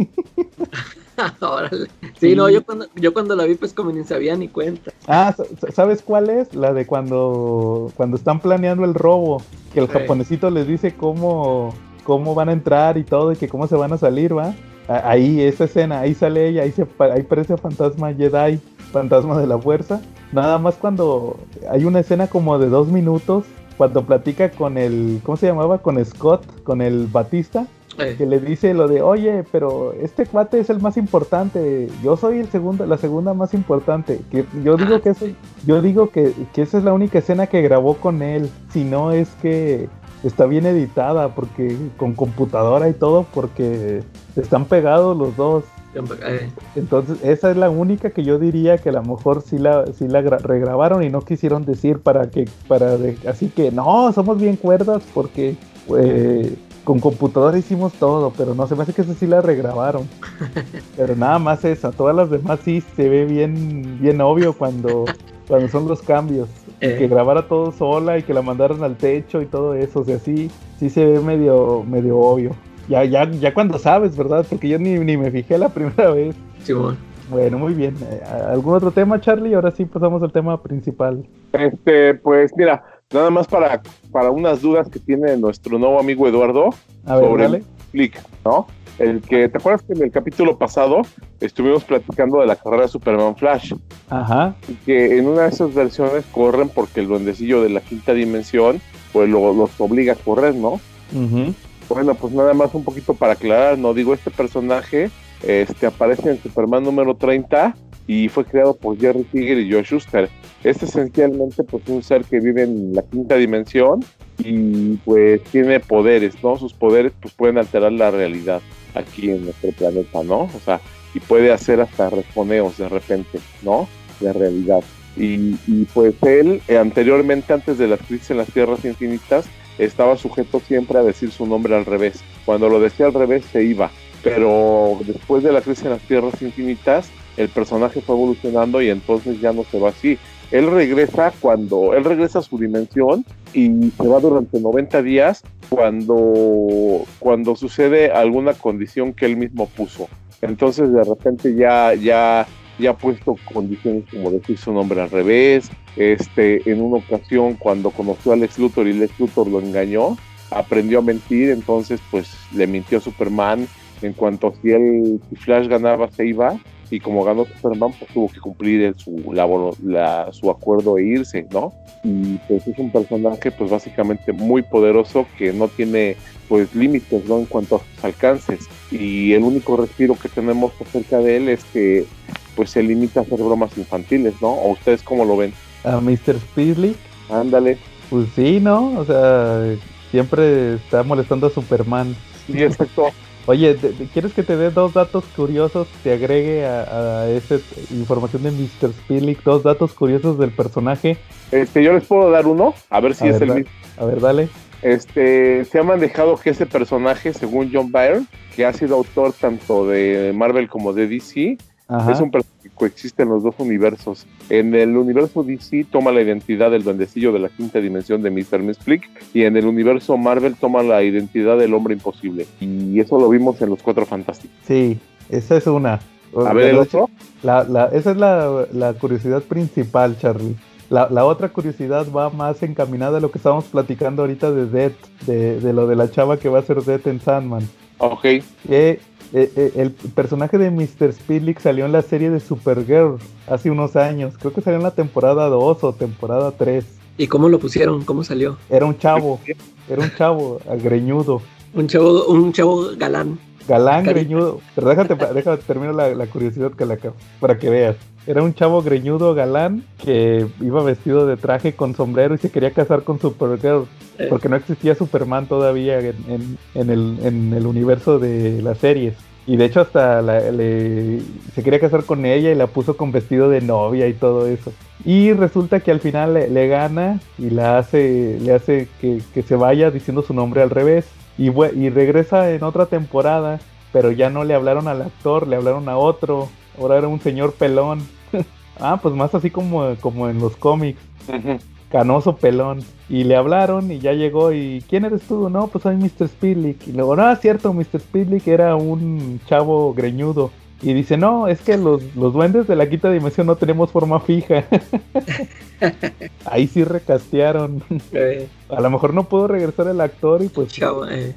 Órale. Sí, no, yo cuando, yo cuando la vi, pues como ni sabía ni cuenta. Ah, ¿sabes cuál es? La de cuando, cuando están planeando el robo, que el japonesito les dice cómo, cómo van a entrar y todo, y que cómo se van a salir, ¿va? Ahí, esa escena, ahí sale ella, ahí, se, ahí parece fantasma Jedi, fantasma de la fuerza. Nada más cuando hay una escena como de dos minutos, cuando platica con el, ¿cómo se llamaba? Con Scott, con el Batista que le dice lo de, oye, pero este cuate es el más importante, yo soy el segundo, la segunda más importante. Que yo digo ah, que eso, yo digo que, que esa es la única escena que grabó con él, si no es que está bien editada, porque con computadora y todo, porque están pegados los dos. Entonces, esa es la única que yo diría que a lo mejor sí la, sí la regrabaron y no quisieron decir para que, para así que no, somos bien cuerdas porque eh, con computadora hicimos todo, pero no se me hace que esa sí la regrabaron. pero nada más esa, todas las demás sí se ve bien, bien obvio cuando, cuando son los cambios. Que eh. grabara todo sola y que la mandaran al techo y todo eso, o sea, sí, sí se ve medio, medio obvio. Ya, ya, ya cuando sabes, ¿verdad? Porque yo ni, ni me fijé la primera vez. Sí, bueno. Bueno, muy bien. Eh, ¿Algún otro tema, Charlie? Ahora sí pasamos al tema principal. Este, pues mira, Nada más para, para unas dudas que tiene nuestro nuevo amigo Eduardo sobre el Flick, ¿no? El que, ¿te acuerdas que en el capítulo pasado estuvimos platicando de la carrera de Superman Flash? Ajá. Y que en una de esas versiones corren porque el duendecillo de la quinta dimensión, pues lo, los obliga a correr, ¿no? Bueno, pues nada más un poquito para aclarar, no digo, este personaje este, aparece en Superman número 30 y fue creado por Jerry Siegel y Josh Schuster. Es esencialmente pues un ser que vive en la quinta dimensión y pues tiene poderes, ¿no? Sus poderes pues pueden alterar la realidad aquí en nuestro planeta, ¿no? O sea, y puede hacer hasta responeos de repente, ¿no? De realidad. Y, pues él, eh, anteriormente, antes de la crisis en las Tierras Infinitas, estaba sujeto siempre a decir su nombre al revés. Cuando lo decía al revés se iba. Pero después de la crisis en las Tierras Infinitas, el personaje fue evolucionando y entonces ya no se va así. Él regresa cuando, él regresa a su dimensión y se va durante 90 días cuando, cuando sucede alguna condición que él mismo puso. Entonces de repente ya, ya, ya puesto condiciones como decir su nombre al revés. Este, en una ocasión cuando conoció a Lex Luthor y Lex Luthor lo engañó, aprendió a mentir, entonces pues le mintió a Superman en cuanto si él si Flash ganaba se iba y como ganó Superman, pues tuvo que cumplir su, la, su acuerdo e irse, ¿no? Y pues es un personaje pues básicamente muy poderoso que no tiene pues límites, ¿no? En cuanto a sus alcances. Y el único respiro que tenemos acerca de él es que pues se limita a hacer bromas infantiles, ¿no? ¿O ustedes cómo lo ven? A Mr. Speedley. Ándale. Pues sí, ¿no? O sea, siempre está molestando a Superman. Sí, exacto. Oye, ¿quieres que te dé dos datos curiosos? Te agregue a, esa información de Mr. Spillick, dos datos curiosos del personaje. Este, yo les puedo dar uno, a ver si es el mismo. A ver, dale. Este, se ha manejado que ese personaje, según John Byrne, que ha sido autor tanto de Marvel como de DC, es un personaje que coexiste en los dos universos. En el universo DC toma la identidad del duendecillo de la quinta dimensión de Mr. Misflick y en el universo Marvel toma la identidad del hombre imposible. Y eso lo vimos en los Cuatro Fantásticos. Sí, esa es una. A ver, el otro. esa es la, curiosidad principal, Charlie. La, otra curiosidad va más encaminada a lo que estábamos platicando ahorita de Death, de, lo de la chava que va a ser Death en Sandman. Ok. Eh, eh, eh, el personaje de Mr. Speedlick salió en la serie de Supergirl hace unos años. Creo que salió en la temporada 2 o temporada 3. ¿Y cómo lo pusieron? ¿Cómo salió? Era un chavo. Era un chavo, agreñudo. Un chavo, un chavo galán. Galán, greñudo. Pero déjate, déjate termino la, curiosidad que la acabo, para que veas. Era un chavo greñudo galán que iba vestido de traje con sombrero y se quería casar con Supergirl. Eh. Porque no existía Superman todavía en, el, en el universo de las series. Y de hecho hasta se quería casar con ella y la puso con vestido de novia y todo eso. Y resulta que al final le, gana y la hace, le hace que, que, se vaya diciendo su nombre al revés. Y, y regresa en otra temporada, pero ya no le hablaron al actor, le hablaron a otro. Ahora era un señor pelón. ah, pues más así como, como en los cómics. Canoso pelón. Y le hablaron y ya llegó y ¿quién eres tú? No, pues soy Mr. Speedlick. Y luego, no, es cierto, Mr. Speedlick era un chavo greñudo. Y dice, no, es que los, los duendes de la quinta dimensión no tenemos forma fija. Ahí sí recastearon. Eh. A lo mejor no pudo regresar el actor y pues... Chavo, eh.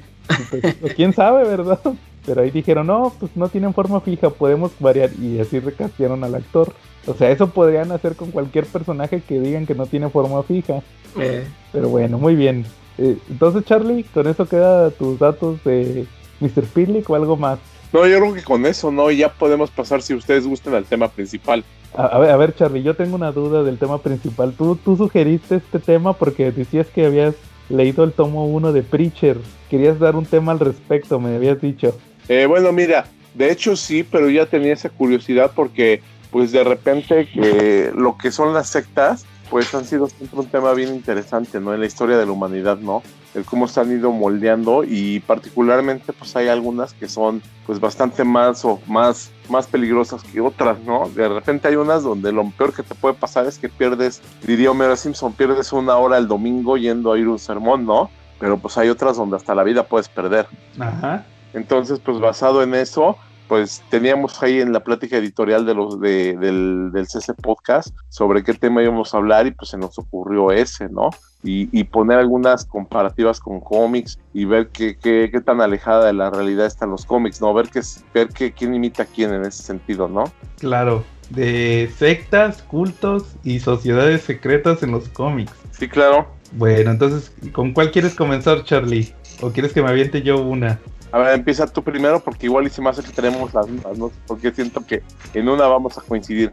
pues, pues quién sabe, ¿verdad? Pero ahí dijeron, no, pues no tienen forma fija, podemos variar. Y así recastearon al actor. O sea, eso podrían hacer con cualquier personaje que digan que no tiene forma fija. Eh. Pero bueno, muy bien. Eh, entonces, Charlie, con eso queda tus datos de Mr. Speedlick o algo más. No, yo creo que con eso, ¿no? Ya podemos pasar, si ustedes gustan, al tema principal. A, ver, a ver, Charlie, yo tengo una duda del tema principal. Tú, tú sugeriste este tema porque decías que habías leído el tomo 1 de Preacher. Querías dar un tema al respecto, me habías dicho. Eh, bueno, mira, de hecho sí, pero ya tenía esa curiosidad porque pues de repente que lo que son las sectas, pues han sido siempre un tema bien interesante, ¿no? En la historia de la humanidad, ¿no? El cómo se han ido moldeando y particularmente pues hay algunas que son pues bastante más o más, más peligrosas que otras, ¿no? De repente hay unas donde lo peor que te puede pasar es que pierdes, diría Homero Simpson, pierdes una hora el domingo yendo a ir un sermón, ¿no? Pero pues hay otras donde hasta la vida puedes perder. Ajá. Entonces, pues basado en eso, pues teníamos ahí en la plática editorial de los de, del, del CC Podcast sobre qué tema íbamos a hablar y pues se nos ocurrió ese, ¿no? Y, poner algunas comparativas con cómics y ver qué, qué, qué, tan alejada de la realidad están los cómics, ¿no? Ver, qué, ver qué, quién imita a quién en ese sentido, ¿no? Claro, de sectas, cultos y sociedades secretas en los cómics. Sí, claro. Bueno, entonces, ¿con cuál quieres comenzar, Charlie? ¿O quieres que me aviente yo una? A ver, empieza tú primero porque igual y si más que tenemos las mismas, ¿no? Porque siento que en una vamos a coincidir.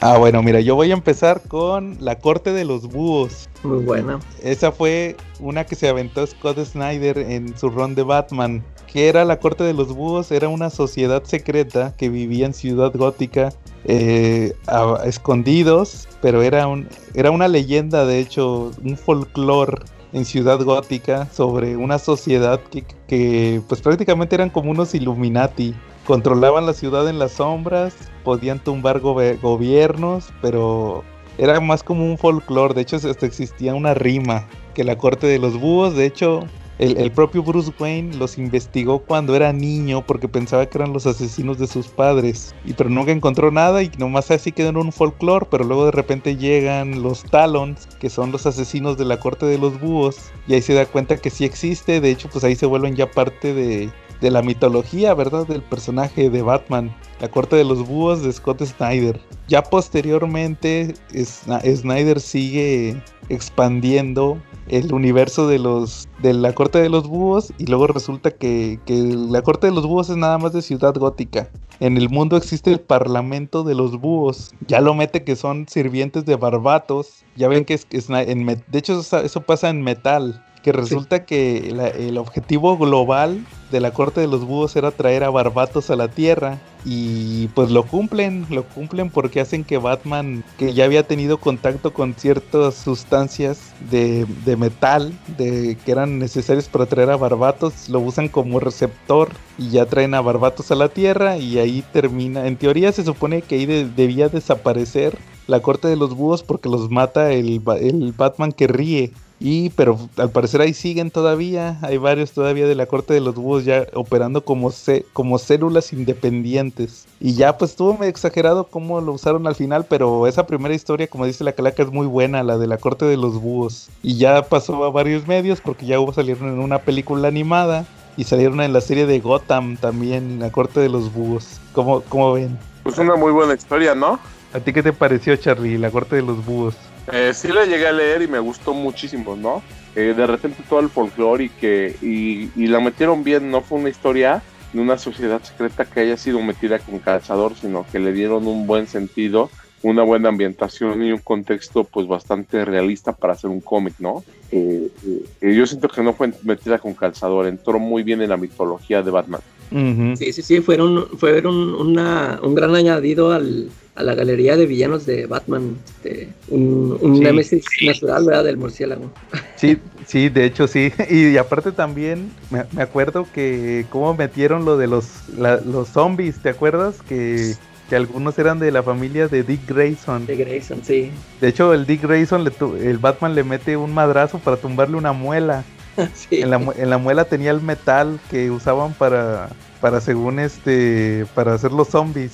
Ah, bueno, mira, yo voy a empezar con La Corte de los Búhos. Muy buena. Esa fue una que se aventó Scott Snyder en su run de Batman. Que era La Corte de los Búhos? Era una sociedad secreta que vivía en Ciudad Gótica, eh, escondidos, pero era, un, era una leyenda, de hecho, un folclore en Ciudad Gótica sobre una sociedad que, pues prácticamente eran como unos Illuminati. Controlaban la ciudad en las sombras, podían tumbar gobiernos, pero era más como un folclore. De hecho, hasta existía una rima que la corte de los búhos, de hecho, el, propio Bruce Wayne los investigó cuando era niño porque pensaba que eran los asesinos de sus padres. Y pero nunca encontró nada y nomás así quedó en un folclore. Pero luego de repente llegan los Talons, que son los asesinos de la corte de los búhos. Y ahí se da cuenta que sí existe. De hecho, pues ahí se vuelven ya parte de, de la mitología, ¿verdad? Del personaje de Batman, La Corte de los Búhos de Scott Snyder. Ya posteriormente, Snyder sigue expandiendo el universo de los de la corte de los búhos y luego resulta que, la corte de los búhos es nada más de ciudad gótica. En el mundo existe el parlamento de los búhos. Ya lo mete que son sirvientes de barbatos. Ya ven que es, en, de hecho eso pasa en metal que resulta que el objetivo global de la corte de los búhos era traer a Barbatos a la Tierra y pues lo cumplen, lo cumplen porque hacen que Batman, que ya había tenido contacto con ciertas sustancias de, de metal de, que eran necesarias para traer a Barbatos, lo usan como receptor y ya traen a Barbatos a la Tierra y ahí termina, en teoría se supone que ahí debía desaparecer la corte de los búhos porque los mata el, el Batman que ríe y pero al parecer ahí siguen todavía, hay varios todavía de la corte de los búhos ya operando como, como células independientes. Y ya pues estuvo medio exagerado cómo lo usaron al final, pero esa primera historia, como dice la calaca, es muy buena, la de la corte de los búhos. Y ya pasó a varios medios porque ya hubo salieron en una película animada y salieron en la serie de Gotham también, la corte de los búhos. ¿Cómo, cómo ven? Pues una muy buena historia, ¿no? ¿A ti qué te pareció, Charlie, la corte de los búhos? Eh, sí la llegué a leer y me gustó muchísimo, ¿no? Eh, de repente todo el folclore y que y, la metieron bien, no fue una historia de una sociedad secreta que haya sido metida con calzador, sino que le dieron un buen sentido, una buena ambientación y un contexto pues bastante realista para hacer un cómic, ¿no? Eh, eh, yo siento que no fue metida con calzador, entró muy bien en la mitología de Batman. Sí, sí, sí, fueron, fueron una, un gran añadido al, a la galería de villanos de Batman, este, un, un némesis natural, ¿verdad? Del murciélago. Sí, sí, de hecho sí. Y, aparte también me, acuerdo que cómo metieron lo de los, los zombies, ¿te acuerdas? Que, que, algunos eran de la familia de Dick Grayson. De Grayson, sí. De hecho, el Dick Grayson, le el Batman le mete un madrazo para tumbarle una muela. Sí. En, la, en la muela tenía el metal que usaban para para según este, para hacer los zombies.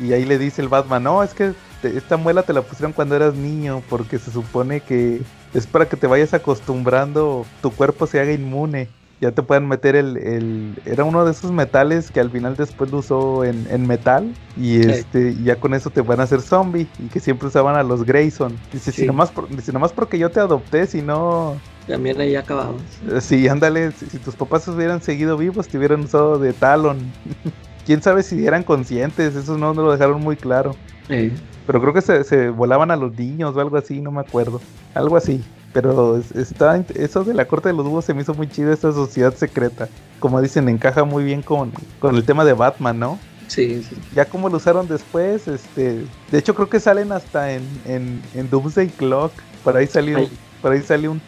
Y ahí le dice el Batman, no, es que esta muela te la pusieron cuando eras niño, porque se supone que es para que te vayas acostumbrando, tu cuerpo se haga inmune. Ya te pueden meter el, el era uno de esos metales que al final después lo usó en, en metal y este ya con eso te van a hacer zombie y que siempre usaban a los Grayson. Dice, si nomás, dice, nomás porque yo te adopté, si no, también ahí acabamos. Sí, ándale, si, tus papás hubieran seguido vivos, te hubieran usado de talón. Quién sabe si eran conscientes, eso no lo dejaron muy claro. Sí. Pero creo que se, volaban a los niños o algo así, no me acuerdo. Algo así. Pero está, eso de la corte de los búhos se me hizo muy chido, esta sociedad secreta. Como dicen, encaja muy bien con, con el tema de Batman, ¿no? Sí, sí. Ya como lo usaron después, este, de hecho creo que salen hasta en, en, en Doomsday Clock, por ahí salió, por ahí sale un,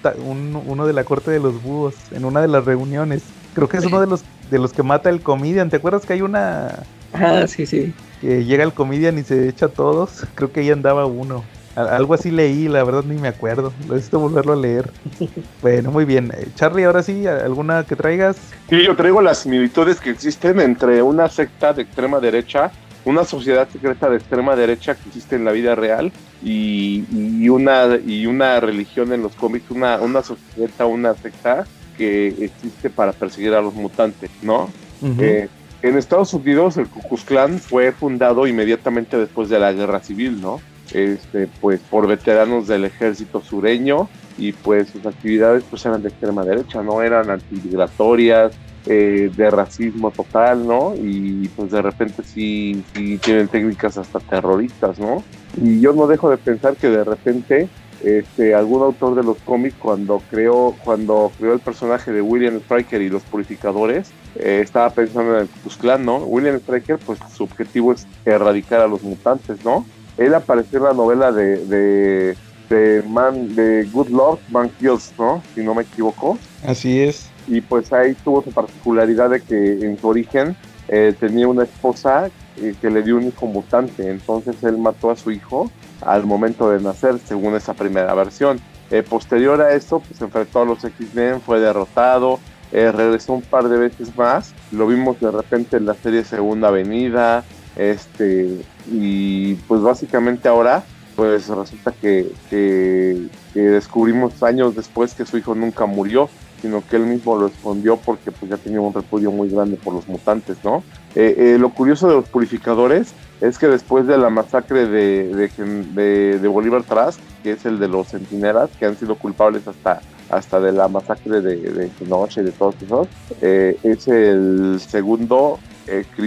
uno de la corte de los búhos en una de las reuniones. Creo que es uno de los de los que mata el comedian. ¿Te acuerdas que hay una? Ah, sí, sí. Que llega el comedian y se echa a todos. Creo que ahí andaba uno. Algo así leí, la verdad ni me acuerdo. Necesito volverlo a leer. bueno, muy bien. Eh, Charlie, ahora sí, ¿alguna que traigas? Sí, yo traigo las similitudes que existen entre una secta de extrema derecha una sociedad secreta de extrema derecha que existe en la vida real y, una, y una religión en los cómics, una, una sociedad, una secta que existe para perseguir a los mutantes, ¿no? Eh, en Estados Unidos el Ku Klux Klan fue fundado inmediatamente después de la guerra civil, ¿no? Este, pues por veteranos del ejército sureño y pues sus actividades pues eran de extrema derecha, no eran antimigratorias, eh, de racismo total, ¿no? Y pues de repente sí, sí tienen técnicas hasta terroristas, ¿no? Y yo no dejo de pensar que de repente este, algún autor de los cómics cuando creó, cuando creó el personaje de William Striker y los purificadores, eh, estaba pensando en el ¿no? William Striker, pues su objetivo es erradicar a los mutantes, ¿no? Él apareció en la novela de, de, de Man, de Good Lord, Man Kills, ¿no? Si no me equivoco. Así es y pues ahí tuvo su particularidad de que en su origen eh, tenía una esposa eh, que le dio un hijo mutante, entonces él mató a su hijo al momento de nacer, según esa primera versión. Eh, posterior a esto, pues se enfrentó a los X-Men, fue derrotado, regresó un par de veces más, lo vimos de repente en la serie Segunda Avenida, este, y pues básicamente ahora, pues resulta que, que descubrimos años después que su hijo nunca murió, sino que él mismo lo escondió porque pues ya tenía un repudio muy grande por los mutantes, ¿no? Eh, eh, lo curioso de los purificadores es que después de la masacre de, de, de, Bolívar Trask, que es el de los centinelas, que han sido culpables hasta, hasta de la masacre de, de Noche y de todos esos, eh, es el segundo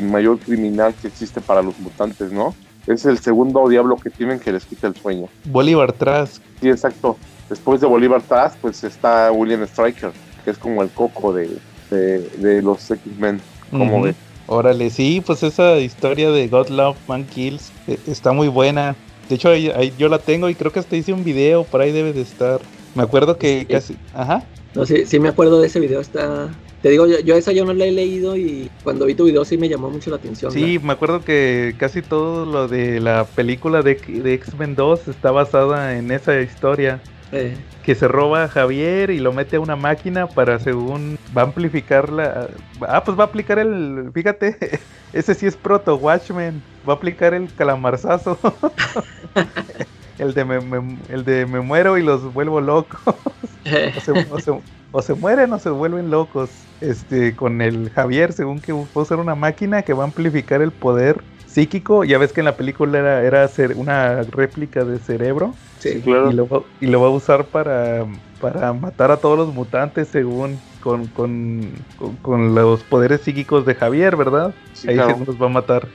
mayor criminal que existe para los mutantes, ¿no? Es el segundo diablo que tienen que les quita el sueño. Bolívar Trask. Sí, exacto. Después de Bolívar Trask, pues está William Stryker, que es como el coco de, de, los X-Men. como Órale, sí, pues esa historia de God Love Man Kills eh, está muy buena. De hecho, yo la tengo y creo que hasta hice un video, por ahí debe de estar. Me acuerdo que casi... Ajá. No, sí, sí me acuerdo de ese video, está... Te digo, yo, esa yo no la he leído y cuando vi tu video sí me llamó mucho la atención. Sí, me acuerdo que casi todo lo de la película de, de X-Men 2 está basada en esa historia. Eh. Que se roba a Javier y lo mete a una máquina para según va a amplificar la... Ah, pues va a aplicar el... Fíjate, ese sí es proto Watchmen. Va a aplicar el calamarzazo. el, de me, el de me muero y los vuelvo locos. o, se, mueren o se vuelven locos. Este, con el Javier, según que va a usar una máquina que va a amplificar el poder psíquico. Ya ves que en la película era, era una réplica de cerebro. Sí, claro. Y lo, y lo va a usar para, para matar a todos los mutantes según con, con, con, los poderes psíquicos de Javier, ¿verdad? Ahí se nos va a matar.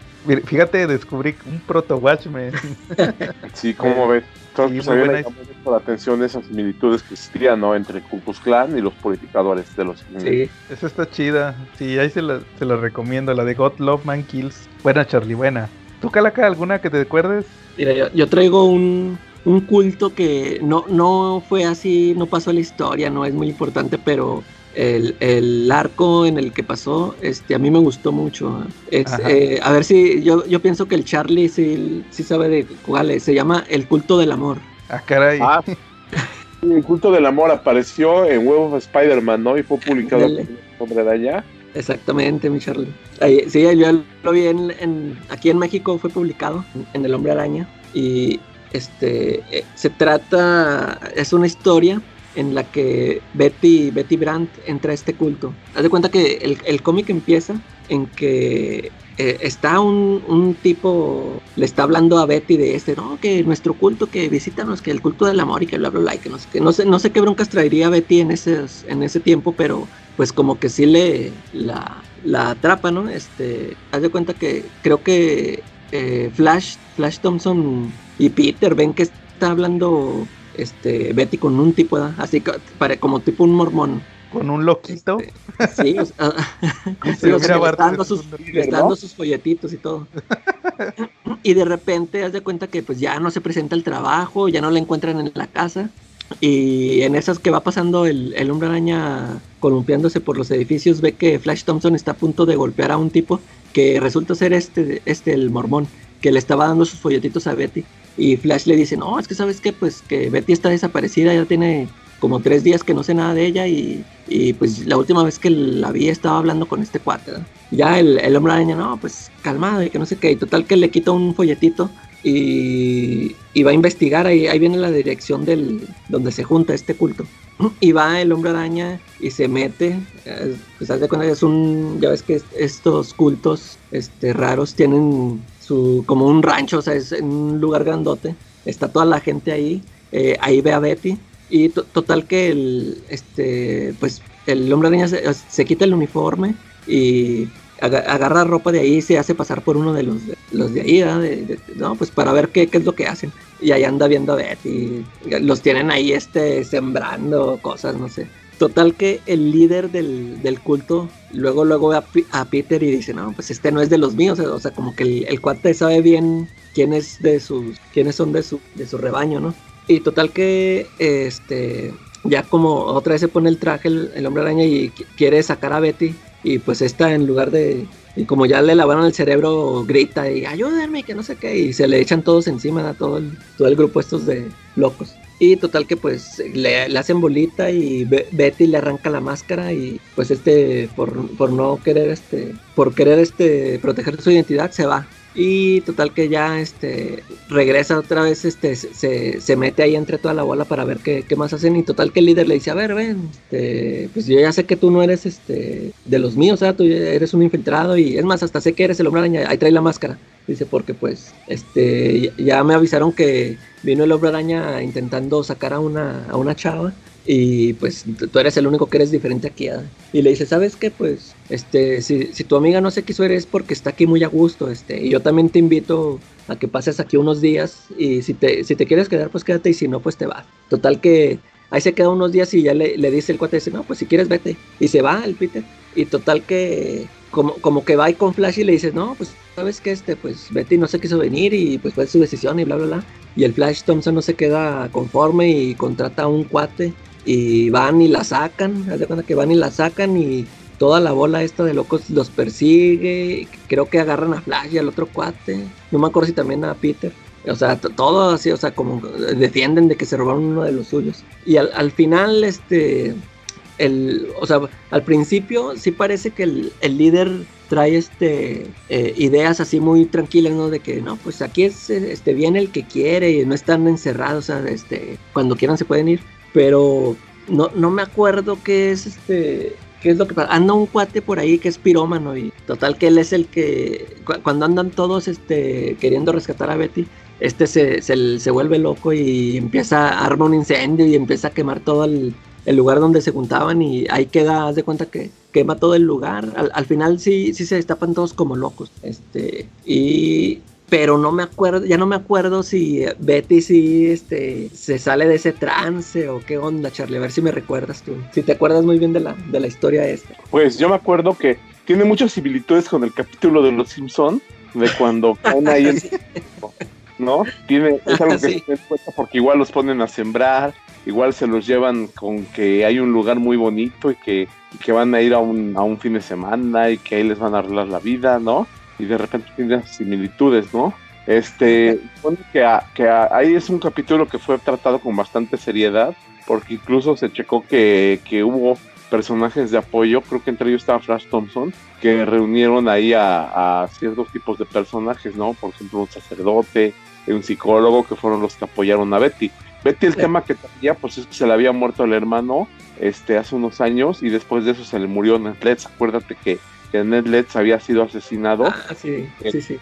Fíjate, descubrí un proto Watchmen. sí, como ves. Entonces, pues, había la atención esas similitudes que existían, ¿no? Entre Ku Klux y los purificadores de los Sí, esa está chida. Sí, ahí se la, se la recomiendo, la de God Love Man Kills. Buena, Charlie, buena. ¿Tú, Calaca, alguna que te acuerdes? Mira, yo, traigo un, un culto que no, no fue así, no pasó a la historia, no es muy importante, pero el, el, arco en el que pasó, este, a mí me gustó mucho. Eh, a ver si, yo, yo pienso que el Charlie sí, sí sabe de cuál es. Se llama El culto del amor. Ah, caray. Ah, el culto del amor apareció en Web of Spider-Man, ¿no? Y fue publicado en Hombre Araña. Exactamente, mi Charlie. sí, yo lo vi en, aquí en México, fue publicado en El Hombre Araña. Y este eh, se trata, es una historia en la que Betty, Betty Brandt entra a este culto. Haz de cuenta que el, el cómic empieza en que eh, está un, un, tipo, le está hablando a Betty de este, no, que nuestro culto, que visítanos, que el culto del amor y que bla, bla, bla, que no sé, que no sé, no sé qué broncas traería Betty en ese, en ese tiempo, pero pues como que sí le la, la atrapa, ¿no? Este, haz de cuenta que creo que eh, Flash, Flash Thompson y Peter ven que está hablando este, Betty con un tipo, así para, como tipo un mormón. Con un loquito. Este, sí, está dando sus, sus folletitos y todo. y de repente haz de cuenta que pues ya no se presenta el trabajo, ya no la encuentran en la casa. Y en esas que va pasando el, el hombre araña columpiándose por los edificios, ve que Flash Thompson está a punto de golpear a un tipo que resulta ser este, este el mormón, que le estaba dando sus folletitos a Betty. Y Flash le dice, no, es que sabes que pues que Betty está desaparecida, ya tiene como tres días que no sé nada de ella y, y pues la última vez que la vi estaba hablando con este cuate. Ya el, el hombre araña, no, pues calmado y que no sé qué. Y total que le quita un folletito y, y, va a investigar. Ahí, ahí viene la dirección del donde se junta este culto. Y va el hombre araña y se mete. Eh, pues haz de cuenta que es un. Ya ves que estos cultos este, raros tienen como un rancho, o sea, es un lugar grandote. Está toda la gente ahí. Eh, ahí ve a Betty. Y total que el, este, pues el hombre araña se, quita el uniforme y agarra ropa de ahí y se hace pasar por uno de los, los de ahí, no, pues para ver qué, qué, es lo que hacen. Y ahí anda viendo a Betty. Los tienen ahí este, sembrando cosas, no sé. Total que el líder del, del culto luego luego ve a, Peter y dice, no, pues este no es de los míos, o sea, como que el, el cuate sabe bien quién es de sus, quiénes son de su, de su rebaño, ¿no? Y total que este ya como otra vez se pone el traje el, hombre araña y quiere sacar a Betty y pues esta en lugar de y como ya le lavaron el cerebro grita y ayúdenme que no sé qué y se le echan todos encima a todo el, todo el grupo estos de locos y total que pues le, hacen bolita y Betty le arranca la máscara y pues este por, por no querer este por querer este proteger su identidad se va Y total que ya este regresa otra vez, este, se, se mete ahí entre toda la bola para ver qué, qué, más hacen. Y total que el líder le dice, a ver, ven, este, pues yo ya sé que tú no eres este de los míos, o sea, tú eres un infiltrado, y es más, hasta sé que eres el hombre araña, ahí trae la máscara. Dice, porque pues, este, ya me avisaron que vino el hombre araña intentando sacar a una, a una chava y pues tú eres el único que eres diferente aquí. ¿eh? Y le dice, ¿sabes qué? Pues, este, si, si, tu amiga no se quiso ir es porque está aquí muy a gusto, este, y yo también te invito a que pases aquí unos días y si te, si te quieres quedar, pues quédate y si no, pues te vas. Total que ahí se queda unos días y ya le, le dice el cuate, dice, no, pues si quieres vete. Y se va el Peter. Y total que como, como que va ahí con Flash y le dice, no, pues sabes que este, pues Betty no se quiso venir y pues fue su decisión y bla, bla, bla. Y el Flash Thompson no se queda conforme y contrata a un cuate y van y la sacan, haz de cuenta que van y la sacan y toda la bola esta de locos los persigue, creo que agarran a Flash y al otro cuate, no me acuerdo si también a Peter. O sea, todo así, o sea, como defienden de que se robaron uno de los suyos. Y al, al final, este, el, o sea, al principio sí parece que el, el líder trae este eh, ideas así muy tranquilas, ¿no? De que no, pues aquí es este viene el que quiere y no están encerrados, o sea, este, cuando quieran se pueden ir pero no, no me acuerdo qué es este qué es lo que pasa. Anda un cuate por ahí que es pirómano y total que él es el que cuando andan todos este queriendo rescatar a Betty, este se, se, vuelve loco y empieza a armar un incendio y empieza a quemar todo el, el lugar donde se juntaban y ahí queda, haz de cuenta que quema todo el lugar. Al, al, final sí, sí se destapan todos como locos. Este, y pero no me acuerdo, ya no me acuerdo si Betty sí este, se sale de ese trance o qué onda, Charlie, a ver si me recuerdas tú, si te acuerdas muy bien de la, de la historia esta. Pues yo me acuerdo que tiene muchas similitudes con el capítulo de Los Simpson de cuando caen ahí en... ¿no? Tiene, es algo que sí. se cuenta porque igual los ponen a sembrar, igual se los llevan con que hay un lugar muy bonito y que, que van a ir a un, a un fin de semana y que ahí les van a arreglar la vida, ¿no? y de repente tiene similitudes, ¿no? Este, que, que ahí es un capítulo que fue tratado con bastante seriedad, porque incluso se checó que, que hubo personajes de apoyo, creo que entre ellos estaba Flash Thompson, que reunieron ahí a, a, ciertos tipos de personajes, ¿no? Por ejemplo, un sacerdote, un psicólogo, que fueron los que apoyaron a Betty. Betty el sí. tema que tenía, pues es que se le había muerto el hermano este, hace unos años y después de eso se le murió Netflix. Acuérdate que que Ned Leeds había sido asesinado. Ah, sí, sí, sí.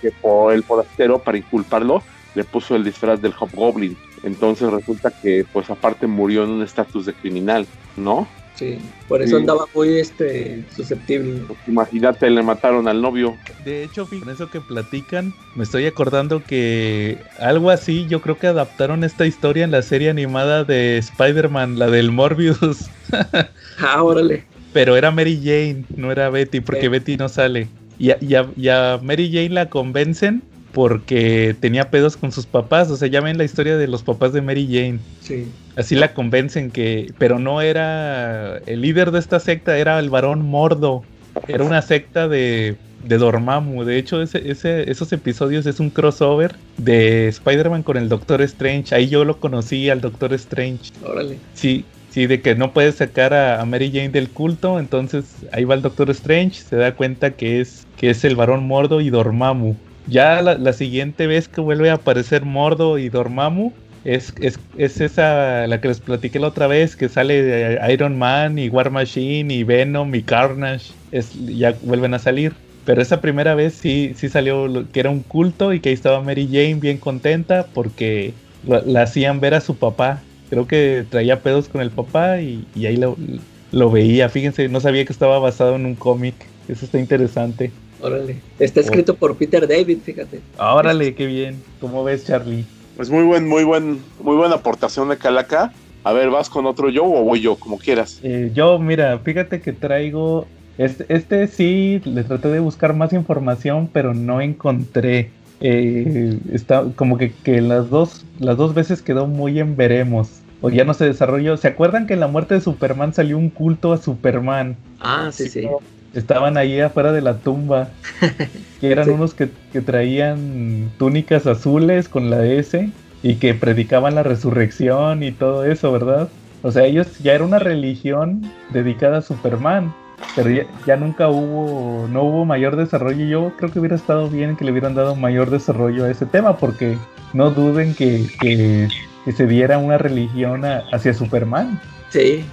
Que por el forastero, para inculparlo, le puso el disfraz del Hobgoblin. Entonces resulta que, pues aparte, murió en un estatus de criminal, ¿no? Sí, por eso sí. andaba muy este, susceptible. Pues, imagínate, le mataron al novio. De hecho, con eso que platican, me estoy acordando que algo así, yo creo que adaptaron esta historia en la serie animada de Spider-Man, la del Morbius. ah, órale pero era Mary Jane, no era Betty, porque sí. Betty no sale. Y a, y, a, y a, Mary Jane la convencen porque tenía pedos con sus papás. O sea, ya ven la historia de los papás de Mary Jane. Sí. Así la convencen que. Pero no era. El líder de esta secta era el varón Mordo. Era una secta de. De Dormammu. De hecho, ese, ese, esos episodios es un crossover de Spider-Man con el Doctor Strange. Ahí yo lo conocí al Doctor Strange. Órale. Sí, Sí, de que no puede sacar a, a, Mary Jane del culto, entonces ahí va el Doctor Strange, se da cuenta que es, que es el varón Mordo y Dormammu. Ya la, siguiente vez que vuelve a aparecer Mordo y Dormammu, es, es, es, esa la que les platiqué la otra vez, que sale Iron Man y War Machine y Venom y Carnage, es, ya vuelven a salir. Pero esa primera vez sí, sí salió que era un culto y que ahí estaba Mary Jane bien contenta porque la, hacían ver a su papá creo que traía pedos con el papá y, ahí lo, veía. Fíjense, no sabía que estaba basado en un cómic. Eso está interesante. Órale. Está escrito oh. por Peter David, fíjate. Órale, qué bien. ¿Cómo ves, Charlie? Pues muy buen, muy buen, muy buena aportación de Calaca. A ver, ¿vas con otro yo o voy yo? Como quieras. Eh, yo, mira, fíjate que traigo. Este, este sí, le traté de buscar más información, pero no encontré eh, está como que, que, las dos las dos veces quedó muy en veremos o ya no se desarrolló. ¿Se acuerdan que en la muerte de Superman salió un culto a Superman? Ah, sí, sí. Estaban ahí afuera de la tumba. que eran sí. unos que, que, traían túnicas azules con la S y que predicaban la resurrección y todo eso, ¿verdad? O sea, ellos ya era una religión dedicada a Superman. pero ya, nunca hubo, no hubo mayor desarrollo. Yo creo que hubiera estado bien que le hubieran dado mayor desarrollo a ese tema, porque no duden que, que, se diera una religión hacia Superman. Sí,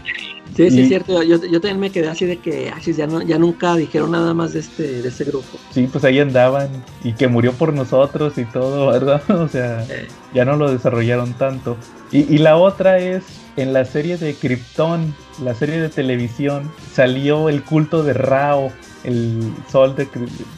Sí, sí, es cierto. Yo, yo, también me quedé así de que ya, no, ya nunca dijeron nada más de este, de ese grupo. Sí, pues ahí andaban y que murió por nosotros y todo, ¿verdad? O sea, ya no lo desarrollaron tanto. Y, y, la otra es, en la serie de Krypton, la serie de televisión, salió el culto de Rao, el sol de,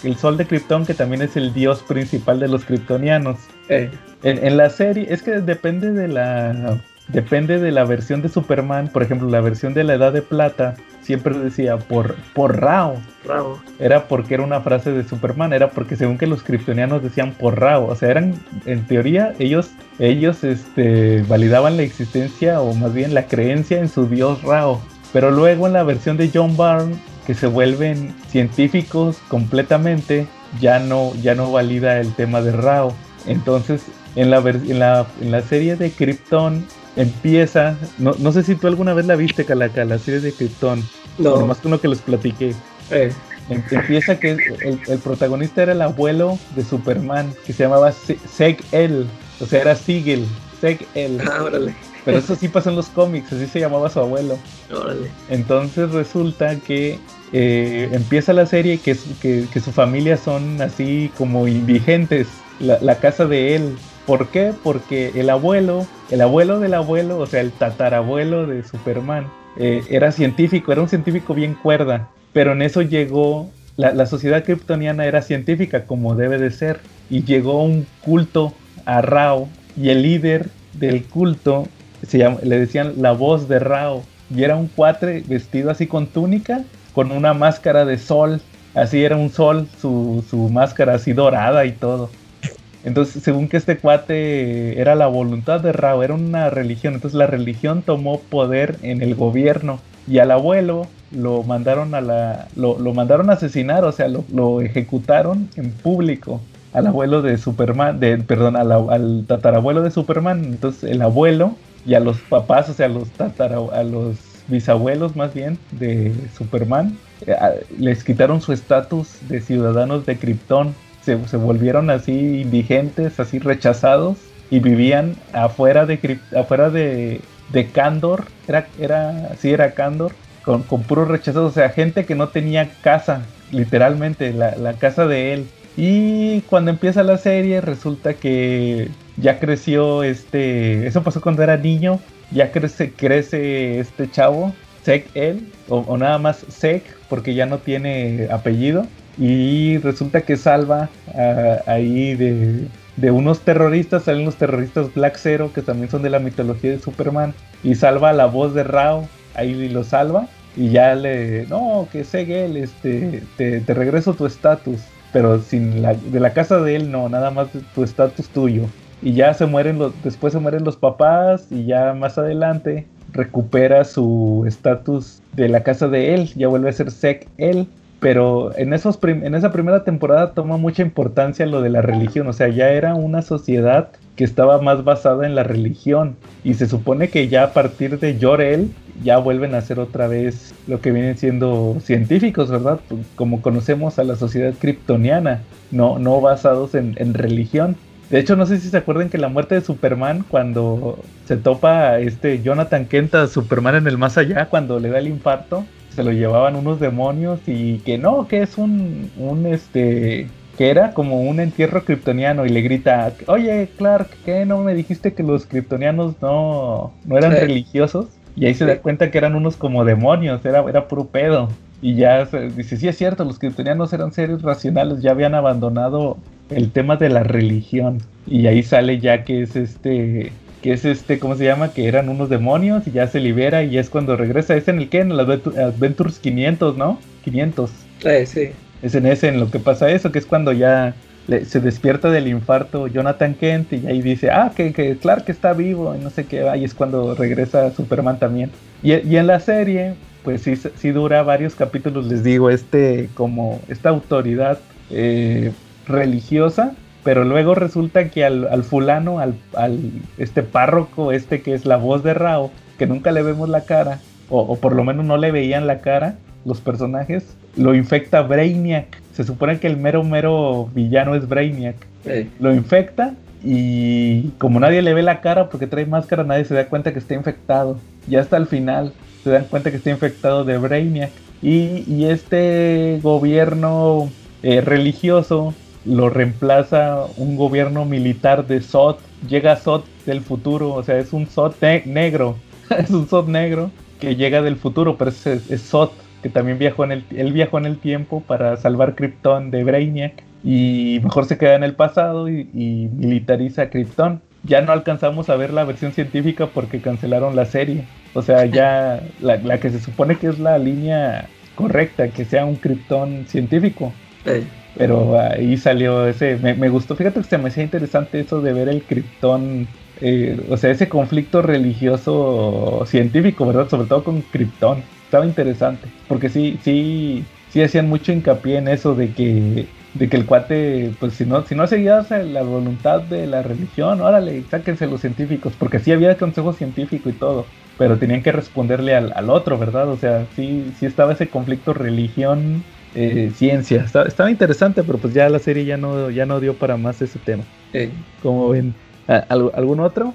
el sol de Krypton, que también es el dios principal de los kryptonianos. En, en la serie, es que depende de la depende de la versión de Superman, por ejemplo, la versión de la Edad de Plata siempre decía por, por Rao. Rao. Era porque era una frase de Superman, era porque según que los kryptonianos decían por Rao, o sea, eran en teoría ellos ellos este validaban la existencia o más bien la creencia en su dios Rao. Pero luego en la versión de John Byrne que se vuelven científicos completamente, ya no ya no valida el tema de Rao. Entonces, en la, en la, en la serie de Krypton empieza, no, no sé si tú alguna vez la viste, Calaca, la serie de Krypton. No. más que uno que les platiqué. Eh. Em, empieza que el, protagonista era el abuelo de Superman, que se llamaba Seg-El, o sea, era Sigel, Seg-El. Ah, órale. Pero eso sí pasa en los cómics, así se llamaba su abuelo. Órale. Entonces resulta que eh, empieza la serie que, que, que, su familia son así como indigentes. La, la casa de él ¿Por qué? Porque el abuelo, el abuelo del abuelo, o sea, el tatarabuelo de Superman, eh, era científico, era un científico bien cuerda, pero en eso llegó, la, sociedad kryptoniana era científica como debe de ser, y llegó un culto a Rao, y el líder del culto se le decían la voz de Rao, y era un cuatre vestido así con túnica, con una máscara de sol, así era un sol, su máscara así dorada y todo. Entonces, según que este cuate era la voluntad de Rao, era una religión. Entonces la religión tomó poder en el gobierno. Y al abuelo lo mandaron a la. lo, mandaron a asesinar, o sea, lo, ejecutaron en público. Al abuelo de Superman, de, perdón, al, tatarabuelo de Superman. Entonces el abuelo y a los papás, o sea, a los a los bisabuelos más bien de Superman, eh, les quitaron su estatus de ciudadanos de Krypton se, volvieron así indigentes, así rechazados y vivían afuera de afuera de, de Candor, era, era, sí era Candor, con, con puros rechazados, o sea, gente que no tenía casa, literalmente, la, la casa de él. Y cuando empieza la serie resulta que ya creció este, eso pasó cuando era niño, ya crece, crece este chavo, Sek él, o, o nada más Sek, porque ya no tiene apellido y resulta que salva ahí de, unos terroristas, salen los terroristas Black Zero, que también son de la mitología de Superman, y salva a la voz de Rao, ahí lo salva, y ya le, no, que Segel, este, te, te regreso tu estatus, pero sin la, de la casa de él no, nada más tu estatus tuyo. Y ya se mueren los, después se mueren los papás, y ya más adelante recupera su estatus de la casa de él, ya vuelve a ser Seg él pero en, esos en esa primera temporada toma mucha importancia lo de la religión, o sea, ya era una sociedad que estaba más basada en la religión y se supone que ya a partir de Jorel ya vuelven a ser otra vez lo que vienen siendo científicos, ¿verdad? Pues, como conocemos a la sociedad kryptoniana, no, no basados en, religión. De hecho, no sé si se acuerdan que la muerte de Superman, cuando se topa este Jonathan Kent a Superman en el más allá, cuando le da el infarto, se lo llevaban unos demonios y que no, que es un, un este, que era como un entierro kryptoniano y le grita, oye Clark, ¿qué no me dijiste que los kryptonianos no, no eran religiosos? Y ahí se da cuenta que eran unos como demonios, era, era puro pedo. Y ya se, dice, sí es cierto, los kryptonianos eran seres racionales, ya habían abandonado el tema de la religión. Y ahí sale ya que es este que es este, ¿cómo se llama? Que eran unos demonios y ya se libera y es cuando regresa. Es en el que, en el Adventures 500, ¿no? 500. Eh, sí. Es en ese en lo que pasa eso, que es cuando ya se despierta del infarto Jonathan Kent y ahí dice, ah, que, que Clark está vivo y no sé qué, ahí es cuando regresa Superman también. Y, en la serie, pues sí, sí dura varios capítulos, les digo, este, como esta autoridad eh, religiosa pero luego resulta que al, fulano, al, este párroco, este que es la voz de Rao, que nunca le vemos la cara, o, por lo menos no le veían la cara, los personajes, lo infecta Brainiac. Se supone que el mero mero villano es Brainiac. Lo infecta y como nadie le ve la cara porque trae máscara, nadie se da cuenta que está infectado. Ya hasta el final se dan cuenta que está infectado de Brainiac. Y, este gobierno eh, religioso lo reemplaza un gobierno militar de Sot. Llega Sot del futuro, o sea, es un Sot negro. es un Sot negro que llega del futuro, pero es, es Sot, que también viajó en el, él viajó en el tiempo para salvar Krypton de Brainiac y mejor se queda en el pasado y, militariza Krypton. Ya no alcanzamos a ver la versión científica porque cancelaron la serie. O sea, ya la, que se supone que es la línea correcta, que sea un Krypton científico. Pero ahí salió ese, me, gustó, fíjate que se me hacía interesante eso de ver el Krypton, eh, o sea, ese conflicto religioso científico, ¿verdad? Sobre todo con Krypton. Estaba interesante, porque sí, sí, sí hacían mucho hincapié en eso de que de que el cuate, pues si no, si no seguías la voluntad de la religión, órale, sáquense los científicos, porque sí había consejo científico y todo, pero tenían que responderle al, otro, ¿verdad? O sea, sí, sí estaba ese conflicto religión, eh, ciencia, estaba, interesante, pero pues ya la serie ya no, ya no dio para más ese tema. Como ven, ¿algún otro?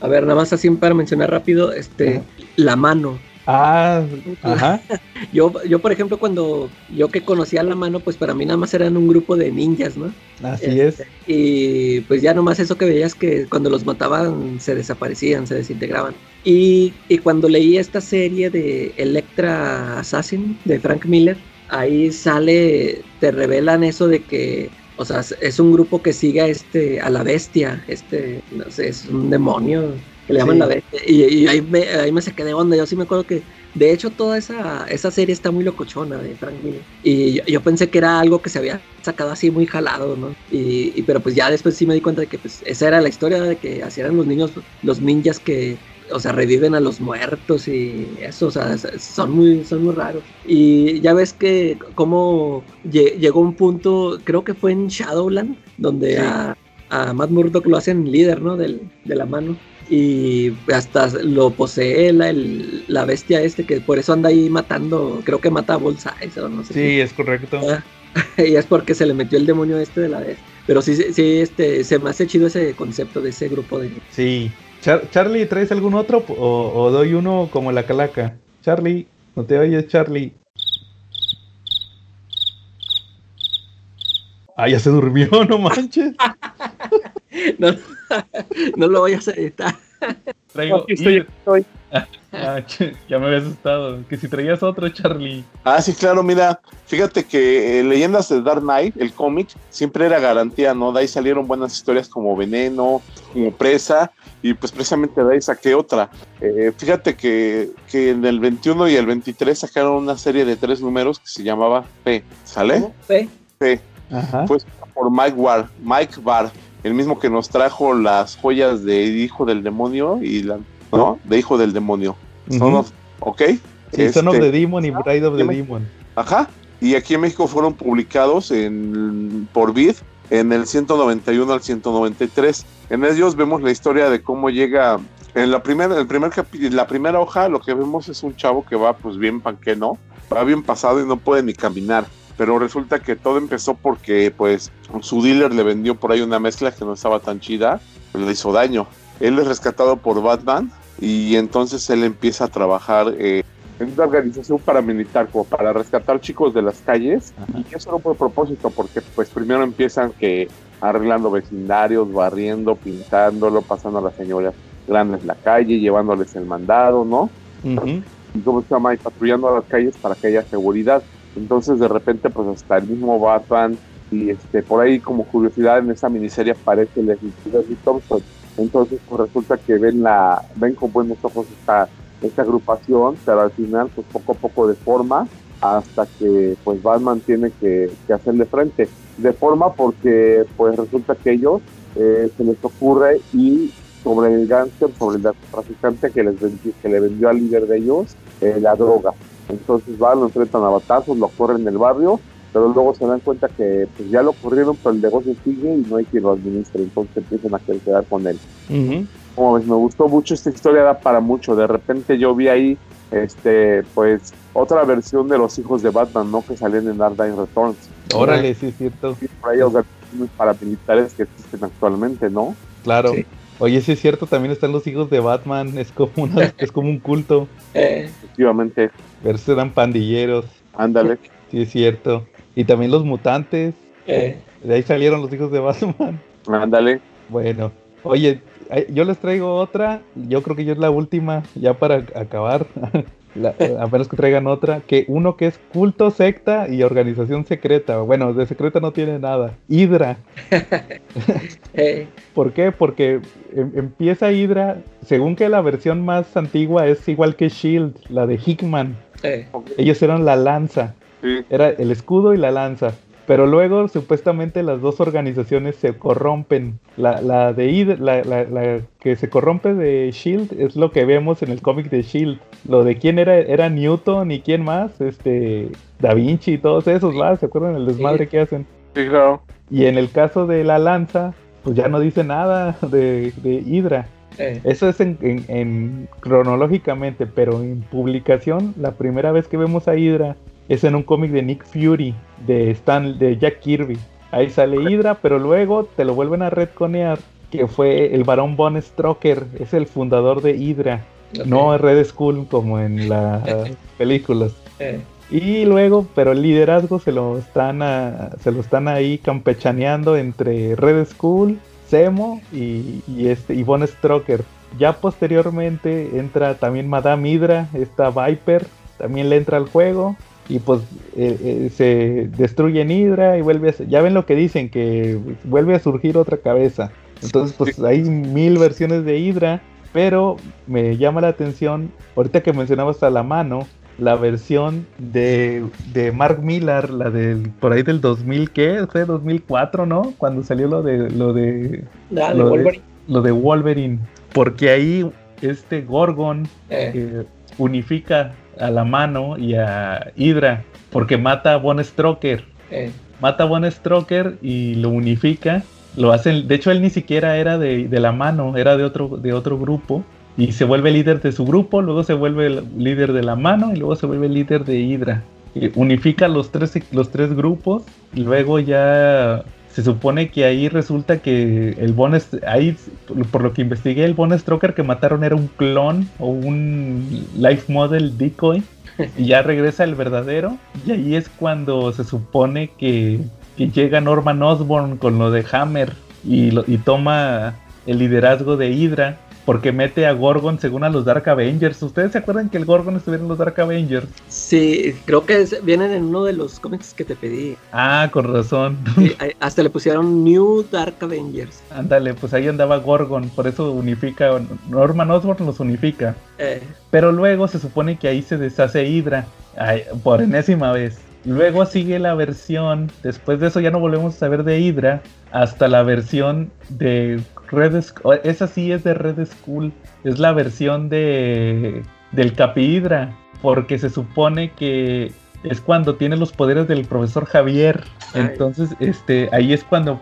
A ver, nada más así para mencionar rápido, este, la mano. Ah, ajá. yo, yo, por ejemplo, cuando yo que conocía la mano, pues para mí nada más eran un grupo de ninjas, ¿no? Así es. Este, y pues ya nomás eso que veías que cuando los mataban se desaparecían, se desintegraban. Y, y cuando leí esta serie de Electra Assassin de Frank Miller, ahí sale, te revelan eso de que o sea, es un grupo que sigue a este, a la bestia, este, no sé, es un demonio, que le llaman la bestia. Y, ahí, me, ahí me saqué de onda. Yo sí me acuerdo que, de hecho, toda esa, esa serie está muy locochona de Frank Miller. Y yo, pensé que era algo que se había sacado así muy jalado, ¿no? Y, pero pues ya después sí me di cuenta de que pues, esa era la historia de que hacían los niños, los ninjas que o sea, reviven a los muertos y eso, o sea, son muy, son muy raros. Y ya ves que como llegó un punto, creo que fue en Shadowland, donde a, a, Matt Murdock lo hacen líder, ¿no? Del, de la mano y hasta lo posee la, la bestia este que por eso anda ahí matando, creo que mata a Bullseye o no sé. Sí, es correcto. Ah, y es porque se le metió el demonio este de la bestia. Pero sí, sí, este, se me hace chido ese concepto de ese grupo de... Sí. Charlie, ¿traes algún otro o, o, doy uno como la calaca? Charlie, no te oyes, Charlie. Ah, ya se durmió, no manches. no, no lo voy a editar. Traigo. estoy, ah, ya me había asustado. Que si traías otro, Charlie. Ah, sí, claro, mira. Fíjate que eh, Leyendas de Dark Knight, el cómic, siempre era garantía, ¿no? De ahí salieron buenas historias como Veneno, como Presa, y pues precisamente de ahí saqué otra. Eh, fíjate que, que, en el 21 y el 23 sacaron una serie de tres números que se llamaba P. ¿Sale? P. P. Ajá. Pues por Mike Ward, Mike Barr el mismo que nos trajo las joyas de Hijo del Demonio y la, ¿no? De Hijo del Demonio. Son of, ¿ok? Sí, Son of the Demon y Bride of the Demon. Ajá. Y aquí en México fueron publicados en, por Vid en el 191 al 193. En ellos vemos la historia de cómo llega en la primera, el primer la primera hoja lo que vemos es un chavo que va pues bien panque, ¿no? Va bien pasado y no puede ni caminar pero resulta que todo empezó porque pues su dealer le vendió por ahí una mezcla que no estaba tan chida, pero le hizo daño. Él es rescatado por Batman y entonces él empieza a trabajar eh, en una organización paramilitar como para rescatar chicos de las calles y eso no por propósito porque pues primero empiezan que arreglando vecindarios, barriendo, pintándolo, pasando a las señoras grandes la calle, llevándoles el mandado, ¿no? Y como se llama, y patrullando a las calles para que haya seguridad. Entonces de repente pues hasta el mismo Batman y este por ahí como curiosidad en esa miniserie aparece Leslie Thompson. Entonces pues resulta que ven la ven con buenos ojos esta, esta agrupación, pero al final pues poco a poco de forma hasta que pues Batman tiene que, que hacerle frente. De forma porque pues resulta que ellos eh, se les ocurre y sobre el gánster, sobre el traficante que les que le vendió al líder de ellos eh, la droga. Entonces van, lo enfrentan a batazos, lo corren en el barrio, pero luego se dan cuenta que pues ya lo corrieron, pero el negocio sigue y no hay quien lo administre, entonces empiezan a quedar con él. Como ves, me gustó mucho esta historia, da para mucho. De repente yo vi ahí este, pues, otra versión de los hijos de Batman, ¿no? Que salían en Dark Knight Returns. Órale, sí es cierto. Y por ahí organizaciones paramilitares que existen actualmente, ¿no? Claro. Oye, sí es cierto, también están los hijos de Batman, es como, una, es como un culto. Efectivamente. Ver si eran pandilleros. Ándale. Sí es cierto. Y también los mutantes. Eh. De ahí salieron los hijos de Batman. Ándale. Bueno, oye, yo les traigo otra, yo creo que ya es la última, ya para acabar. a menos que traigan otra, que uno que es culto, secta y organización secreta. Bueno, de secreta no tiene nada. Hydra. ¿Por qué? Porque em, empieza Hydra, según que la versión más antigua es igual que Shield, la de Hickman. Ellos eran la lanza. Era el escudo y la lanza. Pero luego supuestamente las dos organizaciones se corrompen. La, la de la, la, que se corrompe de Shield es lo que vemos en el cómic de Shield. Lo de quién era, era Newton y quién más, este Da Vinci y todos esos, ¿verdad? ¿Se acuerdan el desmadre que hacen? Sí, claro. Y en el caso de la lanza, pues ya no dice nada de, de Hydra. Eso es en, en, cronológicamente, pero en publicación, la primera vez que vemos a Hydra es en un cómic de Nick Fury, de, Stan, de Jack Kirby. Ahí sale Hydra, pero luego te lo vuelven a redconear, que fue el varón Von Stroker, es el fundador de Hydra. No Red Skull como en las películas. Y luego, pero el liderazgo se lo están se lo están ahí campechaneando entre Red Skull, Zemo y, este y Von Stroker. Ya posteriormente entra también Madame Hydra, esta Viper, también le entra al juego y pues eh, eh, se destruye en Hydra y vuelve a, ya ven lo que dicen que vuelve a surgir otra cabeza entonces pues hay mil versiones de Hydra pero me llama la atención ahorita que mencionabas a la mano la versión de, de Mark Millar la del por ahí del 2000 qué fue 2004 no cuando salió lo de lo de, ah, lo, Wolverine. De, lo de Wolverine porque ahí este Gorgon eh. unifica a la mano y a Hydra porque mata a Von Stroker. Eh. Mata a Von Stroker y lo unifica. Lo hacen, de hecho él ni siquiera era de, la mano, era de otro, de otro grupo. Y se vuelve líder de su grupo, luego se vuelve líder de la mano y luego se vuelve líder de Hydra. unifica los tres, los tres grupos y luego ya se supone que ahí resulta que el Von ahí por lo que investigué el Von Stroker que mataron era un clon o un life model decoy y ya regresa el verdadero y ahí es cuando se supone que, llega Norman Osborn con lo de Hammer y, y toma el liderazgo de Hydra porque mete a Gorgon según a los Dark Avengers. ¿Ustedes se acuerdan que el Gorgon estuviera en los Dark Avengers? Sí, creo que vienen en uno de los cómics que te pedí. Ah, con razón. hasta le pusieron New Dark Avengers. Ándale, pues ahí andaba Gorgon, por eso unifica, Norman Osborn los unifica. Eh. Pero luego se supone que ahí se deshace Hydra, por enésima vez. Luego sigue la versión, después de eso ya no volvemos a saber de Hydra, hasta la versión de Red Skull. Esa sí es de Red Skull, es la versión de del Capi Hydra, porque se supone que es cuando tiene los poderes del profesor Javier. Entonces, este, ahí es cuando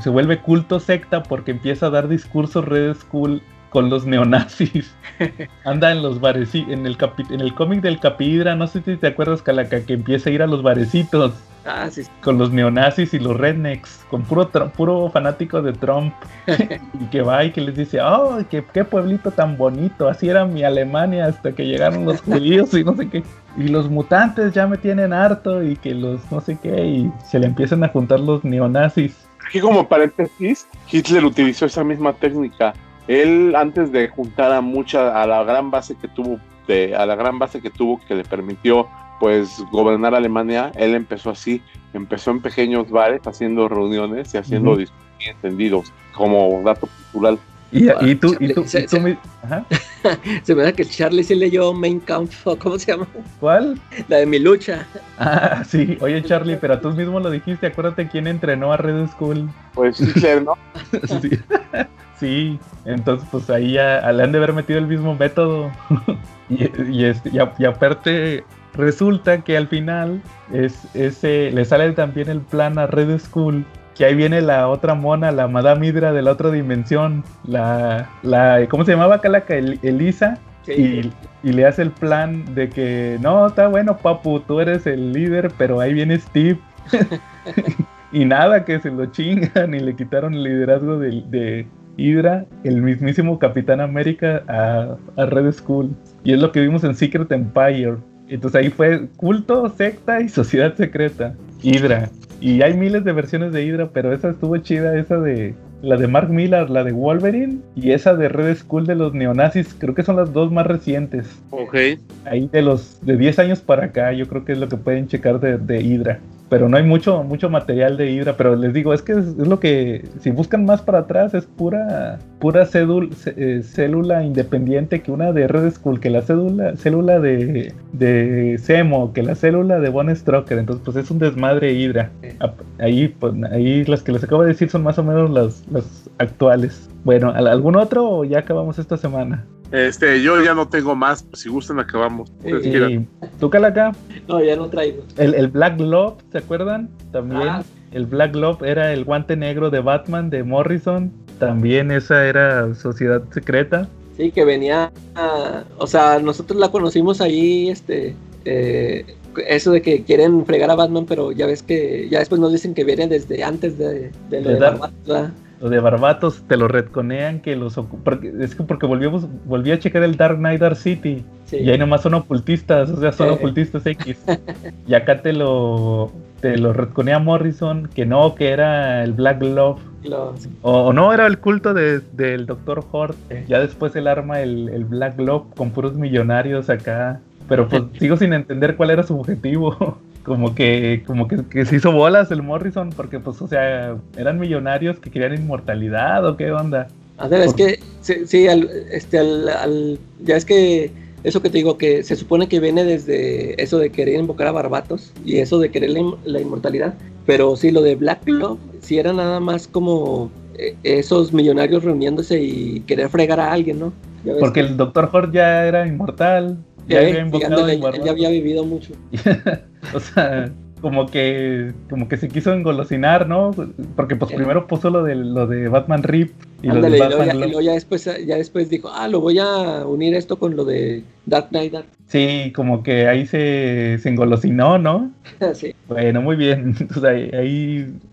se vuelve culto secta porque empieza a dar discursos Red Skull con los neonazis. Anda en los bares, en el en el cómic del Capidra, no sé si te acuerdas, Calaca, que empieza a ir a los barecitos. Ah, sí. Con los neonazis y los rednecks, con puro puro fanático de Trump. y que va y que les dice, oh, qué, qué pueblito tan bonito, así era mi Alemania hasta que llegaron los judíos y no sé qué. Y los mutantes ya me tienen harto y que los no sé qué, y se le empiezan a juntar los neonazis. Aquí como paréntesis, Hitler utilizó esa misma técnica él antes de juntar a mucha, a la gran base que tuvo, de, a la gran base que tuvo que le permitió pues gobernar Alemania, él empezó así, empezó en pequeños bares haciendo reuniones y haciendo uh entendidos como dato cultural. Y, y tú, y tú, se, me da que Charlie sí leyó Main Kampf, ¿cómo se llama? ¿Cuál? La de mi lucha. Ah, sí. Oye, Charlie, pero tú mismo lo dijiste, acuérdate quién entrenó a Red School. Pues Hitler, ¿no? sí. Sí, entonces pues ahí ya le han de haber metido el mismo método. y, este, y, aparte resulta que al final es, ese, le sale también el plan a Red School. Que ahí viene la otra mona, la Madame Hydra de la otra dimensión. La, la ¿cómo se llamaba Calaca? Elisa. Y, le hace el plan de que, no, está bueno, papu, tú eres el líder, pero ahí viene Steve. y nada, que se lo chingan y le quitaron el liderazgo de, de Hydra, el mismísimo Capitán América, a, a Red Skull. Y es lo que vimos en Secret Empire. Entonces ahí fue culto, secta y sociedad secreta. Hydra. Y hay miles de versiones de Hydra, pero esa estuvo chida, esa de la de Mark Millar, la de Wolverine, y esa de Red Skull de los neonazis, creo que son las dos más recientes. Ok. Ahí de los de 10 años para acá, yo creo que es lo que pueden checar de, de Hydra pero no hay mucho, mucho material de Hydra, pero les digo, es que es, lo que, si buscan más para atrás, es pura, pura eh, célula independiente que una de Red Skull, que la célula, célula de, de Semo, que la célula de Von Stroker, entonces pues es un desmadre Hydra. Ahí, pues, ahí las que les acabo de decir son más o menos las, las actuales. Bueno, ¿algún otro o ya acabamos esta semana? Este, yo ya no tengo más, si gustan acabamos. Eh, ¿Tú, Calaca? No, ya no traigo. El, el Black Glove, ¿se acuerdan? También. Ah. El Black Glove era el guante negro de Batman de Morrison. También esa era Sociedad Secreta. Sí, que venía, o sea, nosotros la conocimos ahí, este, eh, eso de que quieren fregar a Batman, pero ya ves que, ya después nos dicen que viene desde antes de, de lo de, Batman lo de Barbatos te lo retconean que los porque, es que porque volvimos, volví a checar el Dark Knight Dark City y ahí nomás son ocultistas, o sea, son ocultistas X. y acá te lo te lo retconea Morrison que no, que era el Black Glove. O, no, era el culto de, del Doctor Hort. Ya después él arma el, el Black Glove con puros millonarios acá. Pero pues sigo sin entender cuál era su objetivo como que como que, se hizo bolas el Morrison porque pues o sea eran millonarios que querían inmortalidad o qué onda a ver es que sí, este al, ya es que eso que te digo que se supone que viene desde eso de querer invocar a Barbatos y eso de querer la, inmortalidad pero sí lo de Black Glove sí era nada más como eh, esos millonarios reuniéndose y querer fregar a alguien no porque el Doctor Hort ya era inmortal ya, ya había vivido mucho. o sea, como que como que se quiso engolosinar, ¿no? Porque pues primero puso lo de lo de Batman Rip y lo de Batman y luego ya, después ya después dijo, "Ah, lo voy a unir esto con lo de Dark Knight." Sí, como que ahí se, se engolosinó, ¿no? sí. Bueno, muy bien. Entonces ahí,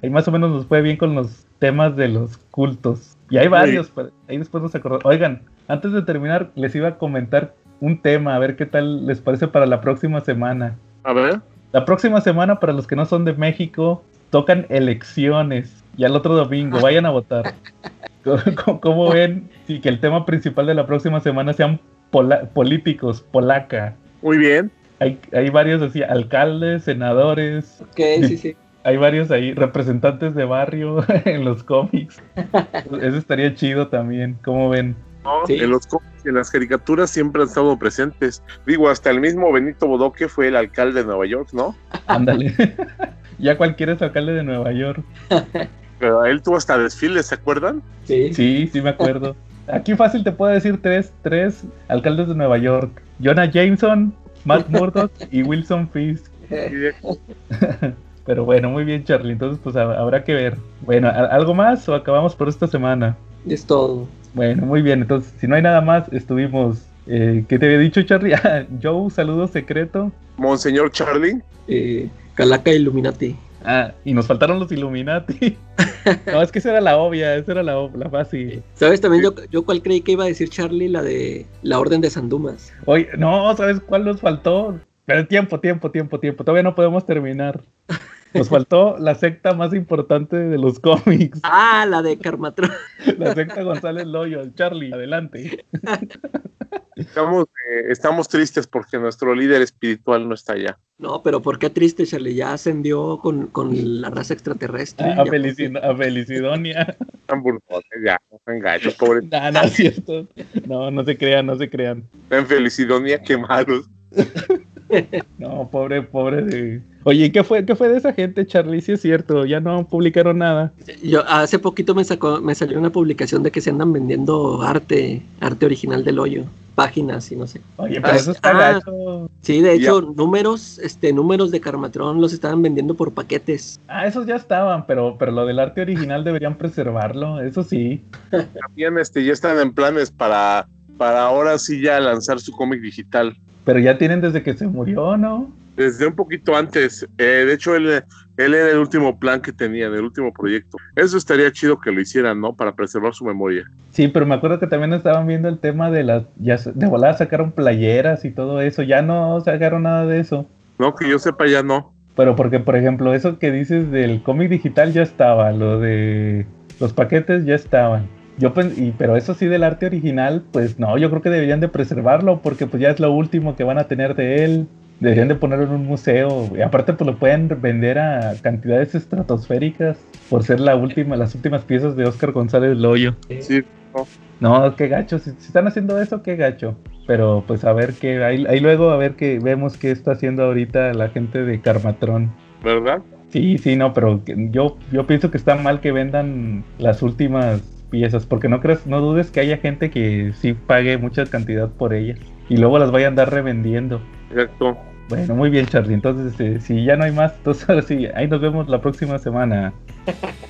ahí, más o menos nos fue bien con los temas de los cultos. Y hay varios, ahí después nos acordamos. Oigan, antes de terminar, les iba a comentar un tema, a ver qué tal les parece para la próxima semana. A ver. La próxima semana, para los que no son de México, tocan elecciones. Y al otro domingo, vayan a votar. ¿Cómo, ven? Sí, que el tema principal de la próxima semana sean políticos, polaca. Muy bien. Hay, hay varios así, alcaldes, senadores. Ok, sí, sí. Hay varios ahí, representantes de barrio en los cómics. Eso estaría chido también. ¿Cómo ven? En los en las caricaturas siempre han estado presentes. Digo, hasta el mismo Benito Bodoque fue el alcalde de Nueva York, ¿no? Ándale. ya cualquiera es alcalde de Nueva York. Pero él tuvo hasta desfiles, ¿se acuerdan? Sí. Sí, sí me acuerdo. Aquí fácil te puedo decir tres, tres alcaldes de Nueva York. Jonah Jameson, Matt Murdock y Wilson Fisk. Pero bueno, muy bien, Charlie. Entonces, pues habrá que ver. Bueno, ¿algo más o acabamos por esta semana? Es todo. Bueno, muy bien. Entonces, si no hay nada más, estuvimos. Eh, ¿Qué te había dicho, Charlie? Ah, Joe, saludo secreto. Monseñor Charlie. Eh, Calaca Illuminati. Ah, y nos faltaron los Illuminati. no, es que esa era la obvia, esa era la, la fácil. ¿Sabes también yo, yo cuál creí que iba a decir Charlie? La de la Orden de San Dumas. Oye, no, ¿sabes cuál nos faltó? Pero tiempo, tiempo, tiempo, tiempo. Todavía no podemos terminar. Nos faltó la secta más importante de los cómics. Ah, la de Carmatron. La secta González Loyo, Charlie, adelante. Estamos, eh, estamos tristes porque nuestro líder espiritual no está allá. No, pero ¿por qué triste, Charlie? Ya ascendió con, con la raza extraterrestre. A, a Felicidonia. ya, no pobre. No, no es cierto. No, no se crean, no se crean. En Felicidonia, qué malos. No, pobre, pobre de... Oye, ¿qué fue, ¿qué fue de esa gente, Charlie? Si es cierto, ya no publicaron nada. Yo hace poquito me sacó, me salió una publicación de que se andan vendiendo arte, arte original del hoyo, páginas y no sé. Oye, pero eso está ah, Sí, de hecho, números, este, números de Carmatron los estaban vendiendo por paquetes. Ah, esos ya estaban, pero, pero lo del arte original deberían preservarlo, eso sí. También este, ya están en planes para para ahora sí ya lanzar su cómic digital. Pero ya tienen desde que se murió, ¿no? Desde un poquito antes. Eh, de hecho, él, él era el último plan que tenía, el último proyecto. Eso estaría chido que lo hicieran, ¿no? Para preservar su memoria. Sí, pero me acuerdo que también estaban viendo el tema de las. Ya de volada sacaron playeras y todo eso. Ya no sacaron nada de eso. No, que yo sepa, ya no. Pero porque, por ejemplo, eso que dices del cómic digital ya estaba, lo de los paquetes ya estaban. Yo y, pero eso sí del arte original, pues no, yo creo que deberían de preservarlo porque pues ya es lo último que van a tener de él. Deberían de ponerlo en un museo. Y aparte pues lo pueden vender a cantidades estratosféricas por ser la última, las últimas piezas de Oscar González Loyo. Sí. No, qué gacho. Si, están haciendo eso, qué gacho. Pero pues a ver qué, ahí, ahí, luego a ver qué vemos qué está haciendo ahorita la gente de Carmatrón. ¿Verdad? Sí, sí, no, pero yo, yo pienso que está mal que vendan las últimas piezas, porque no crees, no dudes que haya gente que sí pague mucha cantidad por ellas y luego las vaya a andar revendiendo. Exacto. Bueno, muy bien, Charlie. Entonces, este, si ya no hay más, entonces ahora sí, ahí nos vemos la próxima semana.